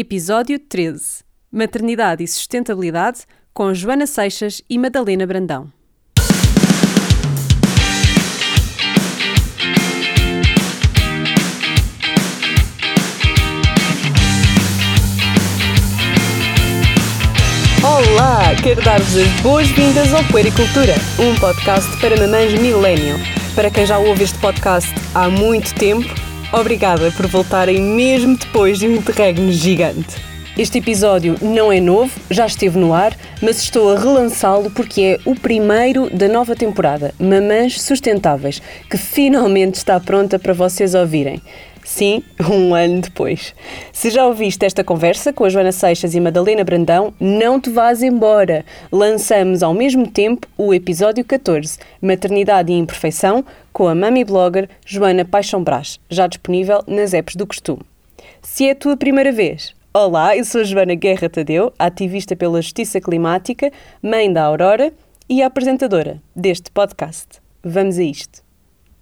Episódio 13 Maternidade e Sustentabilidade com Joana Seixas e Madalena Brandão. Olá! Quero dar-vos as boas-vindas ao Puericultura, um podcast para mamães millennial. Para quem já ouve este podcast há muito tempo, obrigada por voltarem mesmo depois de um interregno gigante. Este episódio não é novo, já esteve no ar, mas estou a relançá-lo porque é o primeiro da nova temporada, Mamães Sustentáveis, que finalmente está pronta para vocês ouvirem. Sim, um ano depois. Se já ouviste esta conversa com a Joana Seixas e Madalena Brandão, não te vás embora. Lançamos ao mesmo tempo o episódio 14, Maternidade e Imperfeição, com a mami blogger Joana Paixão Brás, já disponível nas apps do costume. Se é a tua primeira vez, olá, eu sou Joana Guerra Tadeu, ativista pela justiça climática, mãe da Aurora e apresentadora deste podcast. Vamos a isto.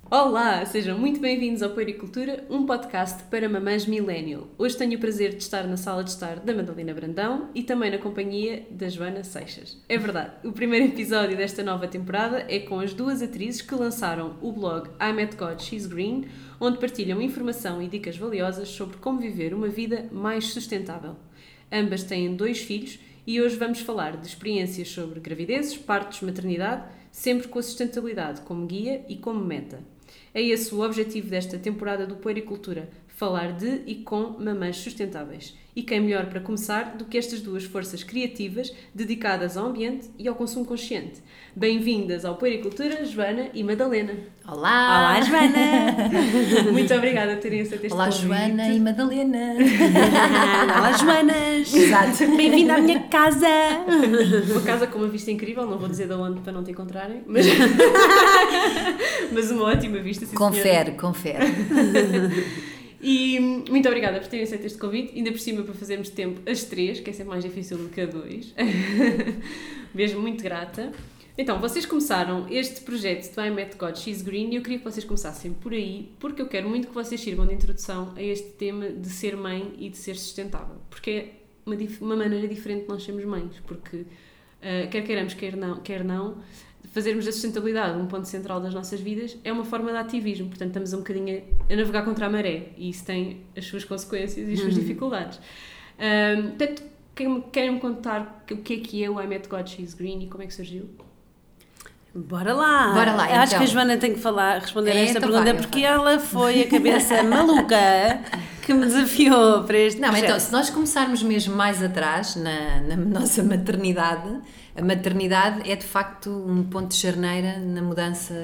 Olá, sejam muito bem-vindos ao Puericultura, um podcast para mamães millennial. Hoje tenho o prazer de estar na sala de estar da Madalena Brandão e também na companhia da Joana Seixas. É verdade, o primeiro episódio desta nova temporada é com as duas atrizes que lançaram o blog I Met God She's Green, onde partilham informação e dicas valiosas sobre como viver uma vida mais sustentável. Ambas têm dois filhos e hoje vamos falar de experiências sobre gravidezes, partos, maternidade, sempre com a sustentabilidade como guia e como meta. É esse o objetivo desta temporada do Puericultura, falar de e com mamães sustentáveis. E quem melhor para começar do que estas duas forças criativas dedicadas ao ambiente e ao consumo consciente. Bem-vindas ao Puericultura, Joana e Madalena. Olá! Olá, Joana! Muito obrigada por terem aceito este Olá, convite. Joana e Madalena! Olá, Joanas! Exato! Bem-vinda à minha casa! Uma casa com uma vista incrível, não vou dizer de onde para não te encontrarem, mas, mas uma ótima vista, sim senhora. Confere, confere. E muito obrigada por terem aceito este convite, ainda por cima para fazermos tempo as três, que é sempre mais difícil do que a dois. Mesmo muito grata. Então, vocês começaram este projeto do I Met God She's Green e eu queria que vocês começassem por aí, porque eu quero muito que vocês sirvam de introdução a este tema de ser mãe e de ser sustentável. Porque é uma, uma maneira diferente de nós sermos mães, porque ah, quer queiramos, quer não, quer não, fazermos da sustentabilidade um ponto central das nossas vidas é uma forma de ativismo, portanto estamos um bocadinho a, a navegar contra a maré e isso tem as suas consequências e as suas dificuldades. Ahm, portanto, querem- querem-me contar o que é que é o I Met God She's Green e como é que surgiu? Bora lá! Bora lá, Acho então. que a Joana tem que falar, responder a É, esta então pergunta vai, porque ela foi a cabeça maluca que me desafiou para este Não, projeto. então, se nós começarmos mesmo mais atrás, na, na nossa maternidade, a maternidade é de facto um ponto de charneira na mudança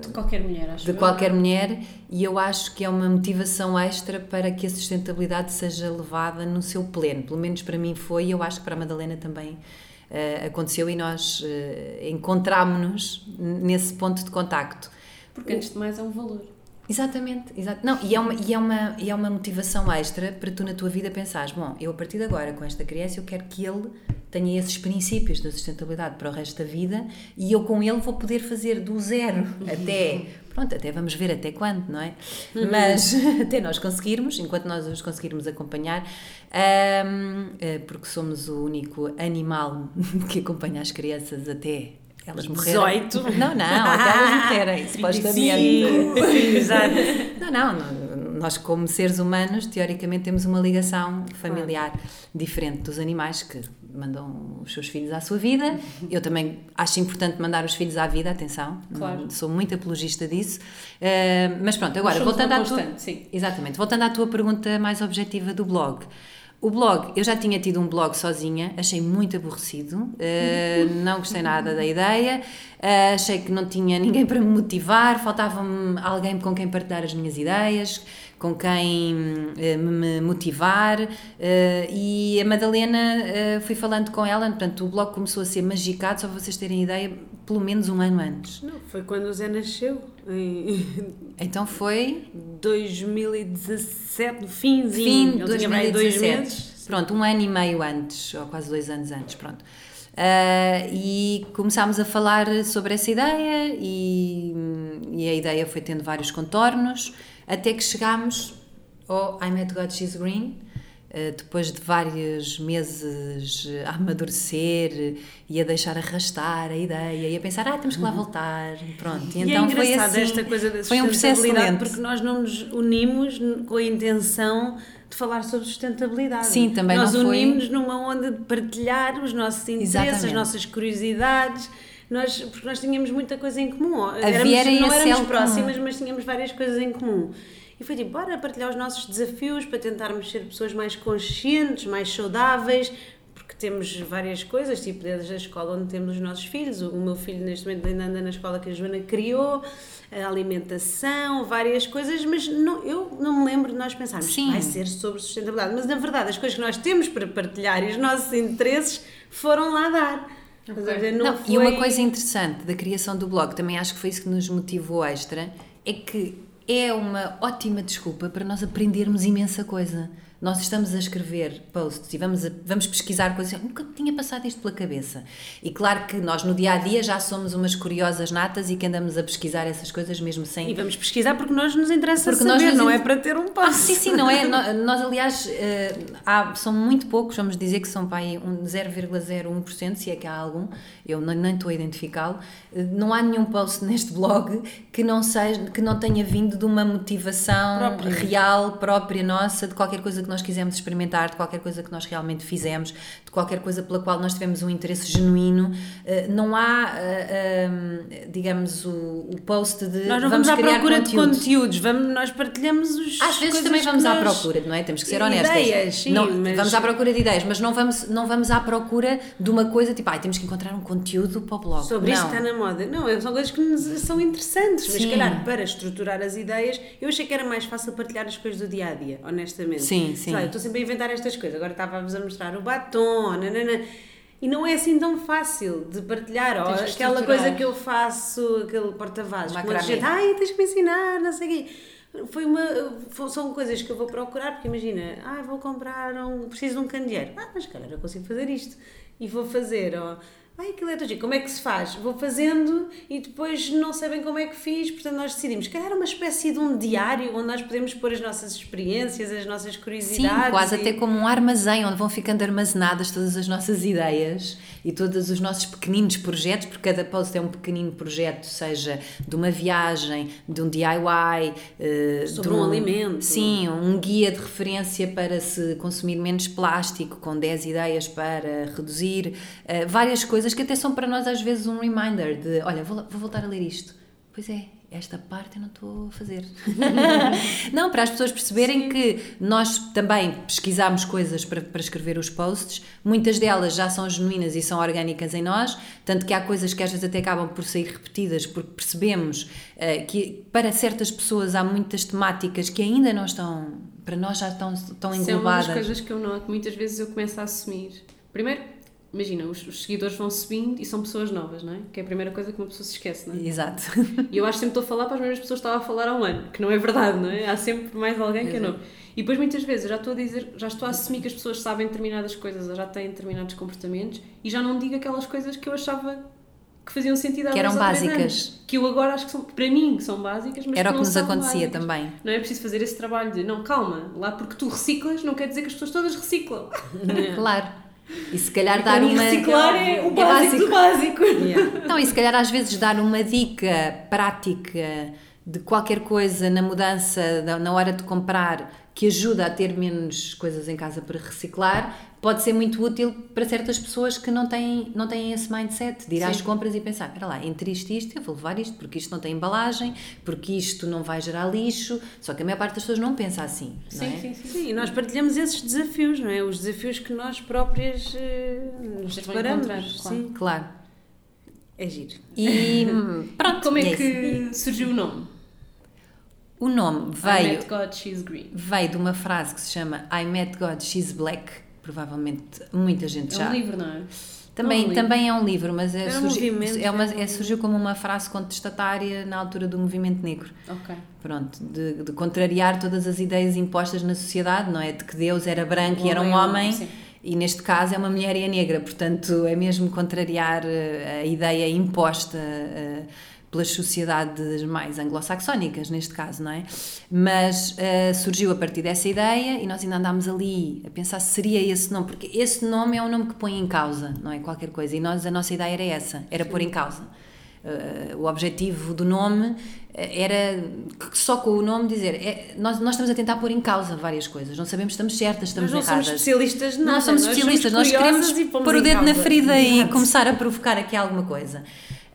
De qualquer mulher, acho de eu. qualquer mulher e eu acho que é uma motivação extra para que a sustentabilidade seja levada no seu pleno. Pelo menos para mim foi e eu acho que para a Madalena também eh, aconteceu e nós eh, encontrámos-nos nesse ponto de contacto. Porque antes de mais é um valor. Exatamente, exato. Não, e é, uma, e, é uma, e é uma motivação extra para tu na tua vida pensares, bom, eu a partir de agora com esta criança eu quero que ele tenha esses princípios da sustentabilidade para o resto da vida e eu com ele vou poder fazer do zero até, pronto, até vamos ver até quando, não é? Mas até nós conseguirmos, enquanto nós os conseguirmos acompanhar, ahm, eh, porque somos o único animal que acompanha as crianças até elas morrerem. 18. Não, não, até elas morrerem, supostamente. Sim, exato. Não, não, nós como seres humanos, teoricamente temos uma ligação familiar diferente dos animais que mandam os seus filhos à sua vida. Eu também acho importante mandar os filhos à vida, atenção, não- Claro. sou muito apologista disso. Uh, mas pronto, agora voltando à tua, sim. Exatamente, voltando à tua pergunta mais objetiva do blog. O blog, eu já tinha tido um blog sozinha, achei muito aborrecido, eh, não gostei nada da ideia, eh, achei que não tinha ninguém para me motivar, faltava-me alguém com quem partilhar as minhas ideias, com quem eh, me motivar eh, e a Madalena, eh, fui falando com ela, portanto o blog começou a ser magicado, só para vocês terem ideia, pelo menos um ano antes. Não, foi quando o Zé nasceu, Então foi 2017, no finzinho. Fim de Ele tinha mais dois 2017. meses. Pronto, um ano e meio antes, ou quase dois anos antes, pronto. Ah, e começámos a falar sobre essa ideia e, e a ideia foi tendo vários contornos, até que chegámos ao I Met God She's Green, eh, depois de vários meses a amadurecer e a deixar arrastar a ideia e a pensar, ah, temos que lá voltar, pronto. E, e então é foi assim, esta coisa da foi um processo lento. porque nós não nos unimos com a intenção de falar sobre sustentabilidade. Sim, também nós não foi... unimos numa onda de partilhar os nossos interesses, Exatamente. as nossas curiosidades, nós, porque nós tínhamos muita coisa em comum. Havia Éramos, não éramos próximas, comum. mas tínhamos várias coisas em comum. E foi tipo, bora partilhar os nossos desafios para tentarmos ser pessoas mais conscientes, mais saudáveis, porque temos várias coisas, tipo desde a escola onde temos os nossos filhos, o meu filho neste momento ainda anda na escola que a Joana criou, a alimentação, várias coisas, mas não, eu não me lembro de nós pensarmos, Sim. vai ser sobre sustentabilidade, mas na verdade as coisas que nós temos para partilhar e os nossos interesses foram lá dar. Ver? Não Não, foi... E uma coisa interessante da criação do blog, também acho que foi isso que nos motivou extra, é que é uma ótima desculpa para nós aprendermos imensa coisa. Nós estamos a escrever posts e vamos, a- vamos pesquisar coisas. Nunca me tinha passado isto pela cabeça. E claro que nós no dia a dia já somos umas curiosas natas e que andamos a pesquisar essas coisas mesmo sem. E vamos pesquisar porque nós nos interessa Porque nós saber, nos não in- é para ter um passo. Sim, sim, não é? Nós, aliás, eh, há, são muito poucos, vamos dizer que são para aí um 0,01%, se é que há algum, eu nem, estou a identificá-lo. Eh, Não há nenhum post neste blog que não, seja, que não tenha vindo de uma motivação Própria. real, própria nossa, de qualquer coisa que nós quisemos experimentar, de qualquer coisa que nós realmente fizemos, de qualquer coisa pela qual nós tivemos um interesse genuíno. Eh, Não há, eh, eh, digamos, o, post de Nós não vamos vamos, à procura conteúdo. de conteúdos, vamos, nós partilhamos os. Às vezes também vamos à procura, não é? Temos que ser Ideias, honestas. sim, Não- mas- Vamos à procura de ideias, mas não vamos, não vamos à procura de uma coisa tipo, ai, temos que encontrar um conteúdo para o blog. Sobre não. isto está na moda. Não, são coisas que nos são interessantes, mas se Sim. calhar para estruturar as ideias, eu achei que era mais fácil partilhar as coisas do dia a dia, honestamente. Sim, sim. lá, eu estou sempre a inventar estas coisas. Agora estava-vos a mostrar o batom, nanana. E não é assim tão fácil de partilhar. Ou aquela coisa que eu faço, aquele porta-vasos, com muita gente, ai, tens que me ensinar, não sei o quê. Foi uma, são coisas que eu vou procurar, porque imagina, ah, vou comprar um, preciso de um candeeiro. Ah, mas calhar eu consigo fazer isto. E vou fazer, ó, ai, aquilo é tão giro. como é que se faz? Vou fazendo e depois não sei bem como é que fiz, portanto nós decidimos, calhar uma espécie de um diário onde nós podemos pôr as nossas experiências, as nossas Sim, curiosidades. quase e- até como um armazém onde vão ficando armazenadas todas as nossas ideias e todos os nossos pequeninos projetos, porque cada post é um pequenino projeto, seja de uma viagem, de um DIY, eh, Sobre de um alimento. Sim, um guia de referência para se consumir menos plástico, com 10 ideias para reduzir, eh, várias coisas que até são para nós às vezes um reminder de, olha, vou, vou voltar a ler isto. Pois é, esta parte eu não estou a fazer. não, para as pessoas perceberem que nós também pesquisámos coisas para, para escrever os posts, muitas delas já são genuínas e são orgânicas em nós, tanto que há coisas que às vezes até acabam por sair repetidas, porque percebemos eh, que para certas pessoas há muitas temáticas que ainda não estão, para nós já estão, estão Isso é uma das englobadas. coisas que eu noto. Muitas vezes eu começo a assumir. Primeiro, imagina, os, os seguidores vão subindo e são pessoas novas, não é? Que é a primeira coisa que uma pessoa se esquece, não é? Exato. E eu acho que sempre estou a falar para as mesmas pessoas que estava a falar há um ano, que não é verdade, não é? Há sempre mais alguém que é novo. E depois muitas vezes eu já estou a dizer, já estou a assumir que as pessoas sabem determinadas coisas ou já têm determinados comportamentos e já não digo aquelas coisas que eu achava que faziam sentido há Que eram básicas. anos. Que eu agora acho que são, para mim, que são básicas, mas Era o não que nos acontecia básicas. também. Não é preciso fazer esse trabalho de, não, calma, lá porque tu reciclas não quer dizer que as pessoas todas reciclam. Claro. E se calhar dar uma. reciclar é o é básico do básico. Yeah. Não, e se calhar às vezes dar uma dica prática de qualquer coisa na mudança, da- na hora de comprar, que ajuda a ter menos coisas em casa para reciclar, pode ser muito útil para certas pessoas que não têm, não têm esse mindset de ir às Sim. compras e pensar: espera lá, entre isto e isto, eu vou levar isto porque isto não tem embalagem, porque isto não vai gerar lixo. Só que a maior parte das pessoas não pensa assim. não é? Sim, sim, sim. Sim, e nós partilhamos esses desafios, não é? Os desafios que nós próprias eh, nos deparamos. claro. Sim, Claro. é giro. E pronto, Como é isso. que surgiu o nome? O nome I veio. met God, she's green. veio de uma frase que se chama I met God, she's black. Provavelmente muita gente É já. um livro, não é? Também, É um livro. também é um livro, mas é, É um é uma- é é- surgiu como uma frase contestatária na altura do movimento negro. Ok. Pronto, de, de contrariar todas as ideias impostas na sociedade, não é? De que Deus era branco e era um homem é sim. E neste caso é uma mulher e é negra, portanto é mesmo contrariar eh, a ideia imposta eh, pelas sociedades mais anglo-saxónicas, neste caso, não é? Mas uh, surgiu a partir dessa ideia e nós ainda andámos ali a pensar se seria esse nome, porque esse nome é um nome que põe em causa, não é? Qualquer coisa. E nós, a nossa ideia era essa, era pôr em causa. Uh, o objetivo do nome era só com o nome dizer é, nós, nós estamos a tentar pôr em causa várias coisas não sabemos se estamos certas, estamos nós não erradas somos especialistas nada não somos nós especialistas, somos nós queremos e pôr o dedo na ferida e Exato. começar a provocar aqui alguma coisa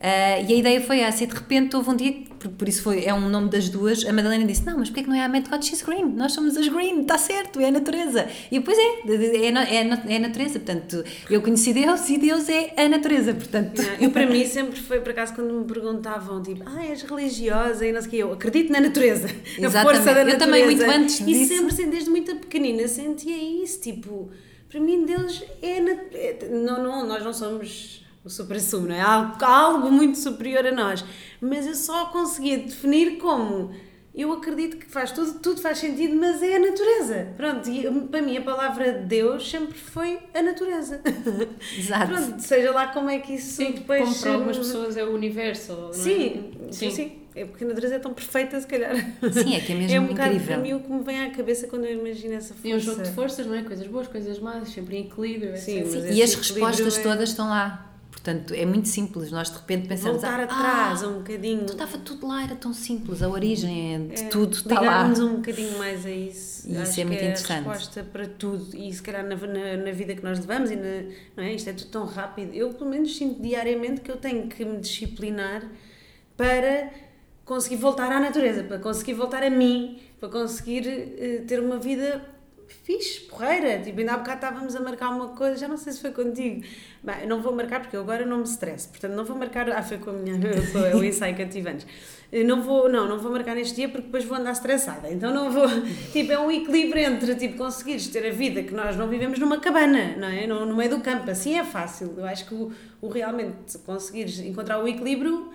Uh, e a ideia foi essa, e de repente houve um dia, que, por, por isso foi, é um nome das duas, a Madalena disse: Não, mas porquê que não é a Met God She's Green? Nós somos as Green, está certo, é a natureza. E depois é, é, é, é a natureza, portanto, eu conheci Deus e Deus é a natureza, portanto. Não, Eu, para mim, sempre foi, por acaso, quando me perguntavam, tipo, ah, és religiosa e não sei o quê, eu acredito na natureza, na Exatamente. força da Eu natureza. também, muito antes E disso. sempre, assim, desde muito pequenina, sentia isso, tipo, para mim, Deus é, na- é- não, não, nós não somos o supra-sumo, não é? Algo, algo muito superior a nós, mas eu só conseguia definir como... Eu acredito que faz tudo, tudo faz sentido, mas é a natureza. Pronto, e para mim a palavra Deus sempre foi a natureza. Exato. Pronto, seja lá como é que isso Sim, depois. como para algumas eh, pessoas é o universo. é? Sim, sim, sim. É porque a natureza é tão perfeita, se calhar. Sim, é que é mesmo É um bocado incrível. para mim o que me vem à cabeça quando eu imagino essa força. E um jogo de forças, não é? Coisas boas, coisas más, sempre em equilíbrio. Sim, mas Sim, esse e as respostas é- todas estão lá. Portanto, é muito simples. Nós de repente pensamos. Voltar ah, atrás ah, um bocadinho. então estava tudo lá, era tão simples. A origem é de É, tudo está lá. um bocadinho mais a isso. E isso Acho é muito que interessante. a resposta para tudo. E se calhar na, na, na vida que nós levamos, e na, não é? isto é tudo tão rápido. Eu, pelo menos, sinto diariamente que eu tenho que me disciplinar para conseguir voltar à natureza, para conseguir voltar a mim, para conseguir eh, ter uma vida fixe, porreira. Tipo, ainda há bocado estávamos a marcar uma coisa, já não sei se foi contigo. Bem, eu não vou marcar porque eu agora não me stress, portanto não vou marcar. Ah, foi com a minha. Ensaio que eu tive antes. Eu Não vou, não, não vou marcar neste dia porque depois vou andar estressada. Então não vou. Tipo, é um equilíbrio entre tipo, conseguires ter a vida que nós não vivemos numa cabana, não é? No, no meio do campo. Assim é fácil. Eu acho que o, o realmente conseguires encontrar o equilíbrio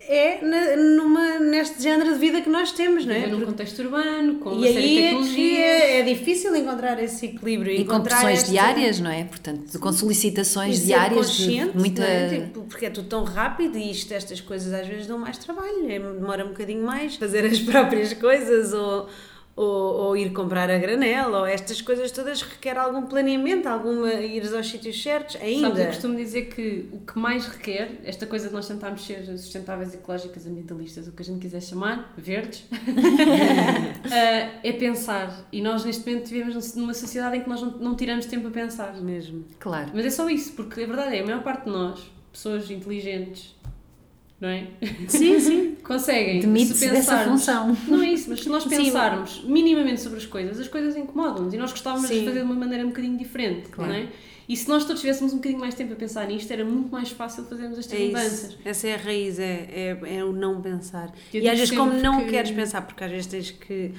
é na, numa, neste género de vida que nós temos, não é? Num contexto urbano, com uma e série de aí é que tecnologias. é, é difícil encontrar esse equilíbrio. E com pressões esta- diárias, não é? Portanto, com e solicitações ser diárias de consciente, muita. não é? Tipo, porque é tudo tão rápido e isto, estas coisas às vezes dão mais trabalho, é, demora um bocadinho mais fazer as próprias coisas ou, ou, ou ir comprar a granel ou estas coisas todas requer algum planeamento, alguma ir aos sítios certos ainda. Sabes, eu costumo dizer que o que mais requer, esta coisa de nós tentarmos ser sustentáveis, ecológicas, ambientalistas, o que a gente quiser chamar, verdes, eh, é pensar. E nós neste momento vivemos numa sociedade em que nós não, não tiramos tempo a pensar. Mesmo. Claro. Mas é só isso, porque a verdade é, a maior parte de nós, pessoas inteligentes, não é? Sim, sim. Conseguem. Demite-se se dessa função. Não é isso, mas se nós Sim. pensarmos minimamente sobre as coisas, as coisas incomodam-nos e nós gostávamos Sim. de fazer de uma maneira um bocadinho diferente, Claro. não é? E se nós todos tivéssemos um bocadinho mais tempo a pensar nisto, era muito mais fácil fazermos estas É mudanças. Essa é a raiz, é, é, é o não pensar. Eu e às vezes, como não que- queres pensar, porque às vezes tens que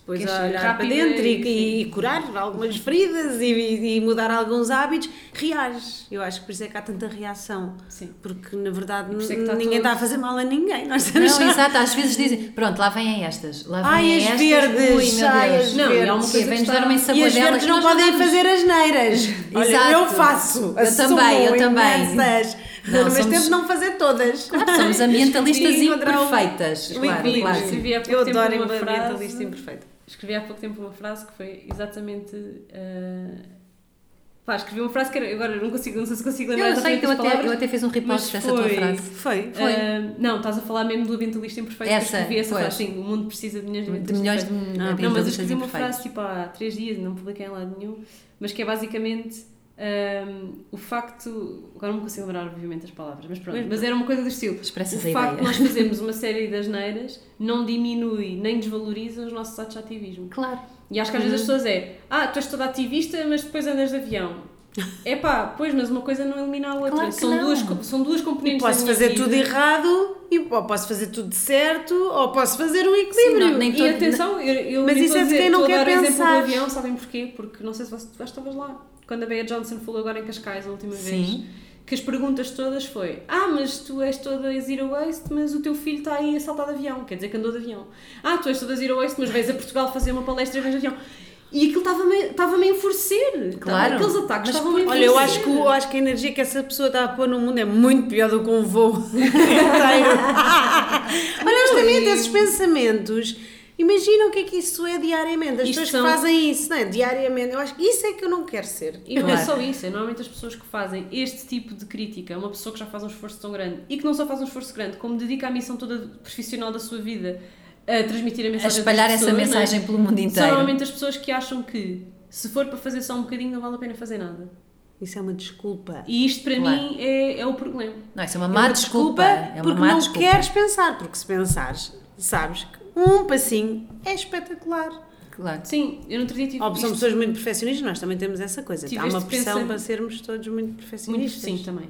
depois Queres ser olhar para dentro e, e- e curar algumas feridas e, e mudar alguns hábitos, reages. Eu acho que por isso é que há tanta reação. Sim. Porque na verdade é está ninguém está a fazer mal a ninguém. Nós Não, só- exato, às vezes dizem, pronto, lá vêm estas, lá Ai, vêm as estas, verdes, ui, ai, as Não, uma verdes. coisa dar uma está- E as verdes não podem fazer as neiras. Olha, Exato. eu faço. Eu também, eu também. imensas. Não, Mas somos- tento não fazer todas. Claro, somos ambientalistas imperfeitas. o Claro, claro. Escrevi há pouco Eu tempo adoro uma ambientalista frase, imperfeito. escrevi há pouco tempo uma frase que foi exatamente... eh, Pá, escrevi uma frase que era, agora não consigo, não sei se consigo lembrar Eu sei que eu até, palavras, eu até fiz um repost mas dessa tua foi- frase. Foi. Foi. Ah, não, estás a falar mesmo do ambientalista imperfeito. Essa, escrevi essa pois. frase, sim, o mundo precisa de milhões de De ambientalistas milhões de perfeitos. Ah, Não, mas eu escrevi uma frase tipo há três dias, não publiquei em lado nenhum, mas que é basicamente ahm, o facto. Agora não consigo lembrar, obviamente, as palavras, mas pronto. Mas- Mas era uma coisa do estilo. Expressas o facto de nós fazermos uma série de asneiras não diminui nem desvaloriza os nossos atos de ativismo. Claro. E acho que às vezes as pessoas é ah, tu és toda ativista, mas depois andas de avião. É pá, pois, mas uma coisa não elimina a outra. Claro são, não. duas, são duas componentes da Posso fazer vida. tudo errado, e, ou posso fazer tudo certo, ou posso fazer um Sim, equilíbrio. não, nem E todo- atenção, eu, eu Mas isso é de quem não quer exemplo pensar. do avião, sabem porquê? Porque não sei se você- tu estavas lá. Quando a Bea Johnson falou agora em Cascais a última vez, Sim. que as perguntas todas foi Ah, mas tu és toda zero waste, mas o teu filho está aí a saltar de avião, quer dizer que andou de avião. Ah, tu és toda zero waste, mas vais a Portugal fazer uma palestra e vens de avião. E aquilo estava-me estava a enfurecer. Claro. Aqueles ataques Mas estavam-me a Olha, eu acho, que, eu acho que a energia que essa pessoa está a pôr no mundo é muito pior do que um voo inteiro. Honestamente, e- esses pensamentos, imagina o que é que isso é diariamente. As Isto pessoas são- que fazem isso, não é? Diariamente. Eu acho que isso é que eu não quero ser. E não é Claro. só isso, é normalmente as pessoas que fazem este tipo de crítica, uma pessoa que já faz um esforço tão grande e que não só faz um esforço grande, como dedica a missão toda profissional da sua vida a transmitir a A mensagem espalhar das essa pessoas, não é? mensagem pelo mundo São inteiro. normalmente as pessoas que acham que se for para fazer só um bocadinho não vale a pena fazer nada. Isso é uma desculpa. E isto para Claro. mim é, é o problema. Não, isso é uma É má uma desculpa. É uma porque má não desculpa. queres pensar, porque se pensares, sabes que um passinho é espetacular. Claro. Sim, eu outro dia tive Ou são pessoas muito perfeccionistas, nós também temos essa coisa. Tive Há uma pressão pensamento- para sermos todos muito Muito, perfeccionistas. sim, também.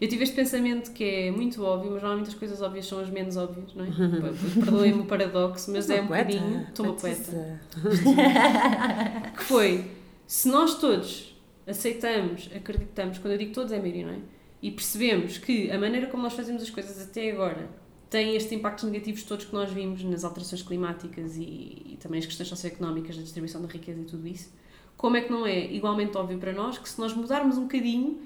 Eu tive este pensamento que é muito óbvio, mas normalmente as coisas óbvias são as menos óbvias, não é? Perdoem-me o paradoxo, mas é um bocadinho. Estou uma poeta. Que foi: se nós todos aceitamos, acreditamos, quando eu digo todos é a maioria, não é? E percebemos que a maneira como nós fazemos as coisas até agora tem estes impactos negativos todos que nós vimos nas alterações climáticas e, e também as questões socioeconómicas da distribuição da riqueza e tudo isso, como é que não é igualmente óbvio para nós que se nós mudarmos um bocadinho,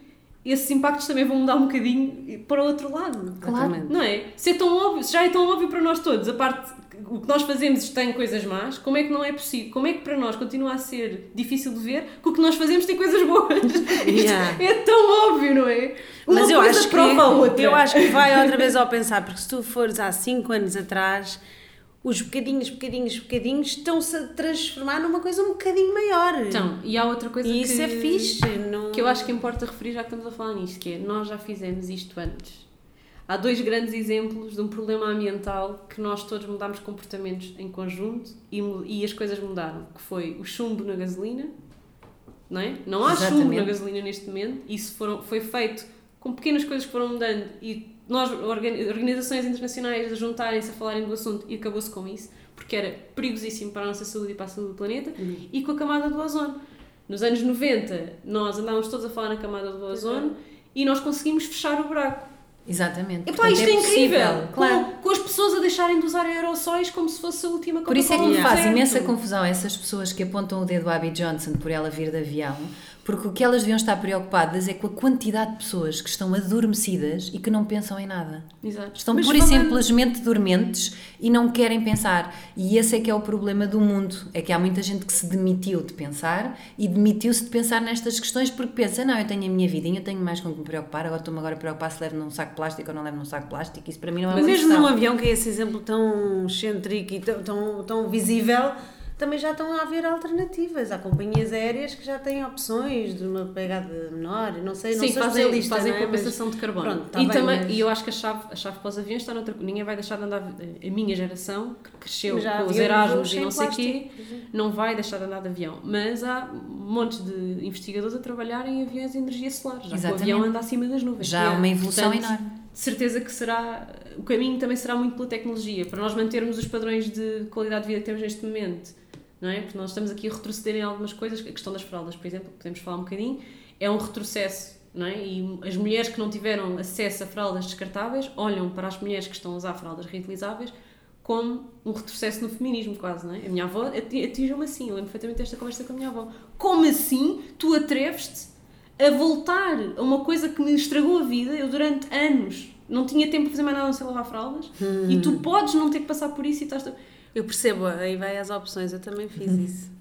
esses impactos também vão mudar um bocadinho para o outro lado? Claro. Não é? Se é tão óbvio, se já é tão óbvio para nós todos, a parte o que nós fazemos tem coisas más, como é que não é possível? Como é que para nós continua a ser difícil de ver que o que nós fazemos tem coisas boas? Yeah. é tão óbvio, não é? Uma Mas eu acho, que, outra. eu acho que vai outra vez ao pensar, porque se tu fores há 5 anos atrás, os bocadinhos, bocadinhos, bocadinhos estão-se a transformar numa coisa um bocadinho maior. Então, e há outra coisa e que, isso é fixe. Não... que eu acho que importa referir já que estamos a falar nisto, que é nós já fizemos isto antes. Há dois grandes exemplos de um problema ambiental que nós todos mudámos comportamentos em conjunto e, e as coisas mudaram, que foi o chumbo na gasolina, não é? Não há chumbo Exatamente. na gasolina neste momento, isso foram, foi feito com pequenas coisas que foram mudando e nós, organi- organizações internacionais, a juntarem-se a falarem do assunto e acabou-se com isso, porque era perigosíssimo para a nossa saúde e para a saúde do planeta, e com a camada do ozono. Nos anos 90, nós andávamos todos a falar na camada do ozono e nós conseguimos fechar o buraco. Exatamente. Epá, isto é, incrível! possível, Claro. Com, com as pessoas a deixarem de usar aerossóis como se fosse a última Por isso é que me faz imensa confusão essas pessoas que apontam o dedo à Abby Johnson por ela vir de avião, porque o que elas deviam estar preocupadas é com a quantidade de pessoas que estão adormecidas e que não pensam em nada. Exato. Estão Mas pura e falando- simplesmente dormentes e não querem pensar. E esse é que é o problema do mundo. É que há muita gente que se demitiu de pensar e demitiu-se de pensar nestas questões porque pensa, não, eu tenho a minha vidinha, eu tenho mais com que me preocupar, agora estou-me agora a preocupar se levo num saco de plástico ou não levo num saco de plástico. Isso para mim não é Mas uma mesmo questão. num avião que é esse exemplo tão excêntrico e tão, tão, tão visível, também já estão a haver alternativas. Há companhias aéreas que já têm opções de uma pegada menor, não sei, não Sim, sou fazem, especialista, fazem não é? compensação Mas- de carbono. Pronto, tá e, bem, também, mas- e eu acho que a chave, a chave para os aviões está noutra Ninguém vai deixar de andar. A minha geração, que cresceu já com os Erasmus e não sei o quê, não vai deixar de andar de avião. Mas há montes de investigadores a trabalhar em aviões de energia solar. Já que o Exatamente. avião anda acima das nuvens. Já há uma evolução Portanto, enorme. De certeza que será. O caminho também será muito pela tecnologia, para nós mantermos os padrões de qualidade de vida que temos neste momento. Não é? Porque nós estamos aqui a retroceder em algumas coisas. A questão das fraldas, por exemplo, podemos falar um bocadinho, é um retrocesso. Não é? E as mulheres que não tiveram acesso a fraldas descartáveis olham para as mulheres que estão a usar fraldas reutilizáveis como um retrocesso no feminismo, quase, não é? A minha avó ati- atingiu-me assim, eu lembro perfeitamente desta conversa com a minha avó. Como assim tu atreves-te a voltar a uma coisa que me estragou a vida? Eu durante anos não tinha tempo para fazer mais nada não ser lavar fraldas e tu podes não ter que passar por isso e estás... Eu percebo, aí vai as opções, eu também fiz isso.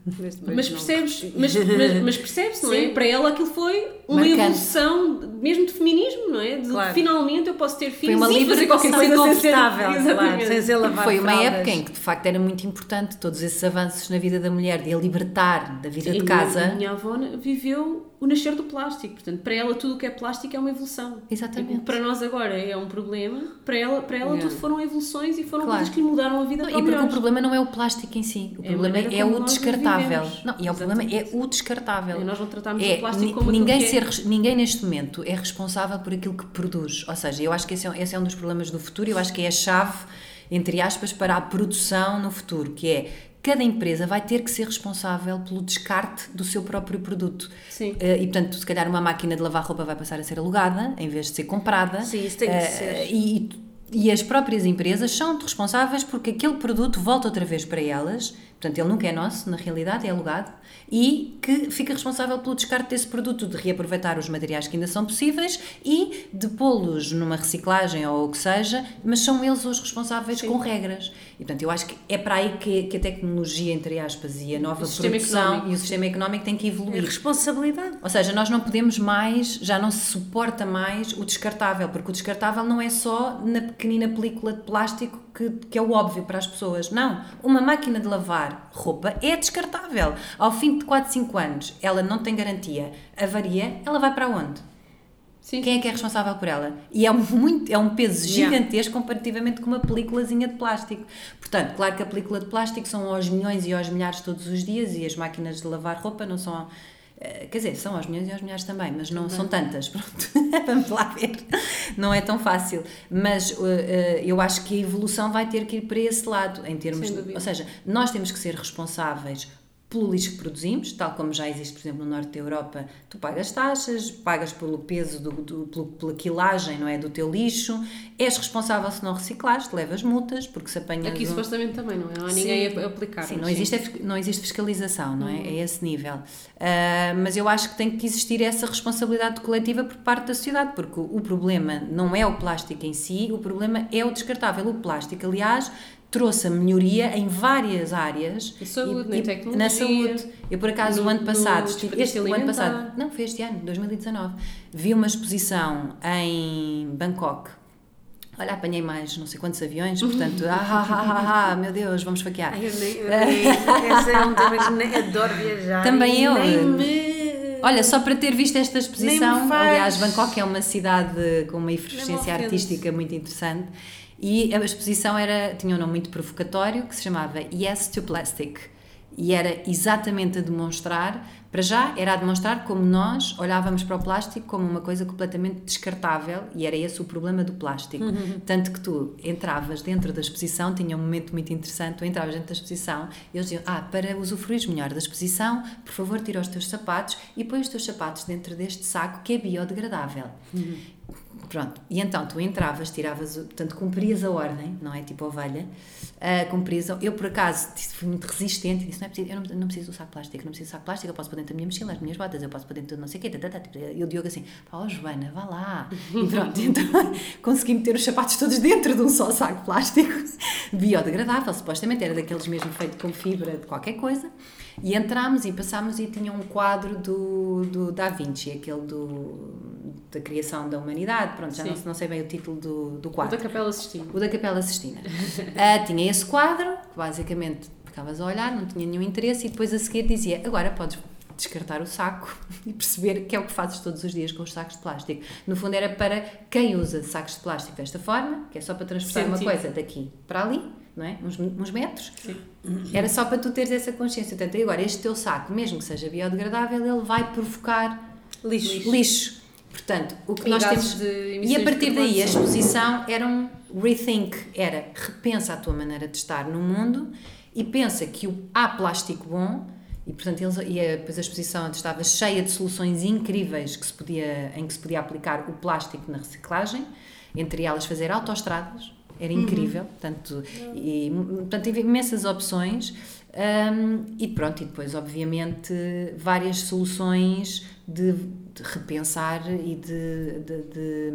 Mas, percebes, mas, mas, mas percebes, não é? Sim. Para ela aquilo foi uma Marcante. evolução mesmo de feminismo, não é? De Claro. finalmente eu posso ter filhos uma e fazer qualquer coisa sem ser confortável, claro, Exatamente. sem ser lavar Foi uma fraldas. época em que de facto era muito importante todos esses avanços na vida da mulher, de a libertar da vida E de a casa. minha- A minha avó viveu o nascer do plástico, portanto, para ela tudo o que é plástico é uma evolução. Exatamente. O que para nós agora é um problema, para ela, para ela tudo foram evoluções e foram Claro. coisas que lhe mudaram a vida Não, para e porque o problema não é o plástico em si, o É a problema maneira é o descartável. Não, e é o problema é o descartável. É, nós não tratamos É, o plástico como ninguém, é. ser, ninguém neste momento é responsável por aquilo que produz. Ou seja, eu acho que esse é, esse é um dos problemas do futuro, eu acho que é a chave, entre aspas, para a produção no futuro, que é cada empresa vai ter que ser responsável pelo descarte do seu próprio produto. Sim. Eh, e portanto, se calhar uma máquina de lavar roupa vai passar a ser alugada em vez de ser comprada. Sim, isso tem que Eh, ser. E, e as próprias empresas são responsáveis porque aquele produto volta outra vez para elas, portanto ele nunca é nosso, na realidade, é alugado, e que fica responsável pelo descarte desse produto, de reaproveitar os materiais que ainda são possíveis e de pô-los numa reciclagem ou o que seja, mas são eles os responsáveis com regras. E portanto eu acho que é para aí que, que a tecnologia, entre aspas, e a nova O produção económico. e o sistema económico têm que É evoluir. responsabilidade. Ou seja, nós não podemos mais, já não se suporta mais o descartável, porque o descartável não é só na pequenina película de plástico que, que é o óbvio para as pessoas. Não. Uma máquina de lavar roupa é descartável. Ao fim de 4, 5 anos, ela não tem garantia, avaria, ela vai para onde? Sim. Quem é que é responsável por ela? E é, muito, é um peso Yeah. gigantesco comparativamente com uma películazinha de plástico. Portanto, claro que a película de plástico são aos milhões e aos milhares todos os dias e as máquinas de lavar roupa não são. Eh, Quer dizer, são aos milhões e aos milhares também, mas não são tantas. Pronto, vamos lá ver. Não é tão fácil. Mas eh, eu acho que a evolução vai ter que ir para esse lado, em termos. De- ou seja, nós temos que ser responsáveis pelo lixo que produzimos, tal como já existe, por exemplo, no norte da Europa, tu pagas taxas, pagas pelo peso, do, do- pelo- pela quilagem não é, do teu lixo, és responsável se não reciclares, levas multas, porque se apanhas... Aqui um- supostamente também, não é? Não há ninguém a a aplicar. Sim, não existe, não existe fiscalização, não é? É esse nível. Ah, mas eu acho que tem que existir essa responsabilidade coletiva por parte da sociedade, porque o problema não é o plástico em si, o problema é o descartável. O plástico, aliás, trouxe a melhoria em várias áreas. Na saúde, na tecnologia, Na saúde. Eu, por acaso, o no- ano passado, estive- este, o ano passado, não, foi este ano, 2019, vi uma exposição em Bangkok. Olha, apanhei mais não sei quantos aviões, portanto, ah, ah, ah, ah, ah, meu Deus, vamos faquear. Ai, eu nem, eu nem, esse é um tema que nem adoro viajar. Também e eu. Me... Olha, só para ter visto esta exposição, aliás, Bangkok é uma cidade com uma efervescência ofende. artística muito interessante e a exposição era, tinha um nome muito provocatório que se chamava Yes to Plastic e era exatamente a demonstrar, para já, era a demonstrar como nós olhávamos para o plástico como uma coisa completamente descartável e era esse o problema do plástico. Tanto que tu entravas dentro da exposição, tinha um momento muito interessante, tu entravas dentro da exposição e eles diziam, ah, para usufruires melhor da exposição, por favor tira os teus sapatos e põe os teus sapatos dentro deste saco que é biodegradável. Pronto, e então tu entravas, tiravas, portanto cumprias a ordem, não é? Tipo ovelha, ah, cumprias, a- eu por acaso fui muito resistente e disse, não é preciso, eu não, não preciso do saco plástico, não preciso do saco plástico, eu posso pôr dentro da minha mochila, as minhas botas, eu posso pôr dentro de não sei o quê, tá, tá, tá, e o Diogo assim, pá, ó Joana, vá lá, e pronto, então consegui meter os sapatos todos dentro de um só saco plástico, biodegradável, supostamente era daqueles mesmo feito com fibra de qualquer coisa, e entramos e passámos e tinha um quadro do, do Da Vinci, aquele do, da criação da humanidade, pronto, já Sim. não, não sei bem o título do, do O quadro. da Capela Sistina. O da Capela Sistina. Ah, tinha esse quadro, que basicamente ficavas a olhar, não tinha nenhum interesse, e depois a seguir dizia: agora podes descartar o saco e perceber que é o que fazes todos os dias com os sacos de plástico. No fundo, era para quem usa sacos de plástico desta forma, que é só para transportar uma Sentido. coisa daqui para ali, não é? Uns, uns metros. Era só para tu teres essa consciência. Portanto, agora, este teu saco, mesmo que seja biodegradável, ele vai provocar Lixo. lixo. Portanto, o que E nós temos. de E a partir daí a exposição era um rethink, era repensa a tua maneira de estar no mundo e pensa que há plástico bom e portanto eles, e a, depois a exposição estava cheia de soluções incríveis que se podia, em que se podia aplicar o plástico na reciclagem, entre elas fazer autoestradas, era incrível, portanto, e, portanto havia imensas opções hum, e pronto, e depois obviamente várias soluções de, de repensar e de, de, de,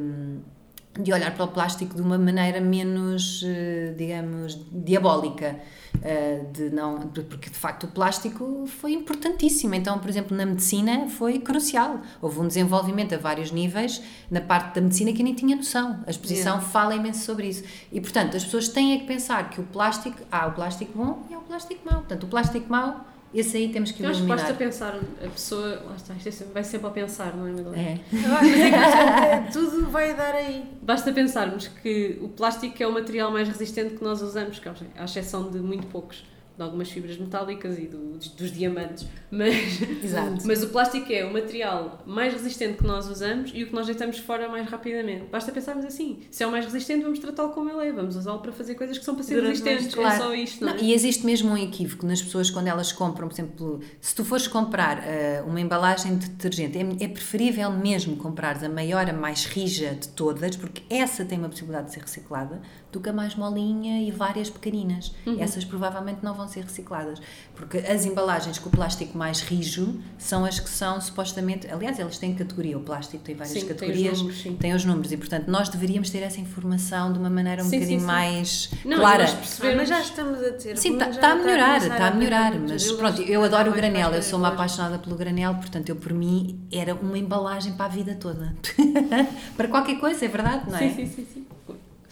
de olhar para o plástico de uma maneira menos, eh, digamos, diabólica. eh, De não, porque de facto o plástico foi importantíssimo. Então, por exemplo, na medicina foi crucial. Houve um desenvolvimento a vários níveis na parte da medicina que eu nem tinha noção. A exposição fala imenso sobre isso. E portanto, as pessoas têm é que pensar que o plástico, há o plástico bom e há o plástico mau. Portanto, o plástico mau, esse aí temos que Eu acho que basta pensar, a pessoa, lá está, isto é vai sempre a pensar, não é, Madalena? É. Ah, mas é que tudo vai dar aí. Basta pensarmos que o plástico é o material mais resistente que nós usamos, que à exceção de muito poucos, de algumas fibras metálicas e do- dos, diamantes, mas, Exato. mas o plástico é o material mais resistente que nós usamos e o que nós deitamos fora mais rapidamente. Basta pensarmos assim, se é o mais resistente, vamos tratá-lo como ele é, vamos usá-lo para fazer coisas que são para ser Durante resistentes, Claro. é só isto, não, Não, é? e existe mesmo um equívoco nas pessoas quando elas compram, por exemplo, se tu fores comprar eh, uma embalagem de detergente, é, é preferível mesmo comprares a maior, a mais rija de todas, porque essa tem uma possibilidade de ser reciclada, do que a mais molinha e várias pequeninas. Essas provavelmente não vão ser recicladas, porque as embalagens com o plástico mais rijo são as que são supostamente, aliás, elas têm categoria, o plástico tem várias Sim, tem os categorias, números, sim. tem os números e portanto nós deveríamos ter essa informação de uma maneira um Sim, bocadinho sim, sim. mais Não, clara. nós Ah, mas já estamos a ter. Sim, está menos já a melhorar, está a melhorar, mas pronto, eu adoro o granel, eu sou uma apaixonada pelo granel, portanto eu por mim era uma embalagem para a vida toda. para qualquer coisa, é verdade, não é? Sim, sim, sim, sim.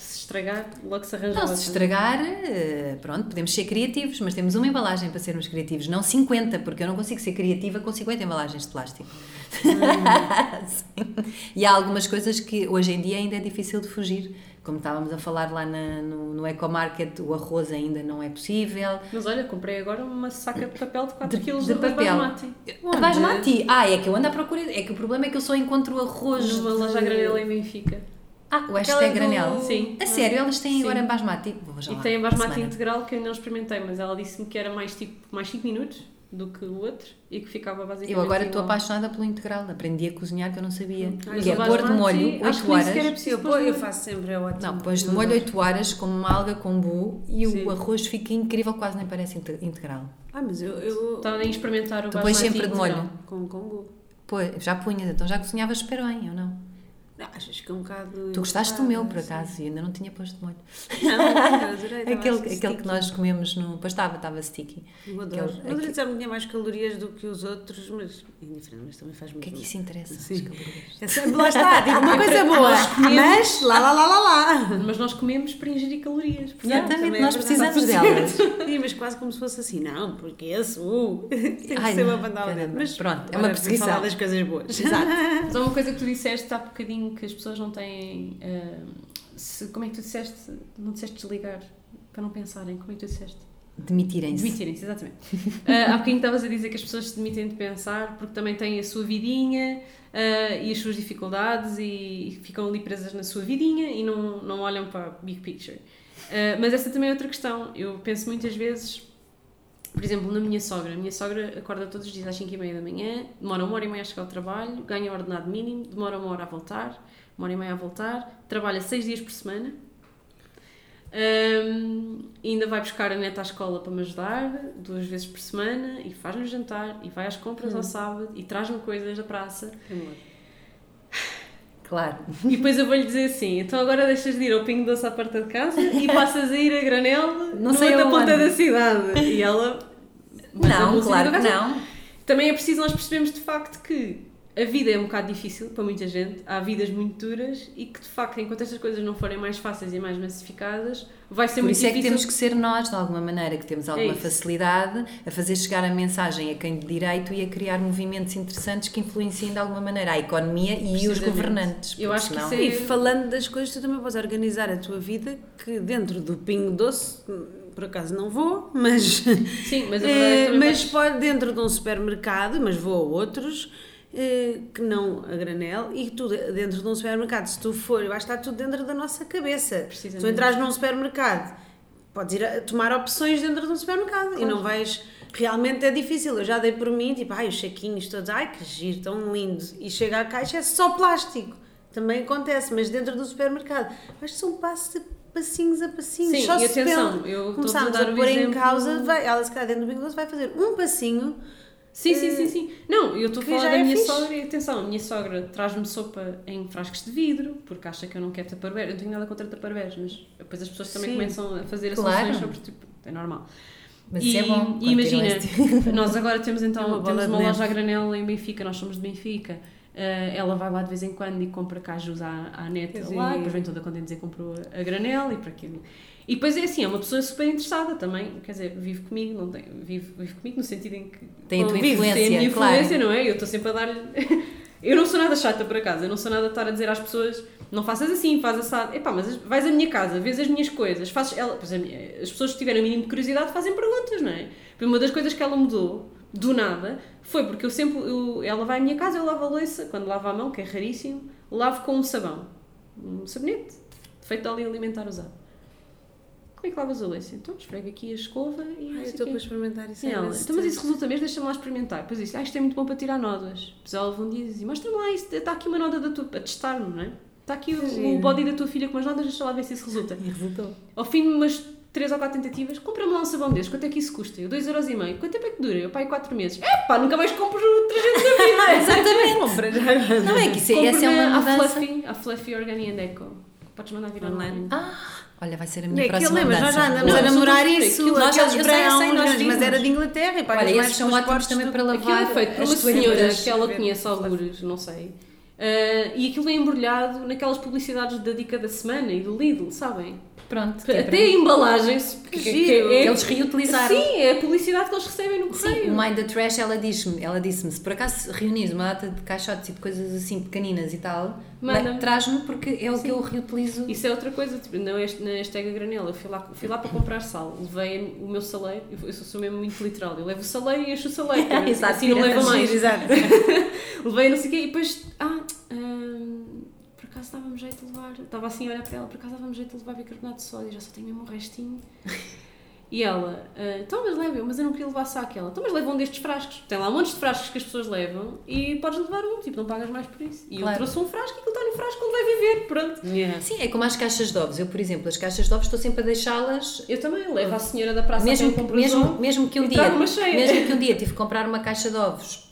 Se estragar, logo se arranja Não, se estragar, eh, pronto, podemos ser criativos, mas temos uma embalagem para sermos criativos, não 50, porque eu não consigo ser criativa com 50 embalagens de plástico. Sim. E há algumas coisas que hoje em dia ainda é difícil de fugir. Como estávamos a falar lá na- no, no Ecomarket, o arroz ainda não é possível. Mas olha, comprei agora uma saca de papel de 4 De- kg de de papel. basmati. Basmati. Ah, é que eu ando à procura. É que o problema é que eu só encontro arroz. Numa de- loja a granel em Benfica. Ah, o hashtag do- granel? Sim. A sério, elas têm Sim. agora em basmati. Vou já E lá, tem a basmati integral que eu ainda não experimentei, mas ela disse-me que era mais tipo mais 5 minutos do que o outro e que ficava basicamente. Eu agora estou apaixonada pelo integral. Aprendi a cozinhar que eu não sabia. Mas que é o pôr de molho acho 8 que nem sequer é horas. preciso Eu, pôr pô- de eu faço sempre, é ótimo. Não, pões de molho 8 horas com uma alga com bu e Sim. o arroz fica incrível, quase nem parece inte- integral. Ah, mas eu. eu Estava a experimentar o Tu pões basmati sempre de integral. molho. com Congo. Pô, já punhas, então já cozinhavas super bem, ou não? Não, achas que é um bocado. Tu gostaste do meu, por acaso, e ainda não tinha posto de molho. Não, eu adorei. Aquele, aquele que nós comemos no. Pois estava, estava sticky. Eu Aquele- adoro. Eu aquele- adorei dizer que tinha mais calorias do que os outros, mas é indiferente, mas também faz O muito que é que isso interessa? Sim. As calorias? Essa- Lá está, tipo uma coisa boa, mas lá, lá, lá, lá, lá. Mas nós comemos para ingerir calorias. portanto, Exatamente, também é nós precisamos delas. Sim, mas quase como se fosse assim, não, porque esse, uh, tem que Ai, ser não, uma bandada. Mas Pronto, é uma perseguição. falar das coisas boas. Exato. Mas há uma coisa que tu disseste há bocadinho que as pessoas não têm. ah, se- como é que tu disseste? Não disseste desligar para não pensarem. Como é que tu disseste? Demitirem-se. Demitirem-se, exatamente. Ah, há bocadinho estavas a dizer que as pessoas se demitem de pensar porque também têm a sua vidinha ah, e as suas dificuldades e ficam ali presas na sua vidinha e não, não olham para a big picture. Ah, mas essa também é outra questão. Eu penso muitas vezes, por exemplo, na minha sogra. A minha sogra acorda todos os dias às 5 e meia da manhã, demora uma hora e meia a chegar ao trabalho, ganha ordenado mínimo, demora uma hora a voltar, uma hora e meia a voltar, trabalha seis dias por semana. Ahm, ainda vai buscar a neta à escola para me ajudar duas vezes por semana e faz-me jantar e vai às compras ao sábado e traz-me coisas da praça Claro. e depois eu vou-lhe dizer assim então agora deixas de ir ao Pingo Doce à porta de casa e passas a ir a Granel Não sei outra ponta da cidade e ela Não, claro que não. também é preciso nós percebermos de facto que a vida é um bocado difícil para muita gente, há vidas muito duras e que de facto, enquanto estas coisas não forem mais fáceis e mais massificadas, vai ser Por muito isso é que difícil. temos que ser nós, de alguma maneira, que temos alguma isso. facilidade a fazer chegar a mensagem a quem de direito e a criar movimentos interessantes que influenciem de alguma maneira a economia e os governantes. Eu acho que senão- é- E falando das coisas, tu também podes organizar a tua vida que dentro do Pingo Doce, por acaso não vou, mas, Sim, mas a verdade é eh, que também mas pode dentro de um supermercado, mas vou a outros. Eh, que não a granel e tu de- dentro de um supermercado se tu for, vai estar tudo dentro da nossa cabeça. Se tu entras num supermercado podes ir a tomar opções dentro de um supermercado e não vais realmente é difícil, eu já dei por mim tipo, ai os saquinhos todos, ai que giro, tão lindo. E chega à caixa é só plástico. Também acontece, mas dentro do supermercado. Que são passos passinhos a passinhos. Sim, só e se atenção, pensa- eu a começarmos a o pôr em exemplo- causa vai, ela se calhar dentro do Big Doce vai fazer um passinho Sim, sim, sim, sim. Não, eu estou a falar da é minha fixe. sogra e atenção, a minha sogra traz-me sopa em frascos de vidro, porque acha que eu não quero taparware. Eu não tenho nada contra taparwares, mas depois as pessoas também Sim. começam a fazer Claro. sobre tipo, é normal. Mas e, isso é bom. e imagina, este- nós agora temos É então uma bola temos uma loja a granel em Benfica, nós somos de Benfica. eh, ela vai lá de vez em quando e compra cajus à, à lá, e depois vem toda contente dizer que comprou a granel e para aquilo. E depois é assim, é uma pessoa super interessada também, quer dizer, vive comigo, não tem, vive, vive comigo no sentido em que Tem a tua convive, influência, tem a minha claro. influência, não é? Eu estou sempre a dar-lhe. eu não sou nada chata por acaso, eu não sou nada a estar a dizer às pessoas não faças assim, faz assado. Epá, mas vais à minha casa, vês as minhas coisas, fazes. Ela, pois as pessoas que tiverem o mínimo de curiosidade fazem perguntas, não é? Uma das coisas que ela mudou, do nada, foi porque eu sempre. eu- ela vai à minha casa, eu lavo a louça, quando lavo a mão, que é raríssimo, lavo com um sabão. Um sabonete, feito de óleo alimentar usado. Como é que lavas a louça? Então esfrega aqui a escova e. eu sei estou para experimentar isso E é ela, então, mas isso resulta mesmo, deixa-me lá experimentar. Depois disse, ah, isto é muito bom para tirar nódoas. Depois ela um dia e disse, mostra-me lá, isso, está aqui uma nódoa da tua, a testar-me, não é? está aqui o, o body da tua filha com umas notas, deixa lá ver se isso resulta. E resultou. Ao fim de umas 3 ou 4 tentativas, compra-me lá um sabão destes, quanto é que isso custa? Eu 2,5€. Quanto tempo é que dura? Eu pai 4 meses. É pá, nunca mais compro detergente da vida. Exatamente. Compra. Não é que isso, essa é Compra-me uma a. Fluffy, a Fluffy Organic Deco. Podes mandar vir online. Online. Ah, olha, vai ser a minha é que próxima lembras, nós já mudança. andamos Não, a namorar isso, aquilo- nós já- aqueles mas era de Inglaterra e pagas Olha, esses são ótimos também do- para Aquilo lavar é feito por as uma senhora que ela conhece algures, não sei. Ah, e aquilo é embrulhado naquelas publicidades da dica da semana e do Lidl, sabem? Pronto. que é Até a embalagem. Que, giro. é- Eles reutilizaram. Sim, é a publicidade que eles recebem no Sim, correio. o Mind the Trash, ela disse-me, ela disse-me, se por acaso reunires uma data de caixotes e de coisas assim pequeninas e tal, traz-me porque é o que eu reutilizo. Isso é outra coisa, tipo, na hasht- na hashtag a granela, eu fui lá, fui lá para comprar sal, levei o meu saleiro, eu eu sou mesmo muito literal, eu levo o saleiro e encho o saleiro, Exato, assim não leva mais. Exato. Levei não sei o quê e depois, ah, hum, por acaso dava-me jeito de levar, estava assim a olhar para ela, por acaso dava-me jeito de levar bicarbonato de sódio, já só tenho mesmo um restinho. E ela, ah, então mas leva, eu, mas eu não queria levar saco. Ela, então mas leva um destes frascos. Tem lá montes de frascos que as pessoas levam e podes levar um, tipo, não pagas mais por isso. E Claro. eu trouxe um frasco e aquilo está no frasco onde vai viver, pronto. Yeah. Sim, é como as caixas de ovos. Eu, por exemplo, as caixas de ovos estou sempre a deixá-las Eu também levo a senhora da praça mesmo, mesmo, mesmo que um dia mesmo que um dia tive que comprar uma caixa de ovos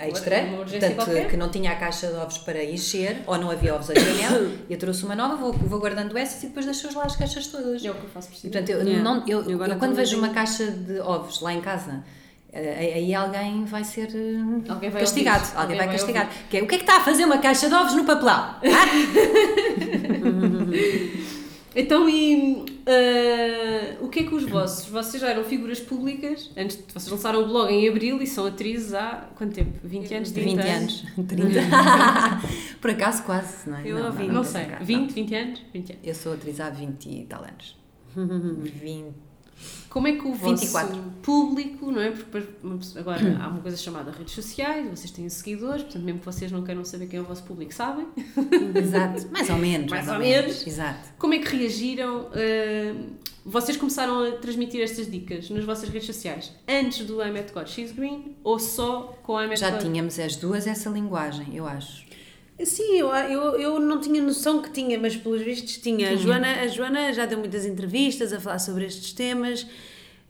extra, Uma urgência portanto qualquer. que não tinha a caixa de ovos para encher ou não havia ovos a granel, eu trouxe uma nova, vou, vou guardando essas e depois deixo lá as caixas todas. É o que eu faço por cima. portanto, eu, Yeah. não, eu, Eu agora eu quando vejo uma caixa de ovos lá em casa, eh, aí alguém vai ser eh, Alguém vai castigado. Alguém, Alguém vai, vai castigado. Que é, o que é que está a fazer uma caixa de ovos no papelão? Ah? Então, e ah, o que é que os vossos? Vocês já eram figuras públicas, antes de vocês lançaram o blog em abril e são atrizes há quanto tempo? 20 anos? 20 anos. 30. Por acaso quase, não é? Eu não, não, Não sei, brincar, 20, 20 anos? 20 anos. Eu sou atriz há 20 e tal anos. 20. Como é que o vosso 24. público, não é? Porque agora há uma coisa chamada redes sociais, vocês têm seguidores, portanto, mesmo que vocês não queiram saber quem é o vosso público, sabem. Exato. Mais ou menos. Mais Mais, ou ou menos. menos. Exato. Como é que reagiram? ah, vocês começaram a transmitir estas dicas nas vossas redes sociais antes do I Met God She's Green ou só com a I Met Já God? tínhamos as duas essa linguagem, eu acho. Sim, eu, eu, eu não tinha noção que tinha, mas pelos vistos tinha. A, Joana, a Joana já deu muitas entrevistas a falar sobre estes temas.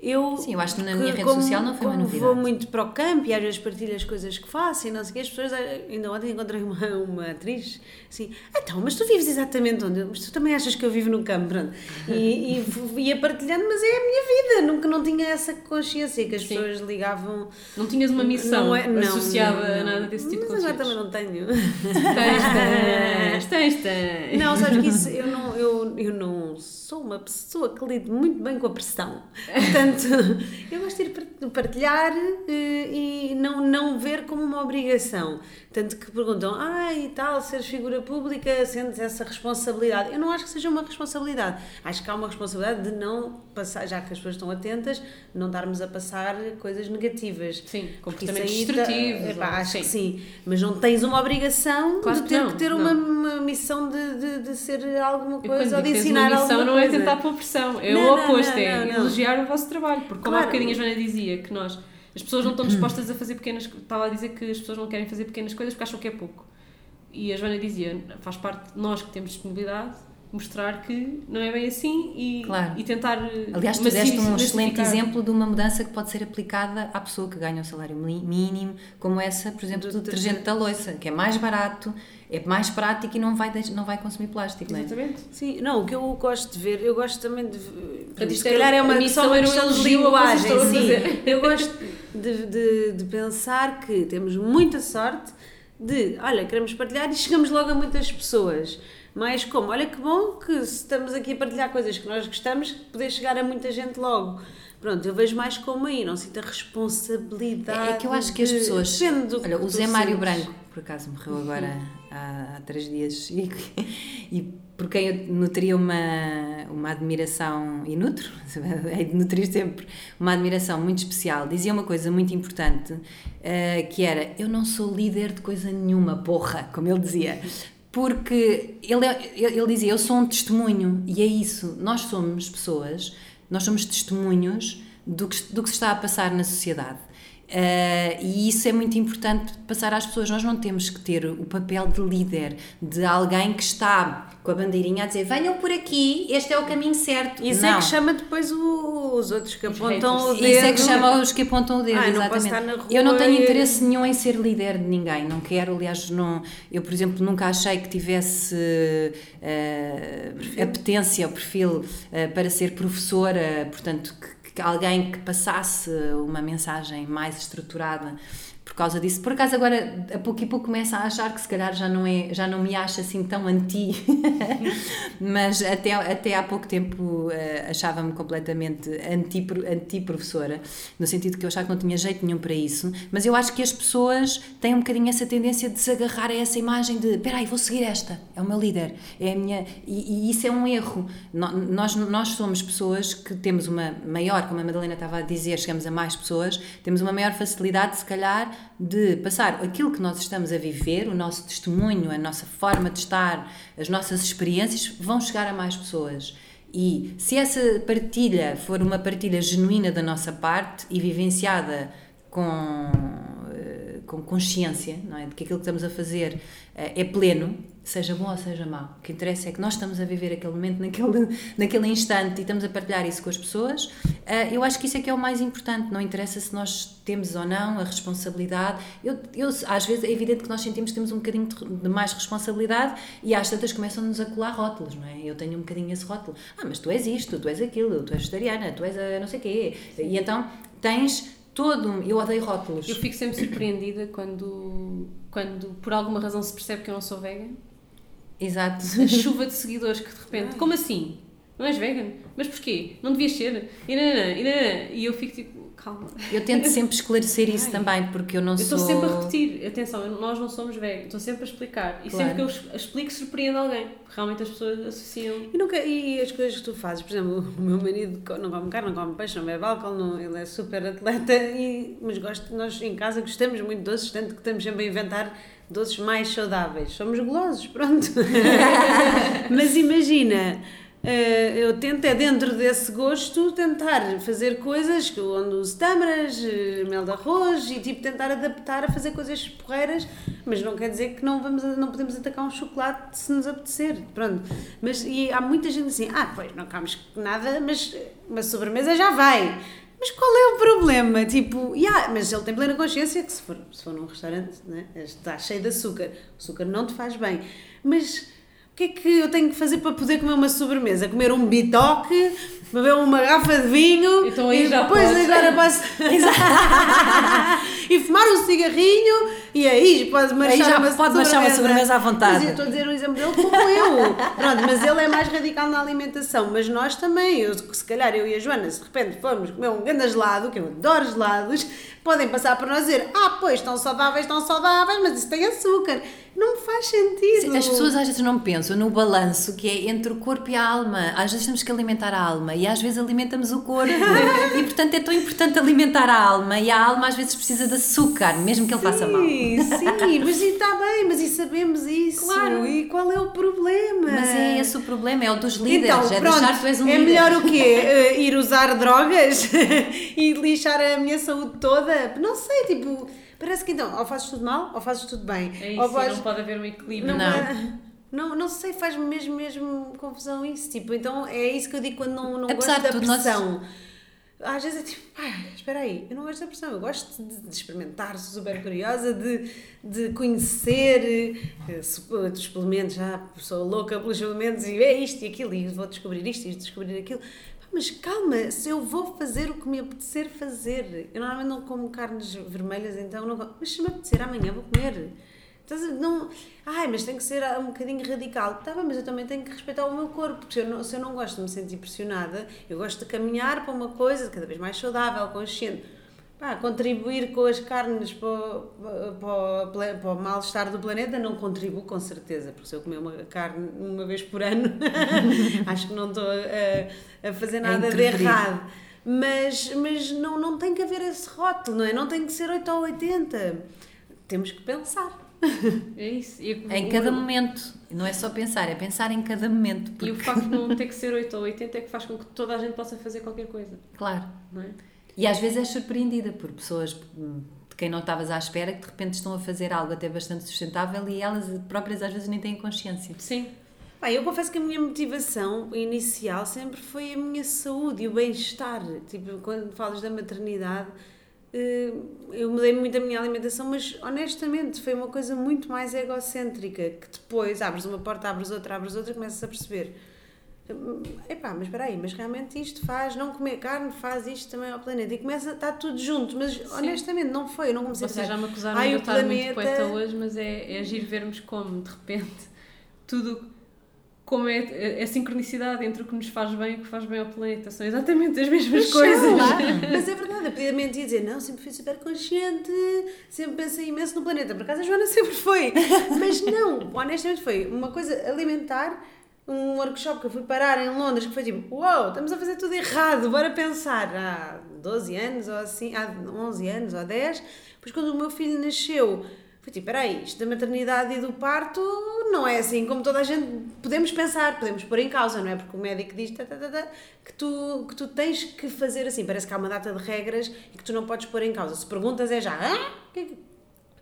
Eu, Sim, eu acho que na que minha rede como- social não foi uma novidade. vou muito para o campo e às vezes partilho as coisas que faço e não sei o quê, as pessoas, ainda ontem encontrei uma, uma atriz assim, então, mas tu vives exatamente onde? Mas tu também achas que eu vivo no campo, pronto. E, e ia partilhando, mas é a minha vida, nunca não tinha essa consciência que as Sim. pessoas ligavam. Não tinhas uma missão Não é- não, associada não, a nada desse tipo de Mas agora também não tenho. Tens, tens, tens. Não, sabes que isso, eu não, eu, eu não sou uma pessoa que lide muito bem com a pressão. Portanto, eu gosto de ir partilhar eh, e não, não ver como uma obrigação. Tanto que perguntam, ah, e tal, seres figura pública, sentes essa responsabilidade. Eu não acho que seja uma responsabilidade. Acho que há uma responsabilidade de não passar, já que as pessoas estão atentas, não darmos a passar coisas negativas. Sim, comportamentos tá- destrutivos. epá, ou- acho que sim. Mas não tens uma obrigação Claro de que ter não, que ter uma, uma missão de, de, de ser alguma coisa ou de que ensinar alguma não é coisa. tentar pôr pressão, é Não, o oposto, não, é não, não. elogiar o vosso trabalho. Porque como há bocadinho a Joana dizia que nós, as pessoas não estão dispostas a fazer pequenas estava a dizer que as pessoas não querem fazer pequenas coisas porque acham que é pouco. E a Joana dizia, faz parte de nós que temos disponibilidade mostrar que não é bem assim e, Claro. e tentar eh, Aliás, tu deste um excelente exemplo de uma mudança que pode ser aplicada à pessoa que ganha o salário mínimo, como essa, por exemplo, Do do detergente da loiça, que é mais barato, é mais prático e não vai, não vai consumir plástico, não é? Exatamente. Sim, não, o que eu gosto de ver, eu gosto também de. Portanto, isto se calhar é uma, missão era um elogio que vocês linguagem, sim. Eu gosto de, de, de pensar que temos muita sorte de, olha, queremos partilhar e chegamos logo a muitas pessoas. Mas como, olha que bom que se estamos aqui a partilhar coisas que nós gostamos, poder chegar a muita gente logo. Pronto, eu vejo mais como aí, não sinto a responsabilidade. É que eu acho que as de- pessoas. Que Olha, o Zé Mário. Branco, por acaso, morreu agora há, há três dias e, e por quem eu nutria uma, uma admiração, e nutro, hei de nutrir sempre, uma admiração muito especial. Dizia uma coisa muito importante eh, que era: Eu não sou líder de coisa nenhuma, porra, como ele dizia. Porque ele, é- ele dizia: Eu sou um testemunho, e é isso, nós somos pessoas, nós somos testemunhos do que, do que se está a passar na sociedade. Uh, e isso é muito importante passar às pessoas. Nós não temos que ter o papel de líder, de alguém que está com a bandeirinha a dizer venham por aqui, este é o caminho certo. Isso não. é que chama depois o, os outros que apontam o dedo. Isso é que chama os que apontam o dedo, Ah, não exatamente. estar na rua eu não tenho e- interesse nenhum em ser líder de ninguém, não quero, aliás, não, eu, por exemplo, nunca achei que tivesse eh, apetência ou perfil eh, para ser professora, portanto, que, que alguém que passasse uma mensagem mais estruturada por causa disso. Por acaso agora, a pouco e pouco começa a achar que se calhar já não, é, já não me acha assim tão anti, mas até, até há pouco tempo eh, achava-me completamente anti, anti-professora, no sentido que eu achava que não tinha jeito nenhum para isso, mas eu acho que as pessoas têm um bocadinho essa tendência de se agarrar a essa imagem de espera aí, vou seguir esta, é o meu líder, é a minha... E, e isso é um erro. Nós, nós somos pessoas que temos uma maior, como a Madalena estava a dizer, chegamos a mais pessoas, temos uma maior facilidade, se calhar, de passar aquilo que nós estamos a viver, o nosso testemunho, a nossa forma de estar, as nossas experiências, vão chegar a mais pessoas. E se essa partilha for uma partilha genuína da nossa parte e vivenciada com, com consciência, não é? De que aquilo que estamos a fazer eh, é pleno, seja bom ou seja mau. O que interessa é que nós estamos a viver aquele momento naquele, naquele instante e estamos a partilhar isso com as pessoas. Eh, Eu acho que isso é que é o mais importante. Não interessa se nós temos ou não a responsabilidade. Eu, eu, às vezes é evidente que nós sentimos que temos um bocadinho de mais responsabilidade e às tantas começam-nos a colar rótulos, não é? Eu tenho um bocadinho esse rótulo. Ah, mas tu és isto, tu és aquilo, tu és vegetariana, tu és a não sei quê. E então tens todo. Eu odeio rótulos. Eu fico sempre surpreendida quando, quando por alguma razão se percebe que eu não sou vegan. Exato. A chuva de seguidores que de repente, como assim? Não és vegan? Mas porquê? Não devias ser? E, nananã, e, nananã. e eu fico tipo, calma. Eu tento sempre esclarecer isso Ai. também, porque eu não Eu sou... estou sempre a repetir, atenção, eu- nós não somos vegan, estou sempre a explicar. E Claro. sempre que eu explico, surpreende alguém. Porque realmente as pessoas associam. E, nunca, e as coisas que tu fazes, por exemplo, o meu marido não come carne, não come peixe, não bebe álcool, não, ele é super atleta, e, mas gosto, nós em casa gostamos muito de doces, tanto que estamos sempre a inventar doces mais saudáveis. Somos golosos, pronto. mas imagina, eu tento, é dentro desse gosto, tentar fazer coisas onde uso tâmaras, eh, mel de arroz e tipo tentar adaptar a fazer coisas porreiras, mas não quer dizer que não, vamos, não podemos atacar um chocolate se nos apetecer, pronto. Mas e há muita gente assim, ah, pois não comes nada, mas uma sobremesa já vai. Mas qual é o problema? Tipo, yeah, mas ele tem plena consciência que se for, se for num restaurante né, está cheio de açúcar. O açúcar não te faz bem. Mas que é que eu tenho que fazer para poder comer uma sobremesa? Comer um bitoque, beber uma garrafa de vinho Então e depois agora posso... e fumar um cigarrinho e aí pode marchar já uma pode marchar uma sobremesa à vontade. Mas eu estou a dizer um exemplo dele como eu. Pronto, mas ele é mais radical na alimentação, mas nós também. Eu, se calhar eu e a Joana, se de repente formos comer um grande gelado, que eu adoro gelados, podem passar por nós dizer: Ah, pois, estão saudáveis, estão saudáveis, mas isso tem açúcar. Não faz sentido. As pessoas às vezes não pensam no balanço que é entre o corpo e a alma. Às vezes temos que alimentar a alma e às vezes alimentamos o corpo. e portanto é tão importante alimentar a alma e a alma às vezes precisa de açúcar, mesmo que ele faça mal. Sim, sim, mas e está bem, mas e sabemos isso? Claro. E qual é o problema? Mas é esse o problema, é o dos líderes. Então, é pronto, deixar que tu és um é líder. melhor o quê? Eh, ir usar drogas e lixar a minha saúde toda? Não sei, tipo, parece que então, ou fazes tudo mal ou fazes tudo bem. É ou isso, e vais- não pode haver um equilíbrio. não, Não. não, não sei, faz-me mesmo, mesmo confusão isso. Tipo, então é isso que eu digo quando não, não Apesar gosto da de tudo, nós- pressão. Às vezes é tipo, ah, espera aí, eu não gosto da pressão, eu gosto de, de experimentar, sou super curiosa, de, de conhecer outros suplementos, já sou louca pelos suplementos e é isto e aquilo, e vou descobrir isto e descobrir aquilo. Mas calma, se eu vou fazer o que me apetecer fazer, eu normalmente não como carnes vermelhas, então não como, mas se me apetecer amanhã vou comer. Não, ai, mas tem que ser um bocadinho radical. Bem, mas eu também tenho que respeitar o meu corpo, porque se eu, não, se eu não gosto de me sentir pressionada, eu gosto de caminhar para uma coisa cada vez mais saudável, consciente. Pá, contribuir com as carnes para, para, para o mal-estar do planeta não contribuo com certeza, porque se eu comer uma carne uma vez por ano, acho que não estou a, a fazer nada de interferir. errado. Mas, mas não, não tem que haver esse rótulo, não é? Não tem que ser 8 ou 80. Temos que pensar. É isso. E, Em o- cada momento. Não é só pensar, é pensar em cada momento. E Porque, o facto de não ter que ser 8 ou 80 é que faz com que toda a gente possa fazer qualquer coisa, claro. não é? E às vezes és surpreendida por pessoas de quem não estavas à espera que de repente estão a fazer algo até bastante sustentável e elas próprias às vezes nem têm consciência. Sim. Eu confesso que a minha motivação inicial sempre foi a minha saúde e o bem-estar. Tipo, quando falas da maternidade, eu mudei muito a minha alimentação, mas honestamente foi uma coisa muito mais egocêntrica. Que depois abres uma porta, abres outra, abres outra e começas a perceber. Epá, mas espera aí, mas realmente isto faz, não comer carne faz isto também ao planeta. E começa, está tudo junto, mas honestamente não foi, eu não comecei Vocês a já me acusaram de estar planeta- muito poeta hoje, mas é, é agir vermos como, de repente, tudo como é, é sincronicidade entre o que nos faz bem e o que faz bem ao planeta. São exatamente as mesmas Mas coisas. são, Mas é verdade, eu podia mentir e dizer, não, sempre fui super consciente, sempre pensei imenso no planeta. Por acaso a Joana sempre foi. Mas não, honestamente foi uma coisa alimentar, um workshop que eu fui parar em Londres, que foi tipo, uau, estamos a fazer tudo errado, bora pensar. Há 12 anos ou assim, há 11 anos ou 10, depois quando o meu filho nasceu, foi tipo, peraí, isto da maternidade e do parto não é assim como toda a gente podemos pensar, podemos pôr em causa, não é? Porque o médico diz tá, tá, tá, que, tu, que tu tens que fazer assim, parece que há uma data de regras e que tu não podes pôr em causa. Se perguntas é já, ah? Que-"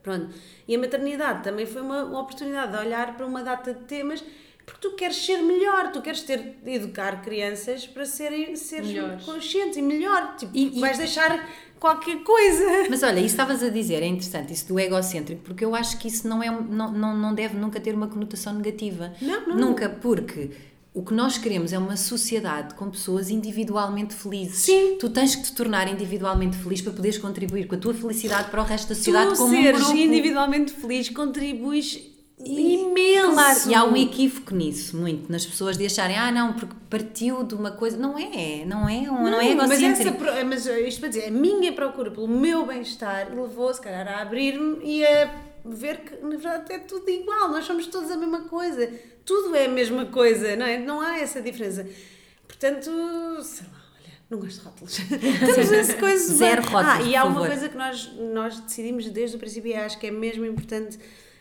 Pronto. E a maternidade também foi uma, uma oportunidade de olhar para uma data de temas porque tu queres ser melhor, tu queres ter, educar crianças para serem seres Melhores. conscientes e melhor. Tipo, E- e- vais deixar qualquer coisa. Mas olha, isso estavas a dizer, é interessante, isso do egocêntrico, porque eu acho que isso não, é, não, não, não deve nunca ter uma conotação negativa. Não, não. Nunca, porque o que nós queremos é uma sociedade com pessoas individualmente felizes. Sim. Tu tens que te tornar individualmente feliz para poderes contribuir com a tua felicidade para o resto da sociedade tu como um seres grupo. individualmente feliz contribuis imenso. Claro, e há um equívoco nisso, muito, nas pessoas de acharem, ah, não, porque partiu de uma coisa. Não é, não é, um, não, é mas, essa, mas isto para dizer, a minha procura pelo meu bem-estar levou, se calhar, a abrir-me e a ver que, na verdade, é tudo igual. Nós somos todos a mesma coisa. Tudo é a mesma coisa, não é? Não há essa diferença. Portanto, sei lá, olha, não gosto de rótulos. Temos essa coisa. Zero rótulos, Ah, e há por uma favor. coisa que nós, nós decidimos desde o princípio e acho que é mesmo importante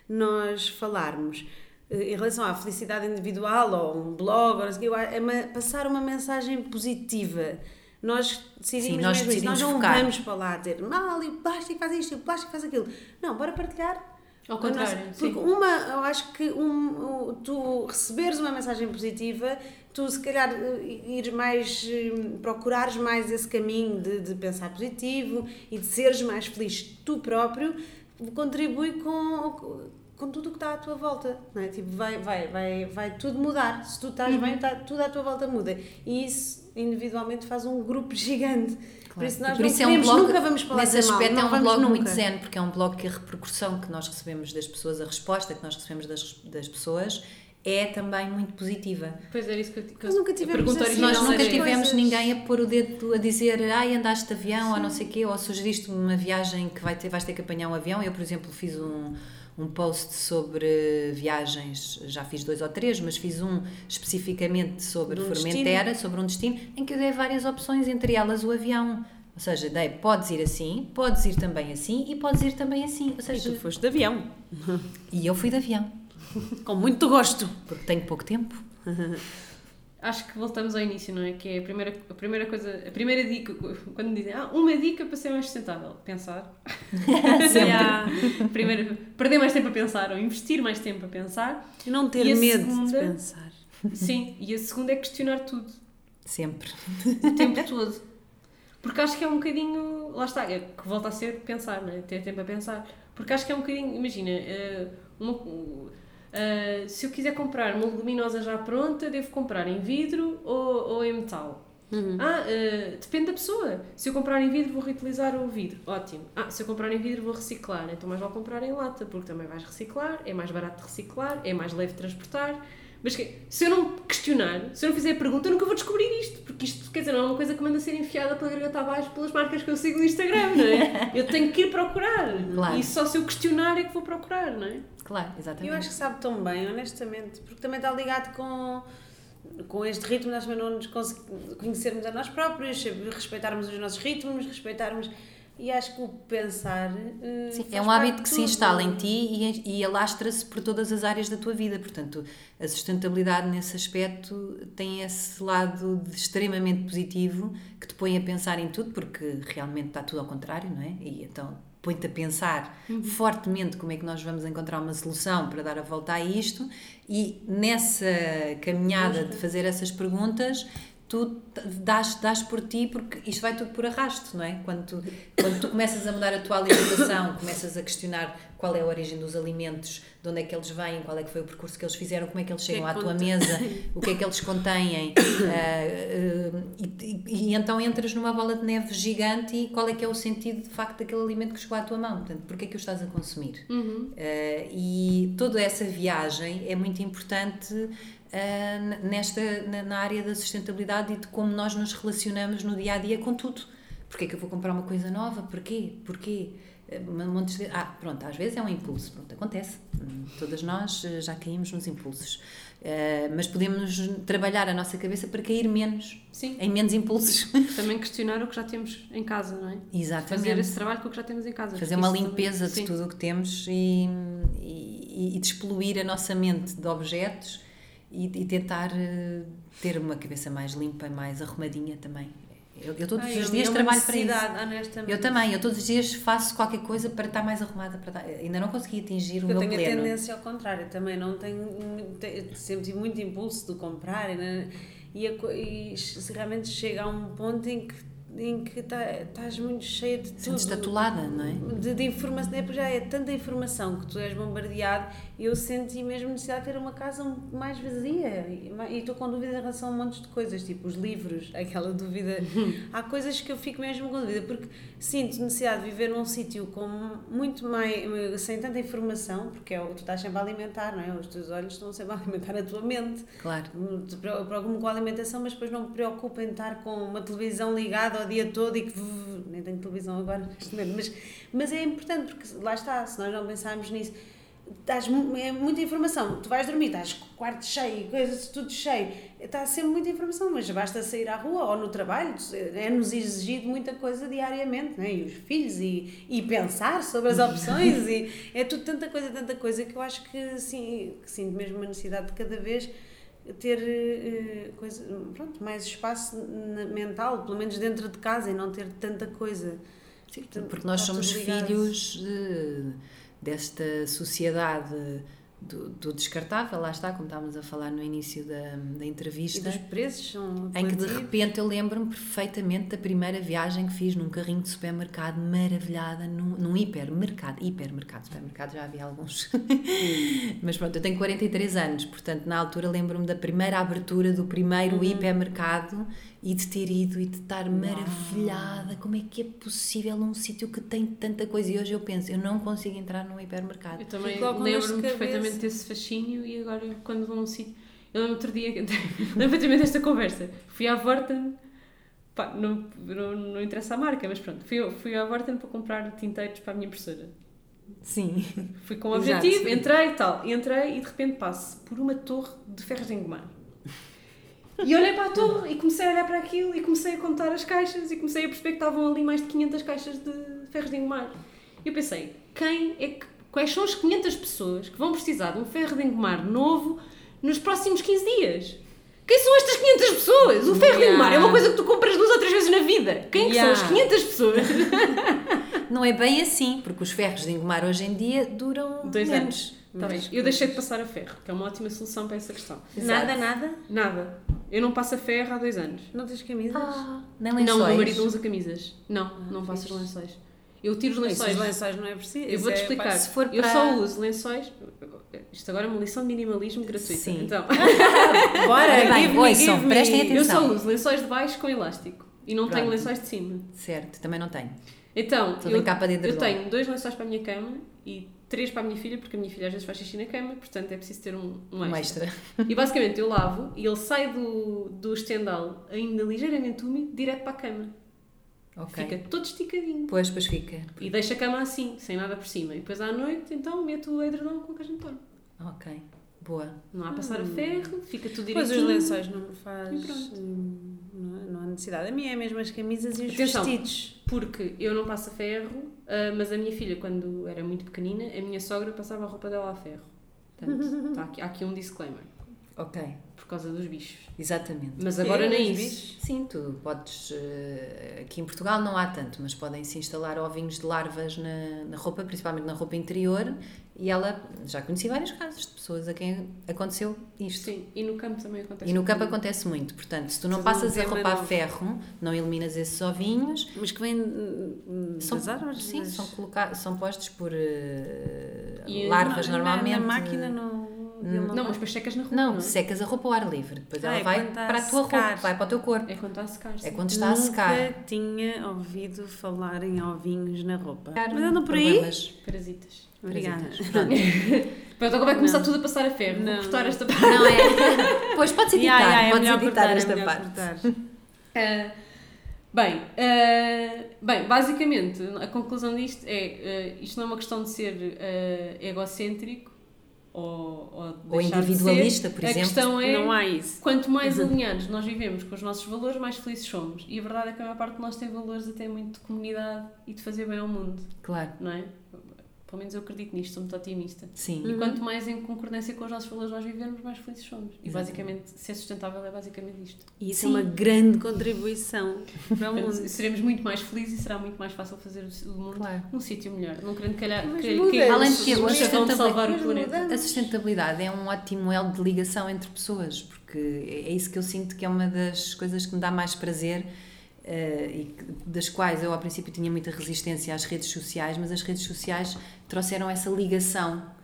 nós falarmos. eh, Em relação à felicidade individual ou um blog, ou não sei é uma- passar uma mensagem positiva. Nós decidimos Sim, nós mesmo isso. Nós decidimos não vamos lá dizer mal e o plástico faz isto e o plástico faz aquilo. Não, bora partilhar. Ao contrário, nossa- sim. Porque uma, eu acho que um, tu receberes uma mensagem positiva, tu se calhar eh, ires mais, eh, procurares mais esse caminho de, de pensar positivo e de seres mais feliz tu próprio, contribui com, com tudo o que está à tua volta. Não é? tipo, vai, vai, vai, vai tudo mudar. Se tu estás Uhum. bem, tá- tudo à tua volta muda. E isso individualmente faz um grupo gigante. Por isso nós por não isso é um blog, nunca vamos falar nesse mal, aspecto não é um blog nunca. muito zen, porque é um blog que a repercussão que nós recebemos das pessoas, a resposta que nós recebemos das, das pessoas é também muito positiva. Pois era isso que eu, que Nós nunca tivemos assim, Nós não, nunca tivemos coisas. ninguém a pôr o dedo a dizer ai andaste de avião ou não sei o quê, ou sugeriste uma viagem que vai ter, vais ter que apanhar um avião. Eu, por exemplo, fiz um, um post sobre viagens, já fiz dois ou três, mas fiz um especificamente sobre um Formentera, sobre um destino, em que eu dei várias opções, entre elas o avião. Ou seja, dei, podes ir assim, podes ir também assim e podes ir também assim. Ou E seja, tu foste de avião. e eu fui de avião, Com muito gosto. porque tenho pouco tempo. Acho que voltamos ao início, não é? Que é a primeira, a primeira coisa, a primeira dica, quando dizem, ah, uma dica para ser mais sustentável, pensar. Sempre. Primeiro, perder mais tempo a pensar ou investir mais tempo a pensar. E não ter E medo segunda? de pensar. Sim, e a segunda é questionar tudo, Sempre. o tempo todo. Porque acho que é um bocadinho, lá está, é que volta a ser pensar, não é? Ter tempo a pensar. Porque acho que é um bocadinho, imagina, eh, uma, eh, se eu quiser comprar uma leguminosa já pronta, devo comprar em vidro ou, ou em metal? Ah, eh, depende da pessoa. Se eu comprar em vidro, vou reutilizar o vidro. Ótimo. Ah, se eu comprar em vidro, vou reciclar. Então mais vale comprar em lata, porque também vais reciclar, é mais barato de reciclar, é mais leve de transportar. Mas que- se eu não questionar, se eu não fizer a pergunta, eu nunca vou descobrir isto. Porque isto, quer dizer, não é uma coisa que manda ser enfiada pela garganta abaixo pelas marcas que eu sigo no Instagram, não é? Eu tenho que ir procurar. Claro. E só se eu questionar é que vou procurar, não é? Claro, exatamente. Eu acho que sabe tão bem, honestamente, porque também está ligado com, com este ritmo, nós também não nos conhecermos a nós próprios, respeitarmos os nossos ritmos, respeitarmos. E acho que o pensar. eh, Sim, é um hábito que se tudo. instala em ti e, e alastra-se por todas as áreas da tua vida. Portanto, a sustentabilidade nesse aspecto tem esse lado extremamente positivo que te põe a pensar em tudo, porque realmente está tudo ao contrário, não é? E então põe-te a pensar fortemente como é que nós vamos encontrar uma solução para dar a volta a isto e nessa caminhada de fazer essas perguntas tu dás, dás por ti porque isto vai tudo por arrasto, não é? Quando tu, quando tu começas a mudar a tua alimentação, começas a questionar qual é a origem dos alimentos, de onde é que eles vêm, qual é que foi o percurso que eles fizeram, como é que eles chegam que à tua contém? mesa, o que é que eles contêm, ah, ah, e, e- e então entras numa bola de neve gigante e qual é que é o sentido de facto daquele alimento que chegou à tua mão, portanto, porque é que o estás a consumir? Ah, e toda essa viagem é muito importante nesta, na, área da sustentabilidade e de como nós nos relacionamos no dia a dia com tudo. Porquê é que eu vou comprar uma coisa nova? Porquê? Porquê? Eh, um de- Ah, pronto, às vezes é um impulso, pronto, acontece. Hum, Todas nós eh, já caímos nos impulsos. Eh, mas podemos trabalhar a nossa cabeça para cair menos, Sim. em menos impulsos. Também questionar o que já temos em casa, não é? Exatamente. Fazer esse trabalho com o que já temos em casa. fazer uma isso também- limpeza de tudo o que temos e, e, e despoluir a nossa mente de objetos e, e tentar eh, ter uma cabeça mais limpa, mais arrumadinha também. Eu, eu todos Ai, os eu- dias trabalho para isso. honestamente. Eu também, eu todos os dias faço qualquer coisa para estar mais arrumada. Para estar- ainda não consegui atingir o Eu meu tenho a pleno. tendência ao contrário, também não tenho, te- sempre tive muito impulso de comprar e, né, e, e se realmente chega a um ponto em que, em que tá, estás muito cheia de tudo. Sentes-te atolada, não é? de, de informação, é porque já é tanta informação que tu és bombardeado, eu senti mesmo necessidade de ter uma casa mais vazia e estou com dúvida em relação a um monte de coisas, tipo os livros, aquela dúvida. Há coisas que eu fico mesmo com dúvida, porque sinto necessidade de viver num sítio com muito mais, sem tanta informação, porque é tu estás sempre a alimentar, não é? Os teus olhos estão sempre a alimentar a tua mente. Claro. Preocupo-me com a alimentação, mas depois não me preocupo em estar com uma televisão ligada ao dia todo e que nem tenho televisão agora neste momento, mas, mas é importante porque lá está, se nós não pensarmos nisso, estás, é muita informação, tu vais dormir, estás com o quarto cheio, coisas tudo cheio, está sempre muita informação, mas basta sair à rua ou no trabalho, é-nos exigido muita coisa diariamente, né? e os filhos, e, e pensar sobre as opções, e é tudo tanta coisa, tanta coisa que eu acho que, sim, que sinto mesmo uma necessidade de cada vez ter eh, coisa, pronto, mais espaço mental, pelo menos dentro de casa, e não ter tanta coisa. Portanto, Porque nós somos ligado. filhos de- desta sociedade do, do descartável, lá está, como estávamos a falar no início da, da E entrevista. dos preços são Em que de repente eu lembro-me perfeitamente da primeira viagem que fiz num carrinho de supermercado, maravilhada, num, num hipermercado. Hipermercado, supermercado já havia alguns. Mas pronto, eu tenho 43 anos, portanto na altura lembro-me da primeira abertura do primeiro hipermercado e de ter ido e de estar maravilhada. Como é que é possível um sítio que tem tanta coisa? E hoje eu penso, eu não consigo entrar num hipermercado. Eu também lembro-me perfeitamente desse fascínio e agora quando vou a um sítio. Eu lembro outro dia, lembro perfeitamente desta conversa. Fui à Vorten, pá, não, não, não interessa a marca, mas pronto, fui, fui à Vorten para comprar tinteiros para a minha impressora. Sim. Fui com o Exato. objetivo, entrei e tal. Entrei e de repente passo por uma torre de ferros de engomar. E olhei para a torre e comecei a olhar para aquilo e comecei a contar as caixas e comecei a perceber que estavam ali mais de 500 caixas de ferros de engomar. E eu pensei, quem é que, quais são as 500 pessoas que vão precisar de um ferro de engomar novo nos próximos 15 dias? Quem são estas 500 pessoas? O ferro de engomar é uma coisa que tu compras duas ou três vezes na vida. Quem que Yeah. são as 500 pessoas? Não é bem assim, porque os ferros de engomar hoje em dia duram Dois menos. anos. Tá bem. Eu deixei de passar a ferro, que é uma ótima solução para essa questão. Nada, nada? Nada. Eu não passo a ferro há dois anos. Não tens camisas? Ah, nem lençóis. Não, o meu marido não usa camisas. Não, não passo os lençóis. Eu tiro os Esses lençóis. lençóis não é preciso. Eu vou-te é explicar. para- se for Eu para- só uso lençóis. Isto agora é uma lição de minimalismo gratuita. Sim. Então, Bora, Ora bem, give me, ouçam, give me. prestem eu só Atenção. uso lençóis de baixo com elástico. E não tenho Pronto. lençóis de cima. Certo, também não tenho. Então, eu, tem capa de eu edredom. tenho dois lençóis para a minha cama e três para a minha filha, porque a minha filha às vezes faz xixi na cama, portanto é preciso ter um, um Um extra. extra. E basicamente eu lavo e ele sai do, do estendal ainda ligeiramente úmido, direto para a cama. Ok. Fica todo esticadinho. Pois, pois fica. E deixa a cama assim, sem nada por cima. E depois à noite, então, meto o edredom com o que a gente. Ok. Boa. Não há a passar a ferro, fica tudo Pois direitinho. os lençóis não me faz. E pronto. hum, Não, não ando necessidade. A minha é mesmo as camisas e os Atenção. vestidos. Porque eu não passo a ferro, ah, mas a minha filha, quando era muito pequenina, a minha sogra passava a roupa dela a ferro. Portanto, tá aqui, há aqui um disclaimer. Ok, Por causa dos bichos. exatamente. Mas agora nem os isso. Sim, tu podes. eh, Aqui em Portugal não há tanto, mas podem-se instalar ovinhos de larvas na, na roupa, principalmente na roupa interior, e ela. Já conheci vários casos de pessoas a quem aconteceu isto. Sim, e no campo também acontece. E no campo muito. acontece muito, portanto, se tu não um passas a roupa a ferro, não eliminas esses ovinhos, Mas que vêm hum, são, das árvores? sim, das- são, são postos por eh, E larvas Na- na- normalmente. Na máquina não. Ele Não, mas depois secas na roupa. Não, é? secas a roupa ao ar livre, depois Ah, ela é vai a para a tua secar. roupa, vai para o teu corpo. É quando está a secar. É sim. quando está a Nunca secar. tinha ouvido falar em ovinhos na roupa. Mas andam por aí? Parasitas. Obrigada. Pronto. Agora vai começar Não. tudo a passar a ferro. Vou Não, cortar não. esta parte. Não é? Pois podes editar, ya, é podes melhor editar cortar, é esta melhor parte. cortar. Ah, bem, ah, bem, basicamente, a conclusão disto é: ah, isto não é uma questão de ser egocêntrico ou, ou, Ou individualista, ser. por a exemplo. questão é: Não há isso. quanto mais alinhados nós vivemos com os nossos valores, mais felizes somos. E a verdade é que a maior parte de nós tem valores até muito de comunidade e de fazer bem ao mundo, Claro, não é? Pelo menos eu acredito nisto, sou muito otimista. sim. E quanto mais em concordância com os nossos valores nós vivermos, mais felizes somos. E Exatamente. basicamente, ser sustentável é basicamente isto. E isso Sim. é uma grande contribuição para o mundo. Seremos muito mais felizes e será muito mais fácil fazer o mundo Claro. num sítio melhor. Não querendo calhar que, Além de que a sustentabilidade-. A sustentabilidade é um ótimo elo de ligação entre pessoas, porque é isso que eu sinto que é uma das coisas que me dá mais prazer e que- das quais eu ao princípio tinha muita resistência às redes sociais, mas as redes sociais trouxeram essa ligação.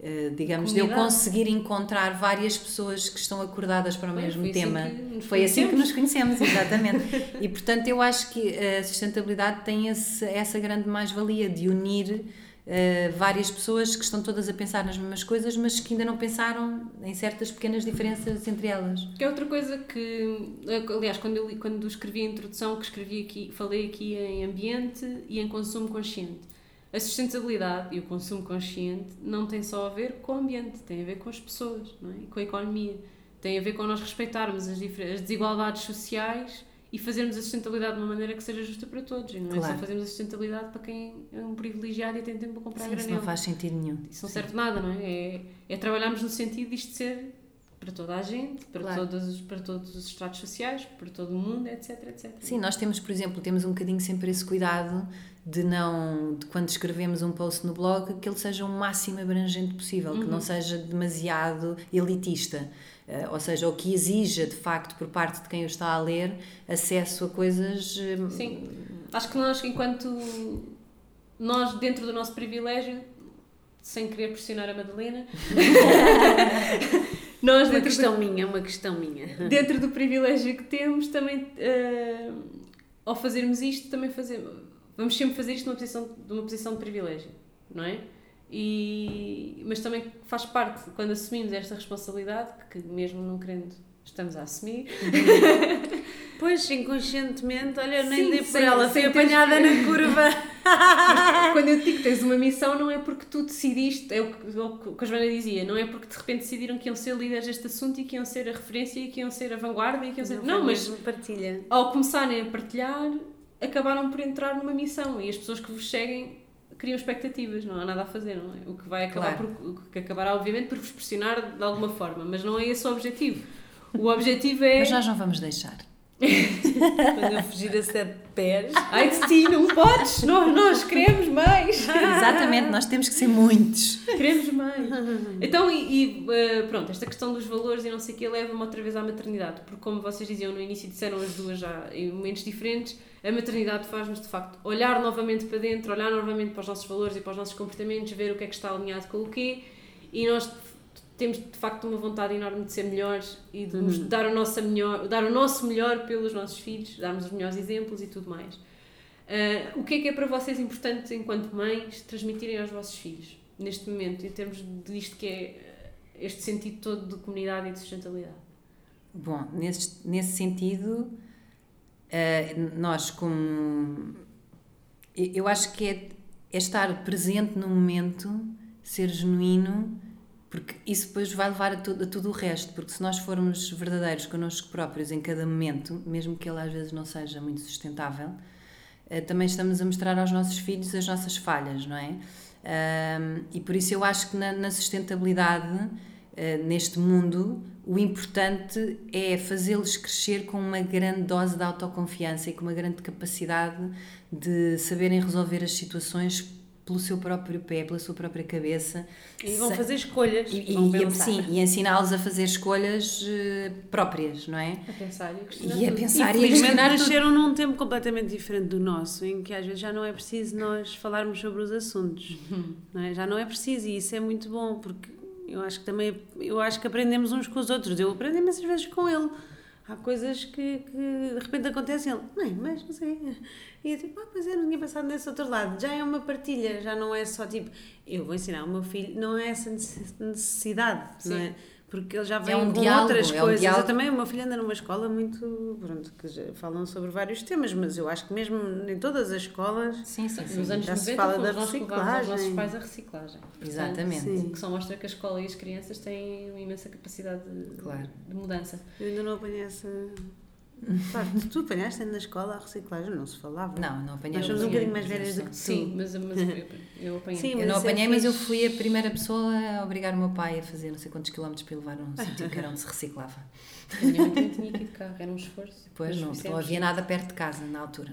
eh, digamos, de eu Comunidade. conseguir encontrar várias pessoas que estão acordadas para o Bem, mesmo foi assim tema. nos foi assim que nos conhecemos, exatamente. e portanto eu acho que a sustentabilidade tem esse- essa grande mais-valia de unir eh, várias pessoas que estão todas a pensar nas mesmas coisas, mas que ainda não pensaram em certas pequenas diferenças entre elas. Que é outra coisa que, aliás, quando eu li- quando escrevi a introdução, que escrevi aqui, falei aqui em ambiente e em consumo consciente. A sustentabilidade e o consumo consciente não tem só a ver com o ambiente, tem a ver com as pessoas, não é? Com a economia. Tem a ver com nós respeitarmos as, as desigualdades sociais e fazermos a sustentabilidade de uma maneira que seja justa para todos. E não é Claro. só fazermos a sustentabilidade para quem é um privilegiado e tem tempo para comprar Sim, isso granel. não faz sentido nenhum. Isso não serve de nada, não é? É, é trabalharmos no sentido disto ser para toda a gente, para, Claro. todos, os- para todos os estratos sociais, para todo o mundo, etc, etc. Sim, nós temos, por exemplo, temos um bocadinho sempre esse cuidado de não, de quando escrevemos um post no blog, que ele seja o máximo abrangente possível, que não seja demasiado elitista. Eh, ou seja, o que exija, de facto, por parte de quem o está a ler, acesso a coisas. eh, Sim. Acho que nós, enquanto nós, dentro do nosso privilégio, sem querer pressionar a Madalena, nós Uma dentro do, questão minha, uma questão minha. dentro do privilégio que temos, também eh, ao fazermos isto, também fazemos, vamos sempre fazer isto numa posição, de uma posição de privilégio, não é? E, mas também faz parte, quando assumimos esta responsabilidade, que mesmo não querendo, estamos a assumir, Pois, inconscientemente, olha, eu nem Sim, dei por ela, fui apanhada que- na curva. quando eu te digo que tens uma missão, não é porque tu decidiste, é o que, é o que a Joana dizia, não é porque de repente decidiram que iam ser líderes deste assunto e que iam ser a referência e que iam ser a vanguarda e que iam ser. Não, foi mas partilha. ao começarem a partilhar, acabaram por entrar numa missão e as pessoas que vos seguem criam expectativas, não há nada a fazer, não é? O que vai acabar Claro. por, o que acabará obviamente por vos pressionar de alguma forma, mas não é esse o objetivo. O objetivo é. Mas nós não vamos deixar. Quando eu fugir a sete pés. Ai ti, não podes! Nós, nós queremos mais! Exatamente, nós temos que ser muitos. Queremos mais. Então, e, e, eh, pronto, esta questão dos valores e não sei o que leva-me outra vez à maternidade, porque como vocês diziam no início, disseram as duas já em momentos diferentes, a maternidade faz-nos de facto olhar novamente para dentro, olhar novamente para os nossos valores e para os nossos comportamentos, ver o que é que está alinhado com o quê, e nós temos de facto uma vontade enorme de ser melhores e de nos dar, o nosso melhor, dar o nosso melhor pelos nossos filhos, darmos os melhores exemplos e tudo mais. Ah, o que é que é para vocês importante, enquanto mães, transmitirem aos vossos filhos, neste momento, em termos disto que é eh, este sentido todo de comunidade e de sustentabilidade? Bom, nesse, nesse sentido, eh, nós como. Eu eu acho que é, é estar presente no momento, ser genuíno Porque isso depois vai levar a, tu, a tudo o resto, porque se nós formos verdadeiros connosco próprios em cada momento, mesmo que ele às vezes não seja muito sustentável, eh, também estamos a mostrar aos nossos filhos as nossas falhas, não é? E por isso eu acho que na, na sustentabilidade, uh, neste mundo, o importante é fazê-los crescer com uma grande dose de autoconfiança e com uma grande capacidade de saberem resolver as situações pelo seu próprio pé, pela sua própria cabeça. E vão fazer escolhas. E, vão e, sim, e ensiná-los a fazer escolhas uh, próprias, não é? A pensar e a questionar. E a pensar e a Infelizmente questionar nasceram num tempo completamente diferente do nosso, em que às vezes já não é preciso nós falarmos sobre os assuntos, não é? Já não é preciso e isso é muito bom porque eu acho que também eu acho que aprendemos uns com os outros. Eu aprendo imensas vezes com ele. Há coisas que, que de repente acontecem ele, mãe, mas não sei. E eu tipo, ah, pois é, não tinha pensado nesse outro lado. Já é uma partilha, já não é só tipo, eu vou ensinar o meu filho, não é essa necessidade, não é? Porque ele já vem um com diálogo, outras é um coisas. diálogo. Eu também, o meu filho anda numa escola muito. Pronto, que já falam sobre vários temas, mas eu acho que mesmo em todas as escolas. Sim, sim. Nos anos Já se 90 fala fomos da reciclagem. nossos pais a reciclagem. Portanto, Exatamente. Sim. O que só mostra que a escola e as crianças têm uma imensa capacidade de, Claro. de mudança. Eu ainda não apanhei essa. Parte. Tu apanhaste na escola a reciclagem? Não se falava. Não, não apanhei. Nós somos um bocadinho mais velhas do que tu. Sim, mas, mas eu, apanhei. Sim, Eu não é apanhei, mas eu fui a primeira pessoa a obrigar o meu pai a fazer não sei quantos quilómetros para levar um sítio que era onde se reciclava. A minha mãe tinha que ir de carro, era um esforço. Pois não, fizemos. não havia nada perto de casa na altura.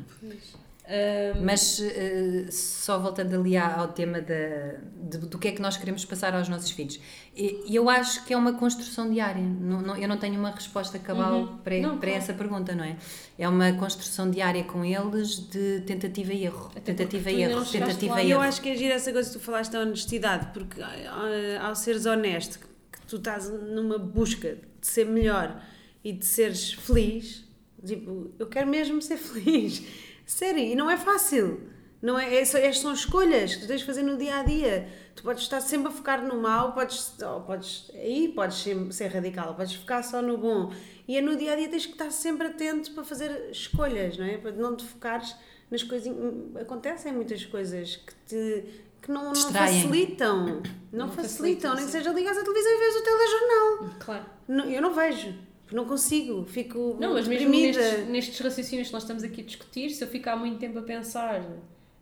Ahm, Mas eh, só voltando ali ao tema da, de- do que é que nós queremos passar aos nossos filhos, E- eu acho que é uma construção diária. Não- não- eu não tenho uma resposta cabal Uhum. para, Não, para claro. essa pergunta, não é? É uma construção diária com eles de tentativa e erro. Até tentativa e erro, tentativa e E eu erro. acho que é gira essa coisa que tu falaste da honestidade, porque ah, ao seres honesto, que tu estás numa busca de ser melhor e de seres feliz, tipo, eu quero mesmo ser feliz. Sério, e não é fácil. Não é, é, só- é- são escolhas que tu tens de fazer no dia a dia. Tu podes estar sempre a focar no mal, podes, podes aí podes ser, ser radical, podes focar só no bom. E é no dia a dia tens que estar sempre atento para fazer escolhas, não é? Para não te focares nas coisas. Acontecem muitas coisas que te que não, não facilitam. Não, Não facilitam, facilitam, nem que seja ligares à televisão e vês o telejornal. Claro. Não, eu não vejo, não consigo, fico Não, mas mesmo nestes, nestes raciocínios que nós estamos aqui a discutir, se eu ficar muito tempo a pensar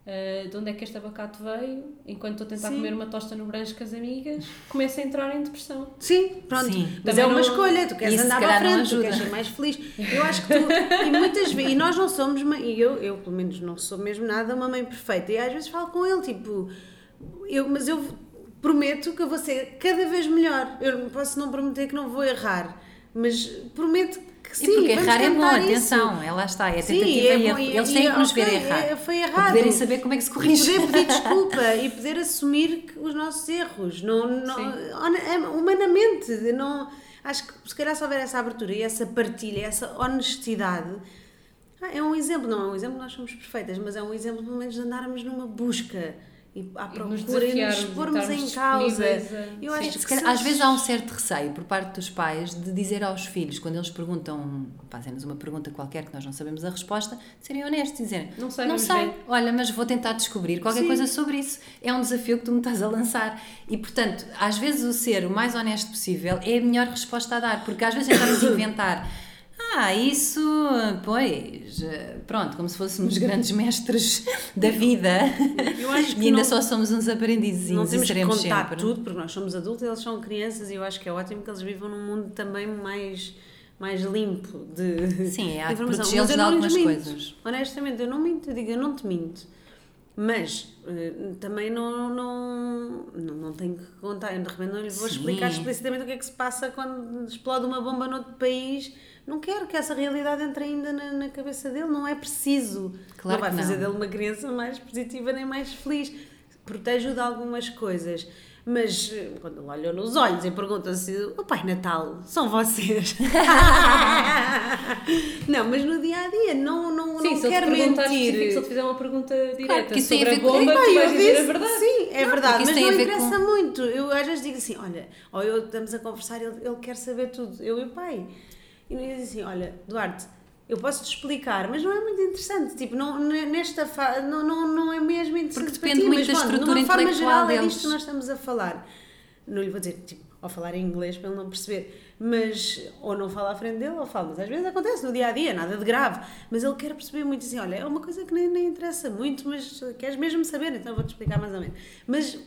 ah, de onde é que este abacate veio, enquanto estou a tentar Sim. comer uma tosta no branco com as amigas, começo a entrar em depressão. Sim, pronto. Sim. Mas Também é uma não- escolha, tu queres Isso, andar não frente, tu ajuda. queres ser mais feliz. Eu acho que tu, e muitas vezes, e nós não somos, e eu, eu pelo menos não sou mesmo nada uma mãe perfeita, e às vezes falo com ele, tipo, eu, mas eu prometo que eu vou ser cada vez melhor. Eu não posso não prometer que não vou errar, mas prometo que sim. e porque errar é bom, isso. atenção, é lá está, é Sim, tentativa é e bom, e- Eles e- têm que nos ok, ver errar. é- foi errado. poderem saber como é que se E corrige. poder pedir desculpa e poder assumir que os nossos erros. Não, não, Sim. é, humanamente. Não, acho que se calhar se houver essa abertura e essa partilha, essa honestidade. ah, É um exemplo, não é um exemplo, nós somos perfeitas, mas é um exemplo pelo menos de andarmos numa busca e à nos procura e nos pormos em causa. a- Eu acho que às vezes há um certo receio por parte dos pais de dizer aos filhos, quando eles perguntam, fazem-nos uma pergunta qualquer que nós não sabemos a resposta, serem honestos e dizerem: Não sei, não sei, ver." olha, mas vou tentar descobrir qualquer Sim. coisa sobre isso. É um desafio que tu me estás a lançar. E portanto, às vezes o ser o mais honesto possível é a melhor resposta a dar, porque às vezes tentamos inventar. Ah, isso, pois, eh, pronto, como se fôssemos grandes mestres da vida Eu acho que e ainda não- só somos uns aprendizes não temos que contar sempre. tudo, porque nós somos adultos e eles são crianças e eu acho que é ótimo que eles vivam num mundo também mais, mais limpo de Sim, há de informação. Mas eu não algumas minto. coisas. Honestamente, eu não minto, eu digo, eu não te minto. Mas eh, também não, não, não, não tenho que contar, eu de repente não lhe vou Sim. explicar explicitamente o que é que se passa quando explode uma bomba noutro país. Não quero que essa realidade entre ainda na, na cabeça dele, não é preciso. Claro não vai que fazer não. dele uma criança mais positiva nem mais feliz. Protege-o de algumas coisas. Mas eh, quando ele olhou nos olhos e pergunta se o Pai Natal são vocês. não, mas no dia a dia não, não, Sim, não se quero mentir. se ele fizer uma pergunta direta isso tem sobre a a com- bomba, Epá, tu vais dizer a disse- verdade. Sim, é verdade, porque isso mas não interessa com- muito. Eu às vezes digo assim, olha, ou eu estamos a conversar, ele, ele quer saber tudo, eu e o pai. E eu digo assim, olha, Duarte, eu posso te explicar, mas não é muito interessante. Tipo, não, nesta fase, não, não, não é mesmo interessante Porque depende ti, muito mas, da estrutura de uma forma intelectual geral é deles. disto que nós estamos a falar. não lhe vou dizer, tipo, ou falar em inglês para ele não perceber, mas, ou não fala à frente dele, ou fala, mas às vezes acontece no dia a dia, nada de grave, mas ele quer perceber muito assim, olha, é uma coisa que nem, nem interessa muito, mas queres mesmo saber, então vou-te explicar mais ou menos. Mas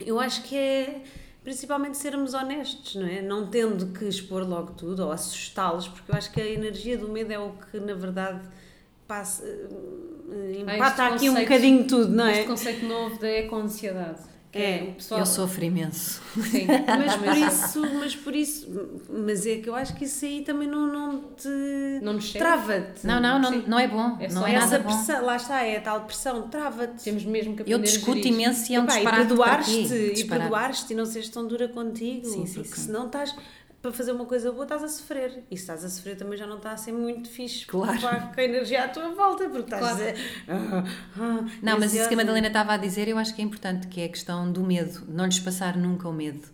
eu acho que é principalmente sermos honestos, não é? Não tendo que expor logo tudo ou assustá-los, porque eu acho que a energia do medo é o que, na verdade, passa, eh, empata aqui um bocadinho tudo, não é? Este conceito novo da eco-ansiedade. É, o pessoal... Eu sofro imenso. Sim. Mas por isso, mas por isso, mas é que eu acho que isso aí também não, não te Não trava-te. Não, não, não, Sim. não é bom. É não é Essa nada bom. pressão, lá está, é a tal pressão, trava-te. Temos mesmo que aprender Eu discuto imenso e é um Epá, e disparate para perdoar-te, ti. e perdoar-te e não seres tão dura contigo, Sim, sim, porque sim. senão estás para fazer uma coisa boa, estás a sofrer. E se estás a sofrer também já não está a ser muito fixe Claro. com a energia à tua volta, porque estás Claro. a dizer. "Ah, ah", Não, mas isso que a. Madalena estava a dizer, eu acho que é importante, que é a questão do medo, não lhes passar nunca o medo.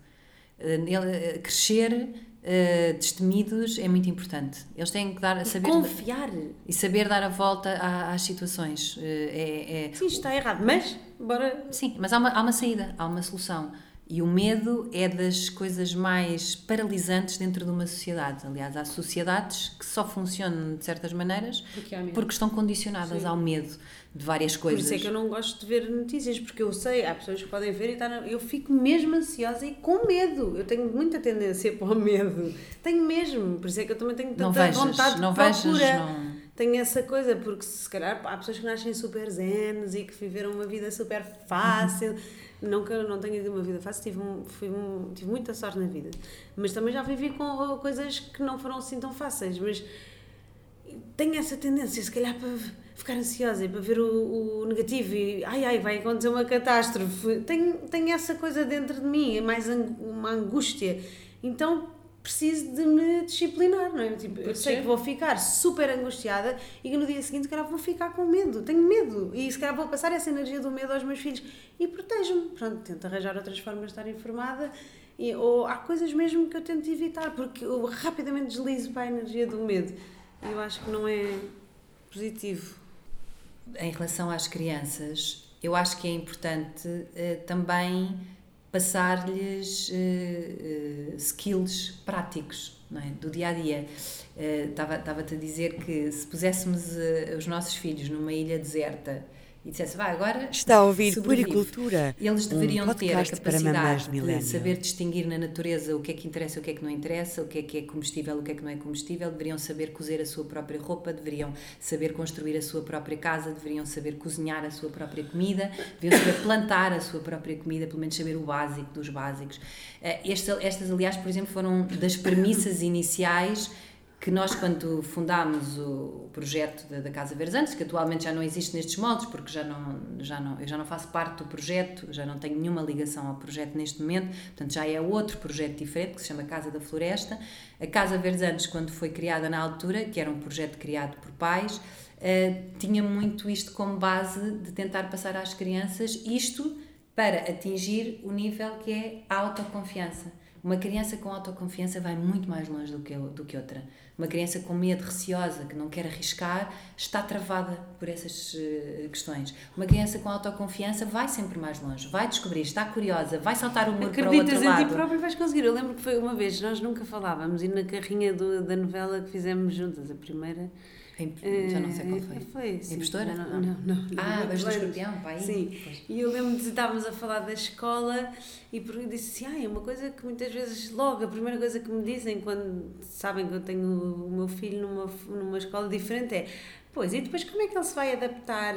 Eh, ele, eh, crescer eh, destemidos é muito importante. Eles têm que dar, saber Confiar. e saber dar a volta à- às situações. Eh, é- é- Sim, está errado, mas bora. Sim, mas há uma, há uma saída, há uma solução. E o medo é das coisas mais paralisantes dentro de uma sociedade. Aliás, há sociedades que só funcionam de certas maneiras Porque porque estão condicionadas ao medo de várias Por coisas. isso é que eu não gosto de ver notícias, porque eu sei, há pessoas que podem ver e tá na- eu fico mesmo ansiosa e com medo. Eu tenho muita tendência para o medo. Tenho mesmo, por isso é que eu também tenho tanta Não vejas, vontade de não procura. vejas, não- Tenho essa coisa, porque se calhar há pessoas que nascem super zenes e que viveram uma vida super fácil. Não que eu não tenha tido uma vida fácil, tive, um- fui um- tive muita sorte na vida. Mas também já vivi com coisas que não foram assim tão fáceis. Mas tenho essa tendência, se calhar, para ficar ansiosa e para ver o, o negativo e ai ai, vai acontecer uma catástrofe. Tenho, tenho essa coisa dentro de mim, é mais ang- uma angústia. Então preciso de me disciplinar, não é? Tipo, eu sei que vou ficar super angustiada e que no dia seguinte, se calhar, vou ficar com medo. Tenho medo e se calhar vou passar essa energia do medo aos meus filhos e protejo-me. Pronto, tento arranjar outras formas de estar informada. E, ou há coisas mesmo que eu tento evitar, porque eu rapidamente deslizo para a energia do medo. Eu acho que não é positivo. Em relação às crianças, eu acho que é importante eh, também passar-lhes eh, eh, skills práticos é? do dia a dia. Eh, Estava- Estava-te a dizer que se puséssemos eh, os nossos filhos numa ilha deserta e dissesse, vai, agora Está a ouvir sobrevive." Puricultura. Eles deveriam um ter a capacidade de saber distinguir na natureza o que é que interessa o que é que não interessa, o que é que é comestível o que é que não é comestível, deveriam saber cozer a sua própria roupa, deveriam saber construir a sua própria casa, deveriam saber cozinhar a sua própria comida, deveriam saber plantar a sua própria comida, pelo menos saber o básico dos básicos. Eh, Esta, estas, aliás, por exemplo, foram das premissas iniciais que nós, quando fundámos o projeto da, da Casa Verdes que atualmente já não existe nestes moldes, porque já não, já não, eu já não faço parte do projeto, já não tenho nenhuma ligação ao projeto neste momento, portanto já é outro projeto diferente, que se chama Casa da Floresta. A Casa Verdes quando foi criada na altura, que era um projeto criado por pais, eh, tinha muito isto como base de tentar passar às crianças isto para atingir o nível que é a autoconfiança. Uma criança com autoconfiança vai muito mais longe do que, do que outra. Uma criança com medo, receosa, que não quer arriscar, está travada por essas eh, questões. Uma criança com autoconfiança vai sempre mais longe, vai descobrir, está curiosa, vai saltar o muro para o Acreditas outro em lado. ti próprio vais conseguir. Eu lembro que foi uma vez, nós nunca falávamos, e na carrinha do- da novela que fizemos juntas, a primeira. Já não sei qual foi. eh, Foi, sim. Impostora? Não, não. não, não. Ah, mas do não. escorpião, pá, aí. Sim, Pois. e eu lembro de estávamos a falar da escola e por- disse assim, ah, é uma coisa que muitas vezes, logo, a primeira coisa que me dizem quando sabem que eu tenho o meu filho numa, numa escola diferente é, pois, e depois como é que ele se vai adaptar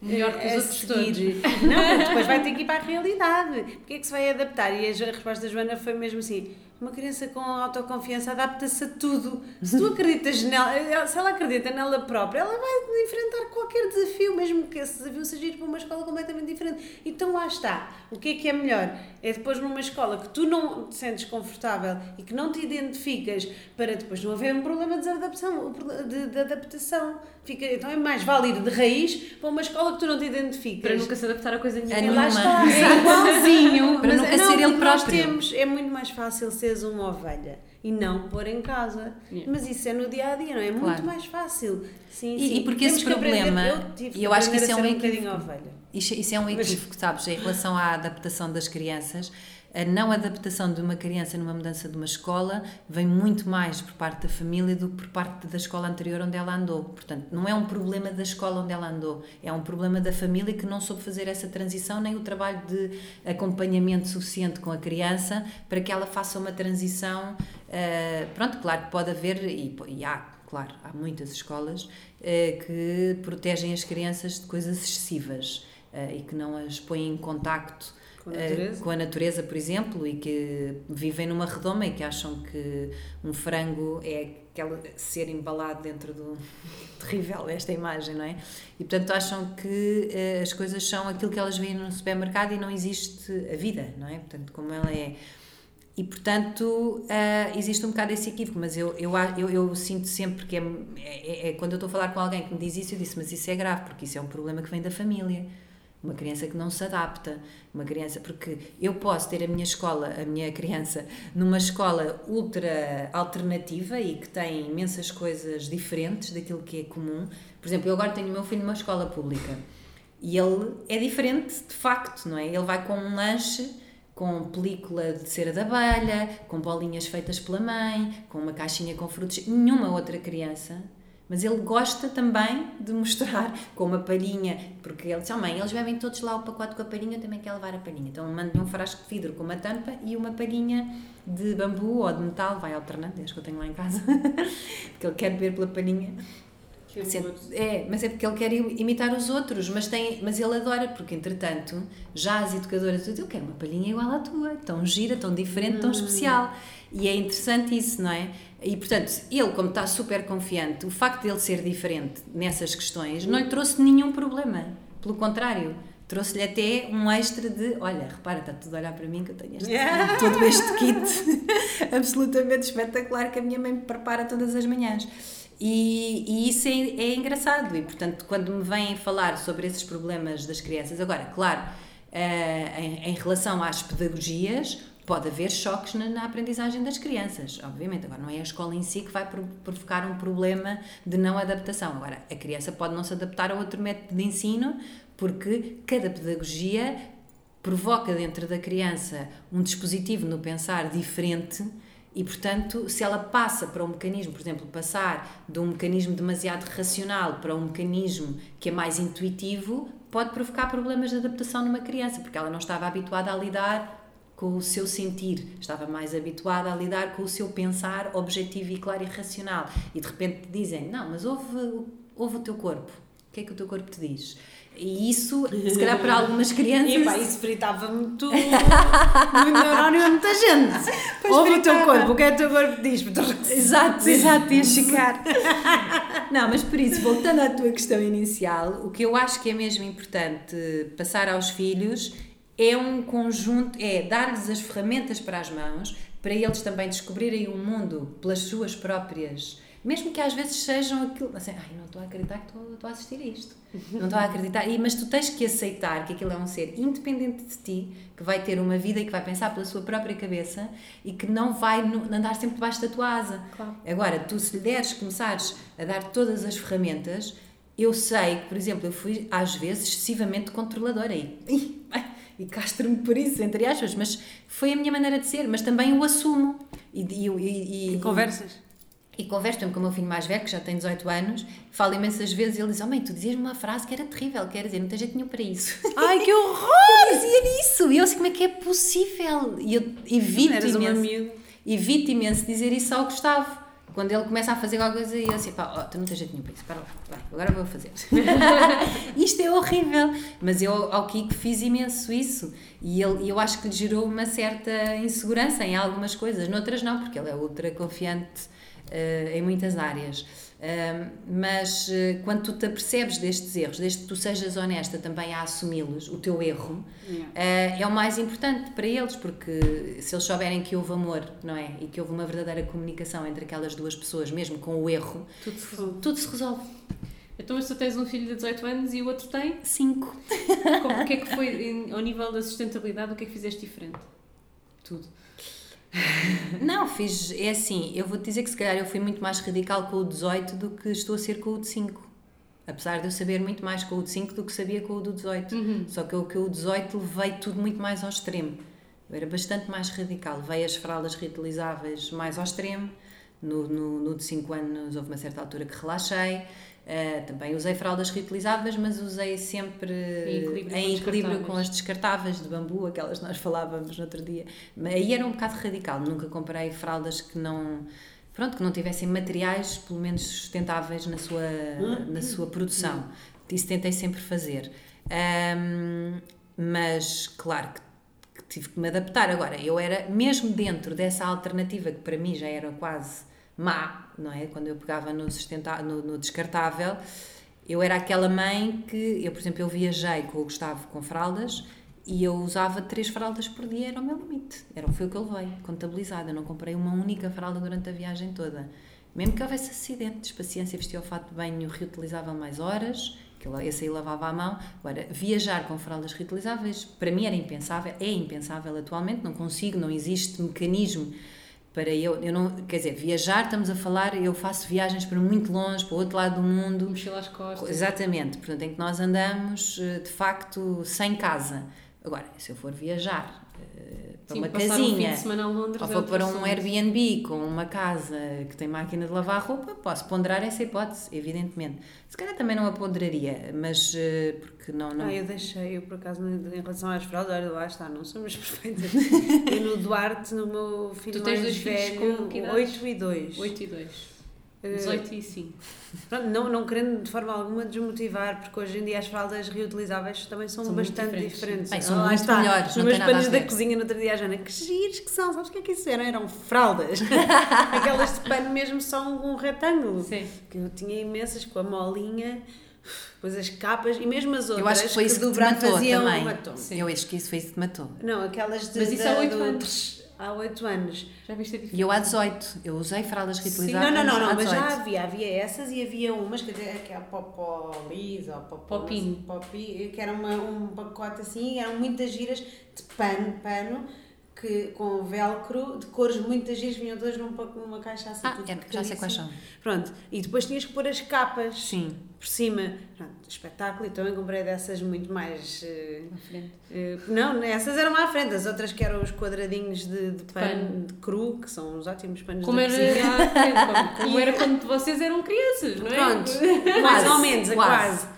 Melhor que os a outros seguir? Não, depois vai ter que ir para a realidade. Porque é que se vai adaptar? E a resposta da Joana foi mesmo assim, uma criança com autoconfiança adapta-se a tudo. Se tu acreditas nela, ela- se ela acredita nela própria, ela vai enfrentar qualquer desafio, mesmo que esse desafio seja ir para uma escola completamente diferente. Então lá está. O que é que é melhor? É depois numa escola que tu não te sentes confortável e que não te identificas para depois não haver um problema de adaptação. De, de adaptação. Fica, então é mais ir de raiz para uma escola que tu não te identificas. Para nunca se adaptar a coisa A nenhuma. É, lá está, é igualzinho. Para nunca não, ser ele próprio. Temos, é muito mais fácil seres uma ovelha e não pôr em casa. Yeah. Mas isso é no dia a dia, não é? É muito Claro. mais fácil. Sim, E- sim. e porque Temos esse que aprender- problema- Eu e eu acho que isso é um um equívoco. ovelha. Isso, isso é um equívoco, sabes? Em relação à adaptação das crianças, a não adaptação de uma criança numa mudança de uma escola vem muito mais por parte da família do que por parte da escola anterior onde ela andou. Portanto, não é um problema da escola onde ela andou, é um problema da família que não soube fazer essa transição, nem o trabalho de acompanhamento suficiente com a criança para que ela faça uma transição. Uh, pronto, claro que pode haver, e, e há, claro, há muitas escolas uh, que protegem as crianças de coisas excessivas. Uh, e que não as põem em contacto Com a natureza? uh, com a natureza, por exemplo, e que vivem numa redoma e que acham que um frango é aquele ser embalado dentro do. terrível esta imagem, não é? E portanto acham que uh, as coisas são aquilo que elas veem no supermercado e não existe a vida, não é? Portanto, como ela é. E, portanto, uh, existe um bocado esse equívoco, mas eu, eu, eu, eu sinto sempre que é, é, é, quando eu estou a falar com alguém que me diz isso, eu disse, mas isso é grave, porque isso é um problema que vem da família. Uma criança que não se adapta, uma criança, porque eu posso ter a minha escola, a minha criança, numa escola ultra alternativa e que tem imensas coisas diferentes daquilo que é comum. Por exemplo, eu agora tenho o meu filho numa escola pública e ele é diferente de facto, não é? Ele vai com um lanche com película de cera de abelha, com bolinhas feitas pela mãe, com uma caixinha com frutos. Nenhuma outra criança mas ele gosta também de mostrar com uma palhinha, porque ele diz, oh mãe, eles bebem todos lá o pacote com a palhinha, eu também quero levar a palhinha. Então mando-lhe um frasco de vidro com uma tampa e uma palhinha de bambu ou de metal, vai alternando, desde que eu tenho lá em casa, porque ele quer beber pela palhinha. É, mas é porque ele quer imitar os outros, mas, tem, mas ele adora, porque entretanto, já as educadoras dizem, eu quero uma palhinha igual à tua, tão gira, tão diferente, tão especial. E é interessante isso, não é? E portanto, ele, como está super confiante, o facto de ele ser diferente nessas questões não lhe trouxe nenhum problema. Pelo contrário, trouxe-lhe até um extra de: olha, repara, está tudo a olhar para mim que eu tenho este, todo este kit absolutamente espetacular que a minha mãe me prepara todas as manhãs. E, e isso é, é, engraçado, e portanto, quando me vêm falar sobre esses problemas das crianças, agora, claro, uh, em, em relação às pedagogias, pode haver choques na, na, aprendizagem das crianças, obviamente. Agora, não é a escola em si que vai provocar um problema de não adaptação. Agora, a criança pode não se adaptar a outro método de ensino, porque cada pedagogia provoca dentro da criança um dispositivo no pensar diferente e, portanto, se ela passa para um mecanismo, por exemplo, passar de um mecanismo demasiado racional para um mecanismo que é mais intuitivo, pode provocar problemas de adaptação numa criança, porque ela não estava habituada a lidar com o seu sentir, estava mais habituada a lidar com o seu pensar objetivo e claro e racional. E de repente dizem: Não, mas ouve, ouve o teu corpo. O que é que o teu corpo te diz? E isso, se calhar para algumas crianças. E pá, isso fritava muito, muito neurónio a muita gente. Pois Ouve o teu corpo, o que é que o teu corpo diz? Exato, exato, ias ficar. Não, mas por isso, voltando à tua questão inicial, o que eu acho que é mesmo importante passar aos filhos é um conjunto, é dar-lhes as ferramentas para as mãos, para eles também descobrirem o mundo pelas suas próprias mesmo que às vezes sejam aquilo, assim, ai, não estou a acreditar que estou, estou a assistir a isto, não estou a acreditar, e, mas tu tens que aceitar que aquilo é um ser independente de ti, que vai ter uma vida e que vai pensar pela sua própria cabeça e que não vai andar sempre debaixo da tua asa. Claro. Agora, tu se lhe deres, começares a dar todas as ferramentas, eu sei que, por exemplo, eu fui às vezes excessivamente controladora e, e, castro-me por isso, entre aspas, mas foi a minha maneira de ser, mas também o assumo. E, e, e, e conversas? E converso mesmo com o meu filho mais velho, que já tem 18 anos, falo imensas vezes e ele diz: Oh mãe, tu dizias-me uma frase que era terrível, quer dizer, não tem jeito nenhum para isso. Ai, que horror! eu dizia isso! E eu sei como é que é possível. E eu evito imenso, evito imenso dizer isso ao Gustavo. Quando ele começa a fazer alguma coisa e eu assim, pá, oh, tu não tens jeito nenhum para isso, para lá, vai, agora vou fazer. Isto é horrível. Mas eu ao Kiko fiz imenso isso e ele, eu acho que lhe gerou uma certa insegurança em algumas coisas, noutras não, porque ele é ultra confiante uh, em muitas áreas. Mas uh, quando tu te apercebes destes erros, desde que tu sejas honesta também a assumi-los, o teu erro, yeah. é o mais importante para eles, porque se eles souberem que houve amor, não é? E que houve uma verdadeira comunicação entre aquelas duas pessoas, mesmo com o erro, tudo se resolve. Tudo se resolve. Então, mas tu tens um filho de 18 anos e o outro tem? 5. o que é que foi, ao nível da sustentabilidade, o que é que fizeste diferente? Tudo. Não, fiz. É assim, eu vou-te dizer que se calhar eu fui muito mais radical com o 18 do que estou a ser com o de 5. Apesar de eu saber muito mais com o de 5 do que sabia com o do 18. Uhum. Só que o que o 18 levei tudo muito mais ao extremo. Eu era bastante mais radical. Veio as fraldas reutilizáveis mais ao extremo. No, no, no de 5 anos houve uma certa altura que relaxei. Uh, também usei fraldas reutilizáveis, mas usei sempre Em equilíbrio em com as equilíbrio descartáveis. com as descartáveis de bambu, aquelas que nós falávamos no outro dia. Mas aí era um bocado radical. Nunca comprei fraldas que não pronto, que não tivessem materiais, pelo menos sustentáveis na sua, na sua produção. Isso tentei sempre fazer. Ahm, mas, claro que, que tive que me adaptar. Agora, eu era, mesmo dentro dessa alternativa, que para mim já era quase má, não é? Quando eu pegava no, no, no descartável, eu era aquela mãe que, eu, por exemplo, eu viajei com o Gustavo com fraldas e eu usava três fraldas por dia, era o meu limite. Era, foi o que eu levei, contabilizado. Eu não comprei uma única fralda durante a viagem toda. Mesmo que houvesse acidentes, paciência, vestia o fato de banho reutilizável mais horas, que eu- esse aí lavava à mão. Agora, viajar com fraldas reutilizáveis, para mim era impensável, é impensável atualmente, não consigo, não existe mecanismo para eu, eu não, quer dizer, viajar, estamos a falar, eu faço viagens para muito longe, para o outro lado do mundo, Mochila às costas. Exatamente, portanto, em que nós andamos eh, de facto sem casa. Agora, se eu for viajar para Sim, uma um casinha, a Londres ou é for outra para um. Airbnb com uma casa que tem máquina de lavar roupa, posso ponderar essa hipótese, evidentemente. Se calhar também não a ponderaria, mas eh, porque não. não... Ah, eu deixei, eu por acaso, em relação às fraldas, olha lá está, não somos perfeitas. eu no Duarte, no meu filho Tu tens dois filhos velho, com que idades? 8 e 2. 8 e 2. Eh, 18 e 5. Pronto, não, não querendo de forma alguma desmotivar, porque hoje em dia as fraldas reutilizáveis também são, São bastante diferentes, diferentes. Bem, são Ah, lá muito está, melhores, Os meus panos da cozinha no outro dia, a Jana, que giros que são, sabes o que é que isso eram? Eram fraldas. Aquelas de pano mesmo são um retângulo. Sim. Que eu tinha imensas com a molinha, depois as capas e mesmo as outras eu acho que foi isso que te dobrar matou também. batom. Eu acho que isso foi isso que te matou. Não, aquelas de. Mas isso há 8 do- anos. Há 8 anos. Já viste a diferença? E eu há 18, eu usei fraldas Sim, reutilizáveis. não, não, não, há mas já 18. havia, havia essas e havia umas que, que é a Popolis ou. Popi, que era uma, um pacote assim, eram muitas giras de pano, pano, que, com velcro, de cores muitas giras, vinham todas num, pa- numa caixa assim. Ah, tudo é, já sei quais são. Pronto, e depois tinhas que pôr as capas Sim. por cima. Pronto, espetáculo, e também comprei dessas muito mais... eh, À frente. eh, não, essas eram à frente, as outras que eram os quadradinhos de, de pano, pano. de cru, que são os ótimos panos Como era, frente, como, como era quando vocês eram crianças, não é? Pronto, mais ou menos, quase. quase.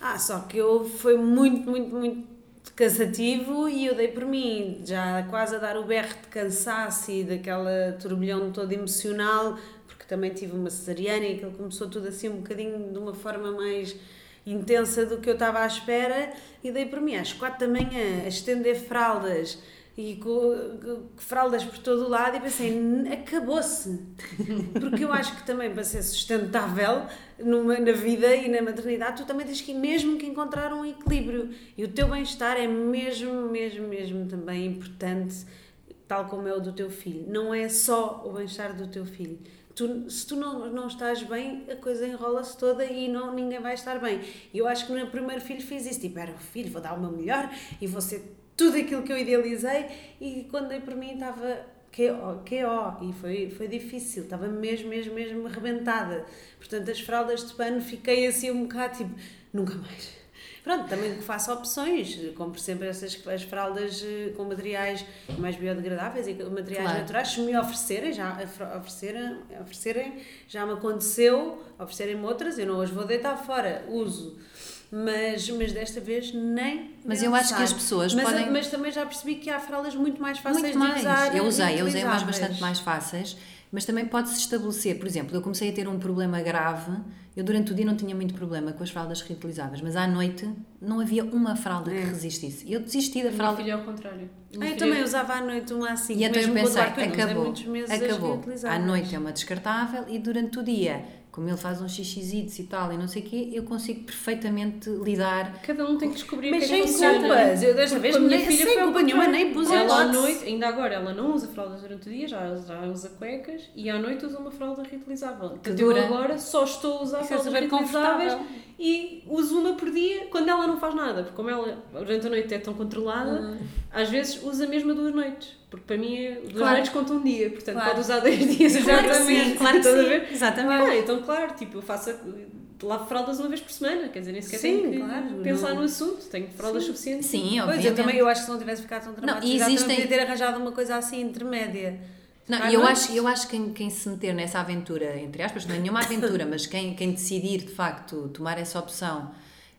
Ah, só que eu foi muito, muito, muito cansativo e eu dei por mim, já quase a dar o berro de cansaço e daquela turbilhão todo emocional, porque também tive uma cesariana e aquilo começou tudo assim um bocadinho de uma forma mais intensa do que eu estava à espera e dei por mim às quatro da manhã a estender fraldas e com, fraldas por todo o lado e pensei, "N- acabou-se. Porque eu acho que também para ser sustentável numa, na vida e na maternidade, tu também tens que mesmo que encontrar um equilíbrio. E o teu bem-estar é mesmo, mesmo, mesmo também importante, tal como é o do teu filho. Não é só o bem-estar do teu filho. Tu, se tu não, não estás bem, a coisa enrola-se toda e não, ninguém vai estar bem. E eu acho que no meu primeiro filho fiz isso, tipo, era o filho, vou dar o meu melhor e vou ser tudo aquilo que eu idealizei e quando dei por mim estava KO, KO e foi, foi difícil, estava mesmo, mesmo, mesmo arrebentada. Portanto, as fraldas de pano fiquei assim um bocado tipo, nunca mais. Pronto, também que faço opções, compro sempre essas as fraldas eh, com materiais mais biodegradáveis e materiais Claro. naturais, se me oferecerem, já oferecerem, oferecerem, já me aconteceu, oferecerem-me outras, eu não as vou deitar fora, uso. Mas, mas desta vez nem. Mas eu acho que as pessoas mas, podem- Mas também já percebi que há fraldas muito mais fáceis Muito de mais. usar. eu usei, eu usei umas utilizáveis. bastante mais fáceis, mas também pode-se estabelecer, por exemplo, eu comecei a ter um problema grave, eu durante o dia não tinha muito problema com as fraldas reutilizáveis, mas à noite não havia uma fralda que É. resistisse. Eu desisti da meu fralda. filho é ao contrário. O Ah, eu também é- usava à noite uma assim, E então eu pensei, usei acabou, acabou. À noite é uma descartável e durante o dia, como ele faz uns xixizitos e tal e não sei o quê, eu consigo perfeitamente lidar. Cada um tem que descobrir Mas o que é que sem culpas, eu desta vez minha filha sem culpa nenhuma, nem pus Ela à noite, ainda agora, ela não usa fraldas durante o dia, já, já usa cuecas e à noite usa uma fralda reutilizável. Portanto, eu dura. agora só estou a usar é fraldas reutilizáveis. E uso uma por dia quando ela não faz nada, porque como ela durante a noite é tão controlada, Uhum. às vezes usa a mesma duas noites. Porque para mim é duas Claro. noites contam um dia, portanto Claro. pode usar dois dias. Claro que exatamente. sim, claro que sim, ver? exatamente. Ah, então claro, tipo, eu faço a- lavo fraldas uma vez por semana, quer dizer, nem sequer Sim, tenho que claro, pensar não- no assunto, tenho fraldas suficientes. Sim, Pois, obviamente. eu também eu acho que se não tivesse ficado tão traumatizada, não, existem- não devia ter arranjado uma coisa assim intermédia. Não, e eu acho, eu acho que quem, quem se meter nessa aventura, entre aspas, não é nenhuma aventura, mas quem, quem decidir de facto tomar essa opção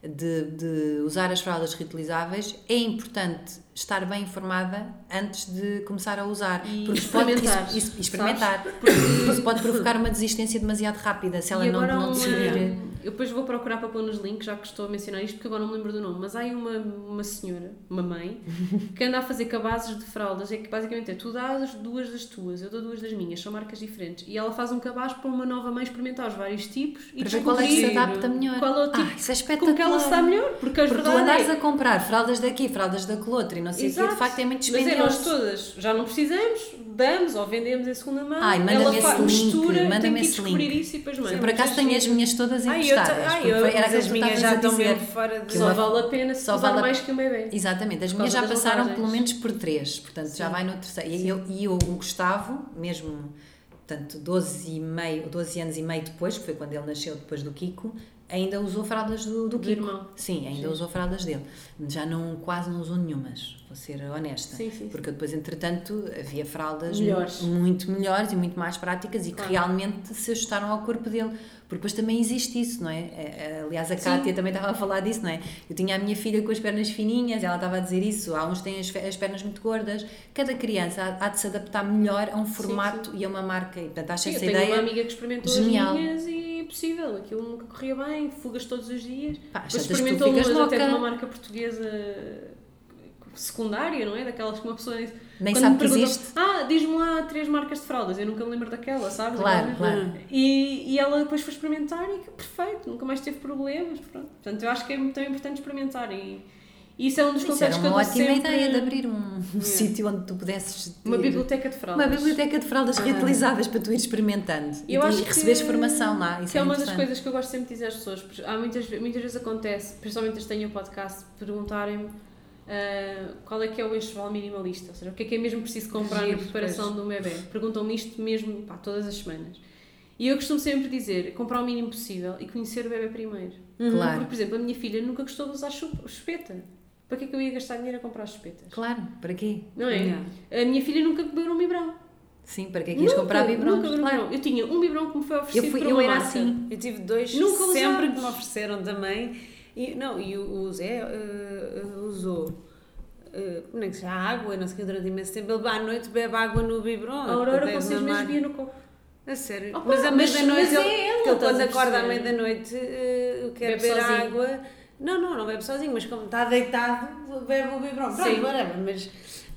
de, de usar as fraldas reutilizáveis, é importante estar bem informada antes de começar a usar. E porque isso pode- experimentar, isso- isso- experimentar. Porque isso pode provocar uma desistência demasiado rápida se ela e não, não uma- decidir. Eu depois vou procurar para pôr nos links, já que estou a mencionar isto, porque agora não me lembro do nome, mas há aí uma, uma senhora, uma mãe, que anda a fazer cabazes de fraldas, é que basicamente é tu dás duas das tuas, eu dou duas das minhas, são marcas diferentes, e ela faz um cabaz para uma nova mãe experimentar os vários tipos e Para ver qual é que se adapta melhor. qual é o tipo, ah, isso é com que ela se dá melhor, porque as Porque tu andares é, a comprar fraldas daqui, fraldas daquele outro e não sei o quê, de facto é muito Mas é, dispendioso. nós todas já não precisamos, damos ou vendemos em segunda mão. Ai, manda-me esse link, mistura, manda-me esse link. isso e depois Eu, manda. por acaso tenho as minhas todas Ai, eu, ai, eu, era as minhas já estão mesmo fora de... Só uma- vale a pena se só vale mais que um bebê. Exatamente, as minhas já passaram pelo menos por três, portanto já vai no terceiro. E, eu, e o Gustavo, mesmo portanto, 12, e meio, 12 anos e meio depois, que foi quando ele nasceu depois do Kiko, ainda usou fraldas do, do Do Kiko. irmão. Sim, ainda usou fraldas dele. Já não, quase não usou nenhumas, vou ser honesta. Sim, sim, sim. Porque depois, entretanto, havia fraldas Melhores. mu- muito melhores e muito mais práticas e que Claro. realmente se ajustaram ao corpo dele. Porque depois também existe isso, não é? Eh, eh, Aliás, a Kátia também estava a falar disso, não é? Eu tinha a minha filha com as pernas fininhas, ela estava a dizer isso. Há uns que têm as, as pernas muito gordas. Cada criança há, de se adaptar melhor a um formato e a uma marca. E, portanto, acho Sim, eu essa tenho ideia. uma amiga que experimentou genial. as minhas e possível. Aquilo nunca corria bem, fugas todos os dias. Pá, experimentou umas até de uma marca portuguesa secundária, não é? Daquelas que uma pessoa diz- Nem quando sabe que existe. Ah, diz-me lá três marcas de fraldas, eu nunca me lembro daquela, sabes? Claro, claro. E, e ela depois foi experimentar e que perfeito, nunca mais teve problemas. Pronto. Portanto, eu acho que é muito importante experimentar e isso é um dos Isso conselhos era que eu uma dou ótima sempre. ideia de abrir um, um sítio onde tu pudesses ter Uma biblioteca de fraldas. uma biblioteca de fraldas reutilizáveis para tu ires experimentando Eu e, acho receberes formação lá. Isso que é, uma das coisas que eu gosto sempre de dizer às pessoas. porque Há muitas, muitas vezes acontece, principalmente as que têm o podcast, perguntarem-me ah, qual é que é o enxoval minimalista, ou seja, o que é que é mesmo preciso comprar Giro, na preparação de um bebê. Perguntam-me isto mesmo pá, todas as semanas. E eu costumo sempre dizer, comprar o mínimo possível e conhecer o bebê primeiro. Claro. Porque, por exemplo, a minha filha nunca gostou de usar chup- chupeta. Para que é que eu ia gastar dinheiro a comprar chupetas? Claro, para quê? Não é? Yeah. A minha filha nunca bebeu um biberão. Sim, para que é que ias comprar biberões? Nunca Claro. biberão. Eu tinha um biberão que me foi oferecido Eu, fui, por eu era marca. assim. Eu tive dois Nunca sempre usámos. que me ofereceram também. E, não, e o, o Zé eh, usou. eh, nem que seja água, não sei o que, durante imenso tempo. Ele à noite bebe água no biberon. A Aurora Deve com seis meses mamar. bebia no copo. A sério. Opa, mas à mas é ele, ele quando acorda à meia-da-noite, eh, quer Bebe beber sozinho. água. Não, não, não bebe sozinho, mas como está deitado, bebe o biberon. Pronto, Sim. whatever, mas.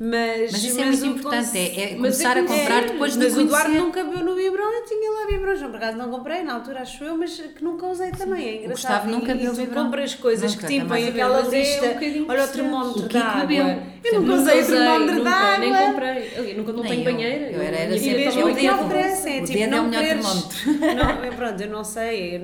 Mas, Mas isso é muito o importante, conce- é, é Mas começar é a que- comprar é, depois de mas o. Eduardo nunca bebeu no biberon, eu tinha lá biberons, por acaso não comprei, na altura acho eu, mas que nunca usei também, é engraçado. Gustavo nunca tu biberon. compras coisas Nunca, que te impõem aquela Mas é um lista, bocadinho olha o termómetro O da água. bebeu. Eu nunca usei o usei, termómetro da água. Nem comprei. Eu nunca não tenho eu. banheira. Eu era- era E sempre- é o que dedo. oferecem, O tipo, dedo é não o melhor termómetro. Pronto, eu não sei,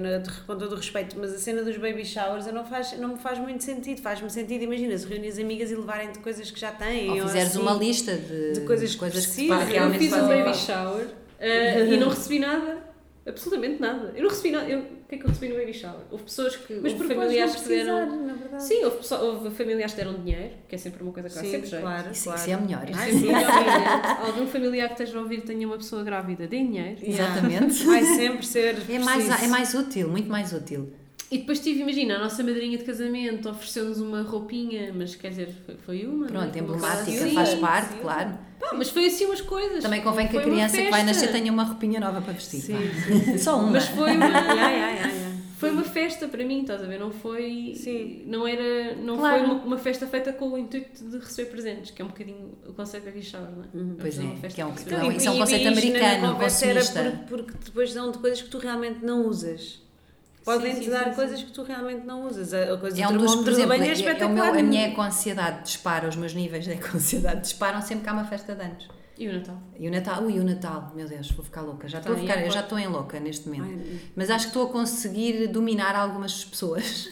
com todo o respeito, mas a cena dos baby showers eu não, faz, não me faz muito sentido. Faz-me sentido, imagina, se reunir as amigas e levarem-te coisas que já têm. Ou fizeres uma lista de, de coisas que que pá, Eu fiz um baby shower eh, e não recebi nada. Absolutamente nada. Eu não recebi nada. Eu, o que é que eu recebi no baby shower? Houve pessoas que. Mas houve familiares que deram. na verdade. Sim, houve, pessoa- houve familiares que deram dinheiro, que é sempre uma coisa que dá Sim, sempre jeito. claro, Isso, claro. isso é o melhor. Sim, obviamente, algum familiar que esteja a ouvir tenha uma pessoa grávida, dê dinheiro. Exatamente. Vai sempre ser. É mais, é mais útil, muito mais útil. E depois tive, imagina, a nossa madrinha de casamento ofereceu-nos uma roupinha, mas quer dizer, foi, uma. não é? Pronto, emblemática, assim. faz parte, claro. Pá, mas foi assim umas coisas. Também convém que a criança que vai nascer tenha uma roupinha nova para vestir. Sim. Só uma. Mas foi uma, foi uma festa para mim, estás a ver? Não foi. Sim. Não era. Não Claro. foi uma, uma festa feita com o intuito de receber presentes, que é um bocadinho o conceito da shower, não é? Vamos Pois é, uma festa que é um- não, E- isso é um conceito americano, conversa era consumista. porque, porque depois dão-te coisas que tu realmente não usas. Podem-te sim, dar sim, coisas que tu realmente não usas. A coisa É um dos, por exemplo, é é, é o espetacular. meu, a minha eco-ansiedade dispara, os meus níveis de eco-ansiedade disparam sempre que há uma festa de anos. E o Natal? E o Natal, ui, o Natal, meu Deus, vou ficar louca. Já estou a Tá, ficar, eu já estou em louca neste momento. Ai, Mas acho que estou a conseguir dominar algumas pessoas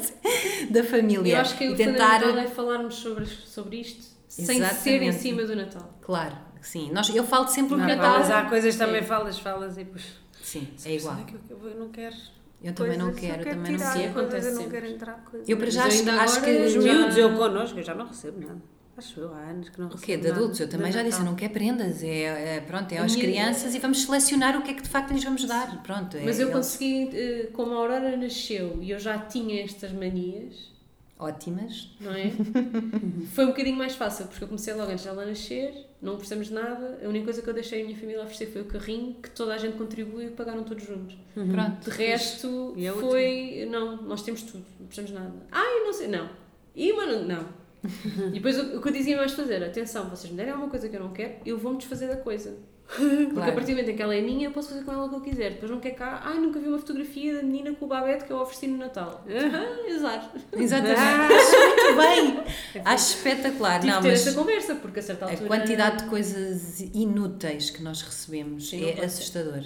da família Eu acho que e o tentar. fundamental é falarmos sobre, sobre isto sem ser em Exatamente. cima do Natal. Claro, sim. Nós, eu falo sempre do Natal. mas há coisas também É. falas, falas e depois. Sim, é igual. Que eu, eu não quero. Eu também não quero, também não quero. acontece eu não quero entrar coisas. Eu para já acho, ainda acho que Os miúdos, eu connosco, eu já não recebo nada. Acho eu, há anos que não O recebo quê? De nada adultos? Eu também já disse, eu não quero prendas. É, é, pronto, é às crianças e vamos selecionar o que é que de facto lhes vamos dar. Pronto, é, Mas eu eles- consegui, eh, como a Aurora nasceu e eu já tinha estas manias, Ótimas. não é? Foi um bocadinho mais fácil, porque eu comecei logo antes dela nascer, não oferecemos nada, a única coisa que eu deixei a minha família oferecer foi o carrinho, que toda a gente contribuiu e pagaram todos juntos. Pronto. De resto, E é foi. Não, nós temos tudo, não precisamos de nada. Ai, não sei, não. E, mano, não. e depois o, o que eu dizia mais fazer, atenção, vocês me derem alguma coisa que eu não quero, eu vou-me desfazer da coisa. Porque a Claro. partir do momento em que ela é minha, eu posso fazer com ela o que eu quiser. Depois não quer cá, ai, nunca vi uma fotografia da menina com o babete que eu ofereci no Natal. Ah, exato. Exatamente. Acho muito bem. Acho espetacular. Tive Não, ter mas essa conversa, porque a certa a altura. quantidade de coisas inúteis que nós recebemos Sim, é assustador.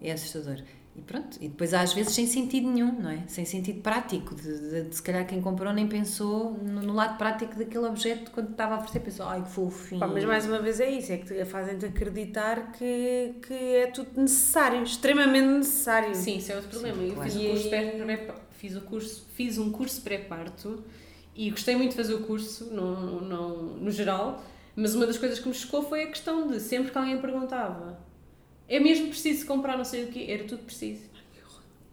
É assustador. E pronto, e depois às vezes sem sentido nenhum, não é? Sem sentido prático. De, de- de se calhar quem comprou nem pensou no, no lado prático daquele objeto quando estava a oferecer, pensou, ai que fofinho. Pá, mas mais uma vez é isso, é que te- fazem-te acreditar que, que é tudo necessário, extremamente necessário. Sim, isso é outro problema. Eu claro. fiz, o curso pré, fiz, o curso, fiz um curso pré-parto e gostei muito de fazer o curso, no, no, no geral, mas uma das coisas que me chocou foi a questão de sempre que alguém perguntava é mesmo preciso comprar não sei o quê? Era tudo preciso.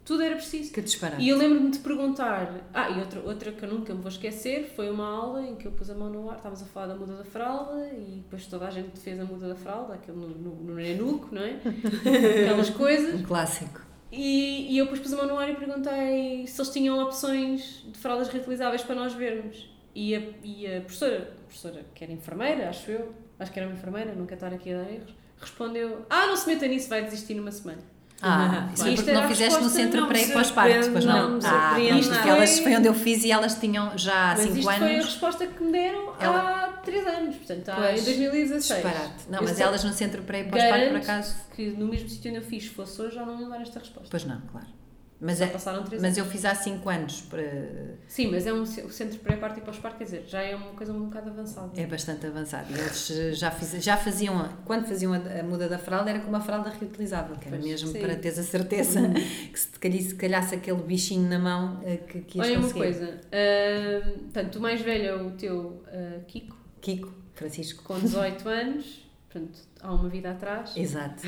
Tudo era preciso. Que disparate. E eu lembro-me de perguntar. Ah, e outra, outra que eu nunca me vou esquecer foi uma aula em que eu pus a mão no ar, estávamos a falar da muda da fralda e depois toda a gente fez a muda da fralda, aquele no, no, no nenuco, não é? Aquelas coisas. Um clássico. E, e eu depois pus a mão no ar e perguntei se eles tinham opções de fraldas reutilizáveis para nós vermos. E a, e a professora, a professora que era enfermeira, acho eu, acho que era uma enfermeira, nunca estar aqui a dar erros, respondeu: Ah, não se meta nisso, vai desistir numa semana. Ah, isso é Isto porque não fizeste no centro me pré e pós-parto, pois não? não me ah, nada. porque elas Foi- onde eu fiz e elas tinham já há Mas 5 isto foi a anos. resposta que me deram Ela- há 3 anos, portanto, há Pois, em 2016. Disparate. Não, mas sei- elas no centro pré e pós-parto, por acaso. que no mesmo sítio onde eu fiz, fosse hoje, já não iam dar esta resposta. Pois não, claro. Mas, é, passaram 3 mas anos. eu fiz há 5 anos. Para, Sim, mas é um o centro pré-parto e pós-parto, quer dizer, já é uma coisa um bocado avançada. é bastante avançado. Eles eh, já, fiz, já faziam, quando faziam a, a muda da fralda, era com uma fralda reutilizável, que era Pois, mesmo sim. para teres a certeza que se te calhasse, calhasse aquele bichinho na mão eh, que, que ias Olha uma conseguir. coisa, ah, portanto, o mais velho é o teu ah, Kiko, Kiko, Francisco. com 18 anos, portanto, há uma vida atrás. Exato.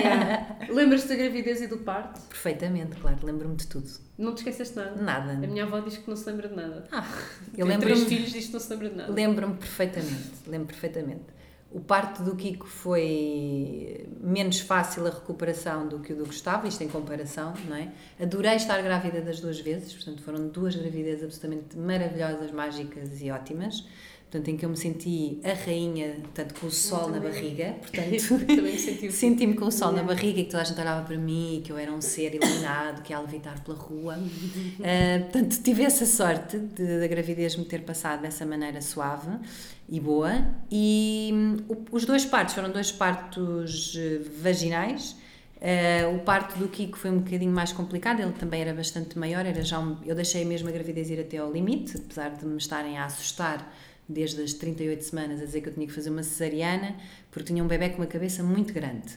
Lembras-te da gravidez e do parto? Perfeitamente, claro. Lembro-me de tudo. Não te esqueceste de nada? Nada. A minha avó diz que não se lembra de nada. Eu Tem três filhos diz que não se lembra de nada. lembro-me perfeitamente. Lembro perfeitamente. O parto do Kiko foi menos fácil a recuperação do que o do Gustavo, isto em comparação, não é? Adorei estar grávida das duas vezes, portanto foram duas gravidezes absolutamente maravilhosas, mágicas e ótimas. Portanto, em que eu me senti a rainha, portanto, com o sol na barriga, portanto, Também me senti Senti-me com o sol na barriga e que toda a gente olhava para mim, que eu era um ser iluminado, que ia levitar pela rua. Ah, portanto, tive essa sorte da gravidez me ter passado dessa maneira suave e boa. E o- os dois partos foram dois partos eh, vaginais. Ah, o parto do Kiko foi um bocadinho mais complicado, ele também era bastante maior, era já um- eu deixei mesmo a gravidez ir até ao limite, apesar de me estarem a assustar desde as 38 semanas a dizer que eu tinha que fazer uma cesariana porque tinha um bebê com uma cabeça muito grande.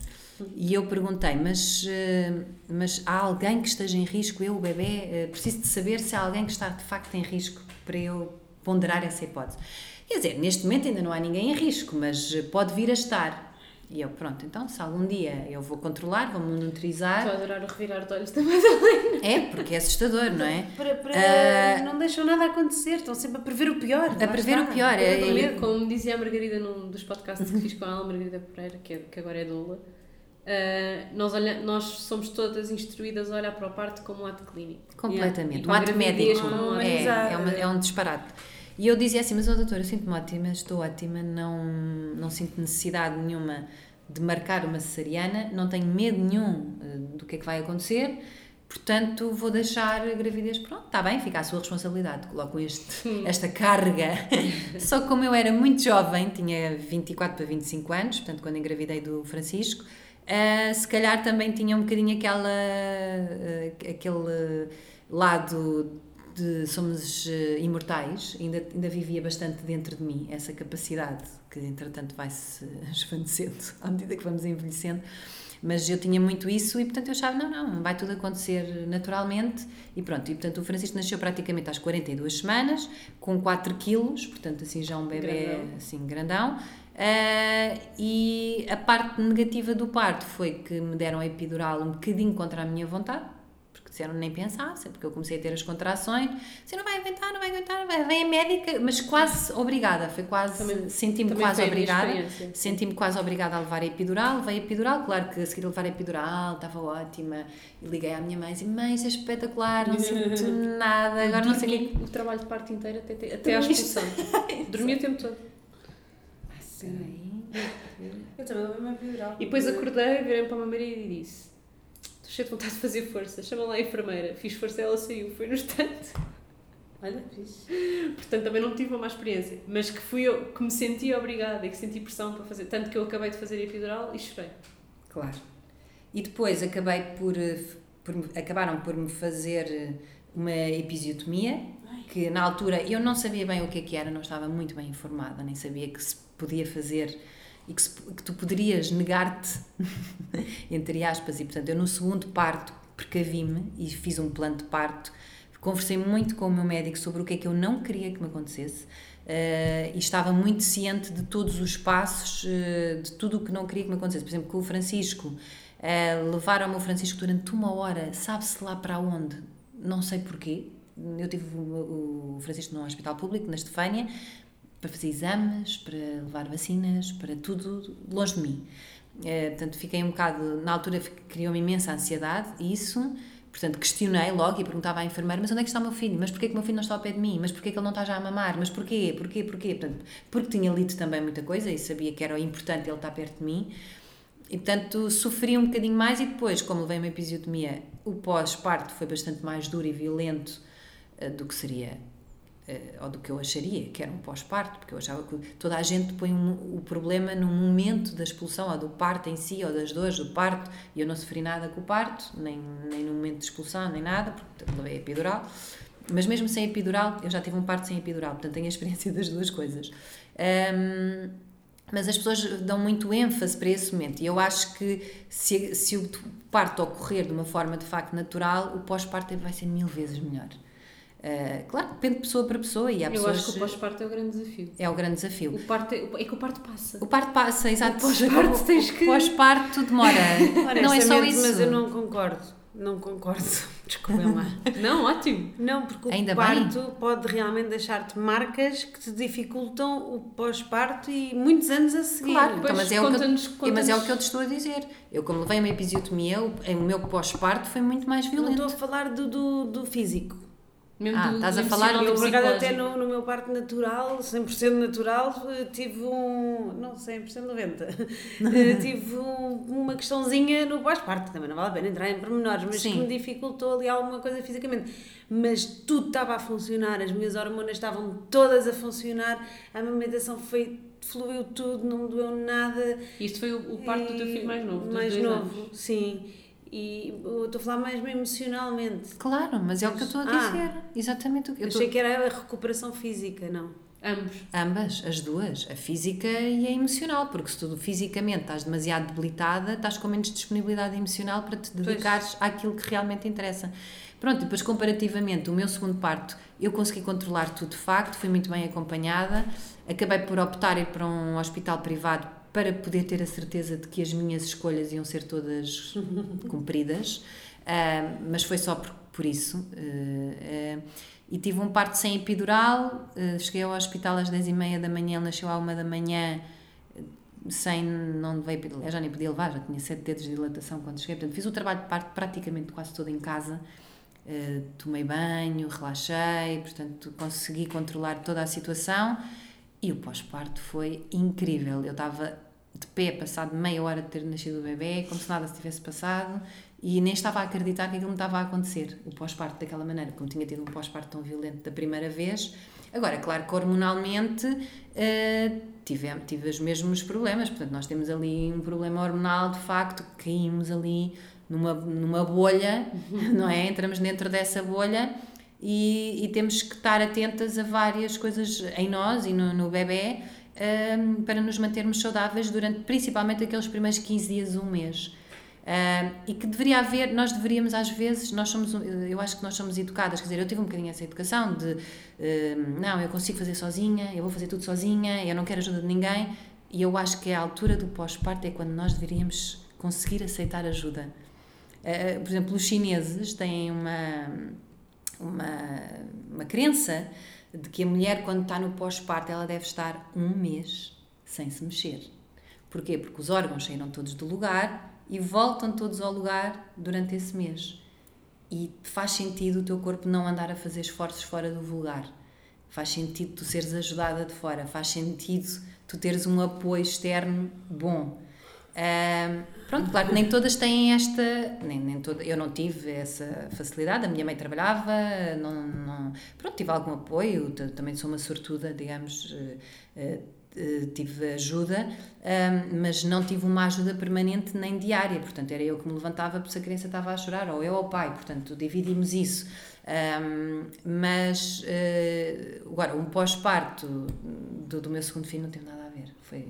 E eu perguntei, mas, eh, mas há alguém que esteja em risco? Eu, o bebê, eh, preciso de saber se há alguém que está de facto em risco para eu ponderar essa hipótese. Quer dizer, neste momento ainda não há ninguém em risco, mas eh, pode vir a estar. E eu, pronto, então se algum dia eu vou controlar, vou monitorizar, Estou a adorar o revirar de olhos da Madalena. é porque é assustador, não é? Para, para- Ah, não deixam nada acontecer, estão sempre a prever o pior. A prever está. o pior, é, Exatamente, Como dizia a Margarida num dos podcasts que fiz com ela, a Margarida Pereira, que, é- que agora é doula, ah, nós, olha, nós somos todas instruídas a olhar para o parto como um ato clínico. Completamente. Um ato médico. É, é, uma- é um disparate. E eu dizia assim, mas oh, doutora, eu sinto-me ótima, estou ótima, não, não sinto necessidade nenhuma de marcar uma cesariana, não tenho medo nenhum eh, do que é que vai acontecer, portanto vou deixar a gravidez, pronto, está bem, fica à sua responsabilidade, coloco este, esta carga. Só que como eu era muito jovem, tinha 24 para 25 anos, portanto quando engravidei do Francisco, ah, se calhar também tinha um bocadinho aquela, ah, aquele lado de somos eh, imortais, ainda, ainda vivia bastante dentro de mim essa capacidade que entretanto vai-se esvanecendo à medida que vamos envelhecendo. Mas eu tinha muito isso e, portanto, eu achava, não, não, vai tudo acontecer naturalmente. E pronto, e portanto, o Francisco nasceu praticamente às 42 semanas, com 4 quilos, portanto, assim, já um bebê, Grandão. assim, grandão. Ah, e a parte negativa do parto foi que me deram a epidural um bocadinho contra a minha vontade, disseram nem pensar, sempre que eu comecei a ter as contrações, você não vai aguentar, não vai aguentar, não vai, vem a médica, mas quase obrigada, foi quase, senti-me quase obrigada, senti-me quase obrigada a levar a epidural, levei a epidural, claro que a seguir a levar a epidural estava ótima, e liguei à minha mãe e disse, mãe, isso é espetacular, não sinto nada, agora não sei o que Dormi o trabalho de parto inteiro até, até à expulsão. Dormi o tempo todo. Eu também levei uma epidural. E depois acordei, virei para o meu marido e disse: cheio de vontade de fazer força, chama lá a enfermeira. Fiz força ela saiu, foi no instante. Olha, fixe. Portanto, também não tive uma má experiência, mas que fui eu que me senti obrigada e que senti pressão para fazer. Tanto que eu acabei de fazer a epidural e chorei. Claro. E depois acabei por, eh, por acabaram por me fazer eh, uma episiotomia, que na altura eu não sabia bem o que é que era, não estava muito bem informada, nem sabia que se podia fazer e que, se- que tu poderias negar-te, entre aspas, e portanto eu no segundo parto precavi-me e fiz um plano de parto, conversei muito com o meu médico sobre o que é que eu não queria que me acontecesse eh, e estava muito ciente de todos os passos, eh, de tudo o que não queria que me acontecesse. Por exemplo, com o Francisco, eh, levaram o meu Francisco durante uma hora, sabe-se lá para onde, não sei porquê. Eu tive o Francisco num hospital público, na Estefânia, para fazer exames, para levar vacinas, para tudo longe de mim. Eh, portanto, fiquei um bocado, na altura criou-me imensa ansiedade, isso. Portanto, questionei logo e perguntava à enfermeira: Mas onde é que está o meu filho? Mas porquê que o meu filho não está ao pé de mim? Mas porquê que ele não está já a mamar? Mas porquê? Porquê? Porquê? Portanto, porque tinha lido também muita coisa e sabia que era importante ele estar perto de mim. E, portanto, sofri um bocadinho mais e depois, como levei uma episiotomia, o pós-parto foi bastante mais duro e violento eh, do que seria, ou do que eu acharia que era um pós-parto, porque eu achava que toda a gente põe um- o problema no momento da expulsão, ou do parto em si, ou das dores do parto, e eu não sofri nada com o parto, nem, nem no momento de expulsão, nem nada, porque levei epidural. Mas mesmo sem epidural, eu já tive um parto sem epidural, portanto tenho a experiência das duas coisas. Ahm, mas as pessoas dão muito ênfase para esse momento e eu acho que se, se o parto ocorrer de uma forma de facto natural, o pós-parto vai ser mil vezes melhor. Ah, claro, depende de pessoa para pessoa e há eu pessoas... acho que o pós-parto é o grande desafio. É o grande desafio. O parto é, é que o parto passa. O parto passa, exato. O pós-parto tens que- O pós-parto demora. não é só Honestamente, isso. Mas eu não concordo. Não concordo. Desculpem lá. Não, ótimo. Não, porque o Ainda parto pode realmente deixar-te marcas que te dificultam o pós-parto e muitos anos a seguir. Claro, então, mas, é o que eu, mas é o que eu te estou a dizer. Eu, como levei uma episiotomia, o, o meu pós-parto foi muito mais Não violento. estou a falar do, do, do físico. Mesmo Ah, do- estás do a falar emocional Eu, e por acaso, até no, no meu parto natural, 100% natural, eh, tive um. Não, 100%, 90%. eh, tive um- uma questãozinha no pós-parto. Também não vale a pena entrar em pormenores, mas Sim. que me dificultou ali alguma coisa fisicamente. Mas tudo estava a funcionar, as minhas hormonas estavam todas a funcionar, a amamentação foi. fluiu tudo, não me doeu nada. Isto foi o, o parto do teu filho mais novo. dos Mais dois novo, anos. sim. E eu estou a falar mais emocionalmente. Claro, mas é o que eu estou a Ah. dizer. Exatamente o que eu Achei estou... que era a recuperação física, não. Ambos. Ambas, as duas, a física e a emocional, porque se tu fisicamente estás demasiado debilitada, estás com menos disponibilidade emocional para te dedicares àquilo que realmente interessa. Pronto, e depois comparativamente, o meu segundo parto, eu consegui controlar tudo de facto, fui muito bem acompanhada, acabei por optar ir para um hospital privado para poder ter a certeza de que as minhas escolhas iam ser todas cumpridas, Ah, mas foi só por, por isso. Ah, ah, e tive um parto sem epidural, cheguei ao hospital às 10h30 da manhã, ele nasceu à 1 da manhã, sem, não levei, eu já nem podia levar, já tinha sete dedos de dilatação quando cheguei, portanto fiz o trabalho de parto praticamente quase todo em casa, Uh, tomei banho, relaxei, portanto consegui controlar toda a situação e o pós-parto foi incrível. Eu estava de pé, passado meia hora de ter nascido o bebê, como se nada se tivesse passado e nem estava a acreditar que aquilo me estava a acontecer, o pós-parto daquela maneira, como tinha tido um pós-parto tão violento da primeira vez. Agora, claro que hormonalmente uh, tive, tive os mesmos problemas, portanto nós temos ali um problema hormonal, de facto, caímos ali numa, numa bolha, não é? Entramos dentro dessa bolha e, e temos que estar atentas a várias coisas em nós e no, no bebê um, para nos mantermos saudáveis durante principalmente aqueles primeiros 15 dias, um mês. E que deveria haver, nós deveríamos às vezes, nós somos, eu acho que nós somos educadas, quer dizer, eu tive um bocadinho essa educação de não, eu consigo fazer sozinha, eu vou fazer tudo sozinha, eu não quero ajuda de ninguém, e eu acho que a altura do pós-parto é quando nós deveríamos conseguir aceitar ajuda. Uh, por exemplo, os chineses têm uma, uma, uma crença de que a mulher, quando está no pós-parto, ela deve estar um mês sem se mexer. Porquê? Porque os órgãos saíram todos do lugar e voltam todos ao lugar durante esse mês. E faz sentido o teu corpo não andar a fazer esforços fora do vulgar. Faz sentido tu seres ajudada de fora. Faz sentido tu teres um apoio externo bom. Uh, pronto, claro que nem todas têm esta. Nem, nem toda, eu não tive essa facilidade, a minha mãe trabalhava, não, não, pronto, tive algum apoio, também sou uma sortuda, digamos. Uh, uh, tive ajuda, mas não tive uma ajuda permanente nem diária, portanto era eu que me levantava se a criança estava a chorar, ou eu ou o pai, portanto dividimos isso. mas uh, agora, um pós-parto do, do meu segundo filho não teve nada a ver, foi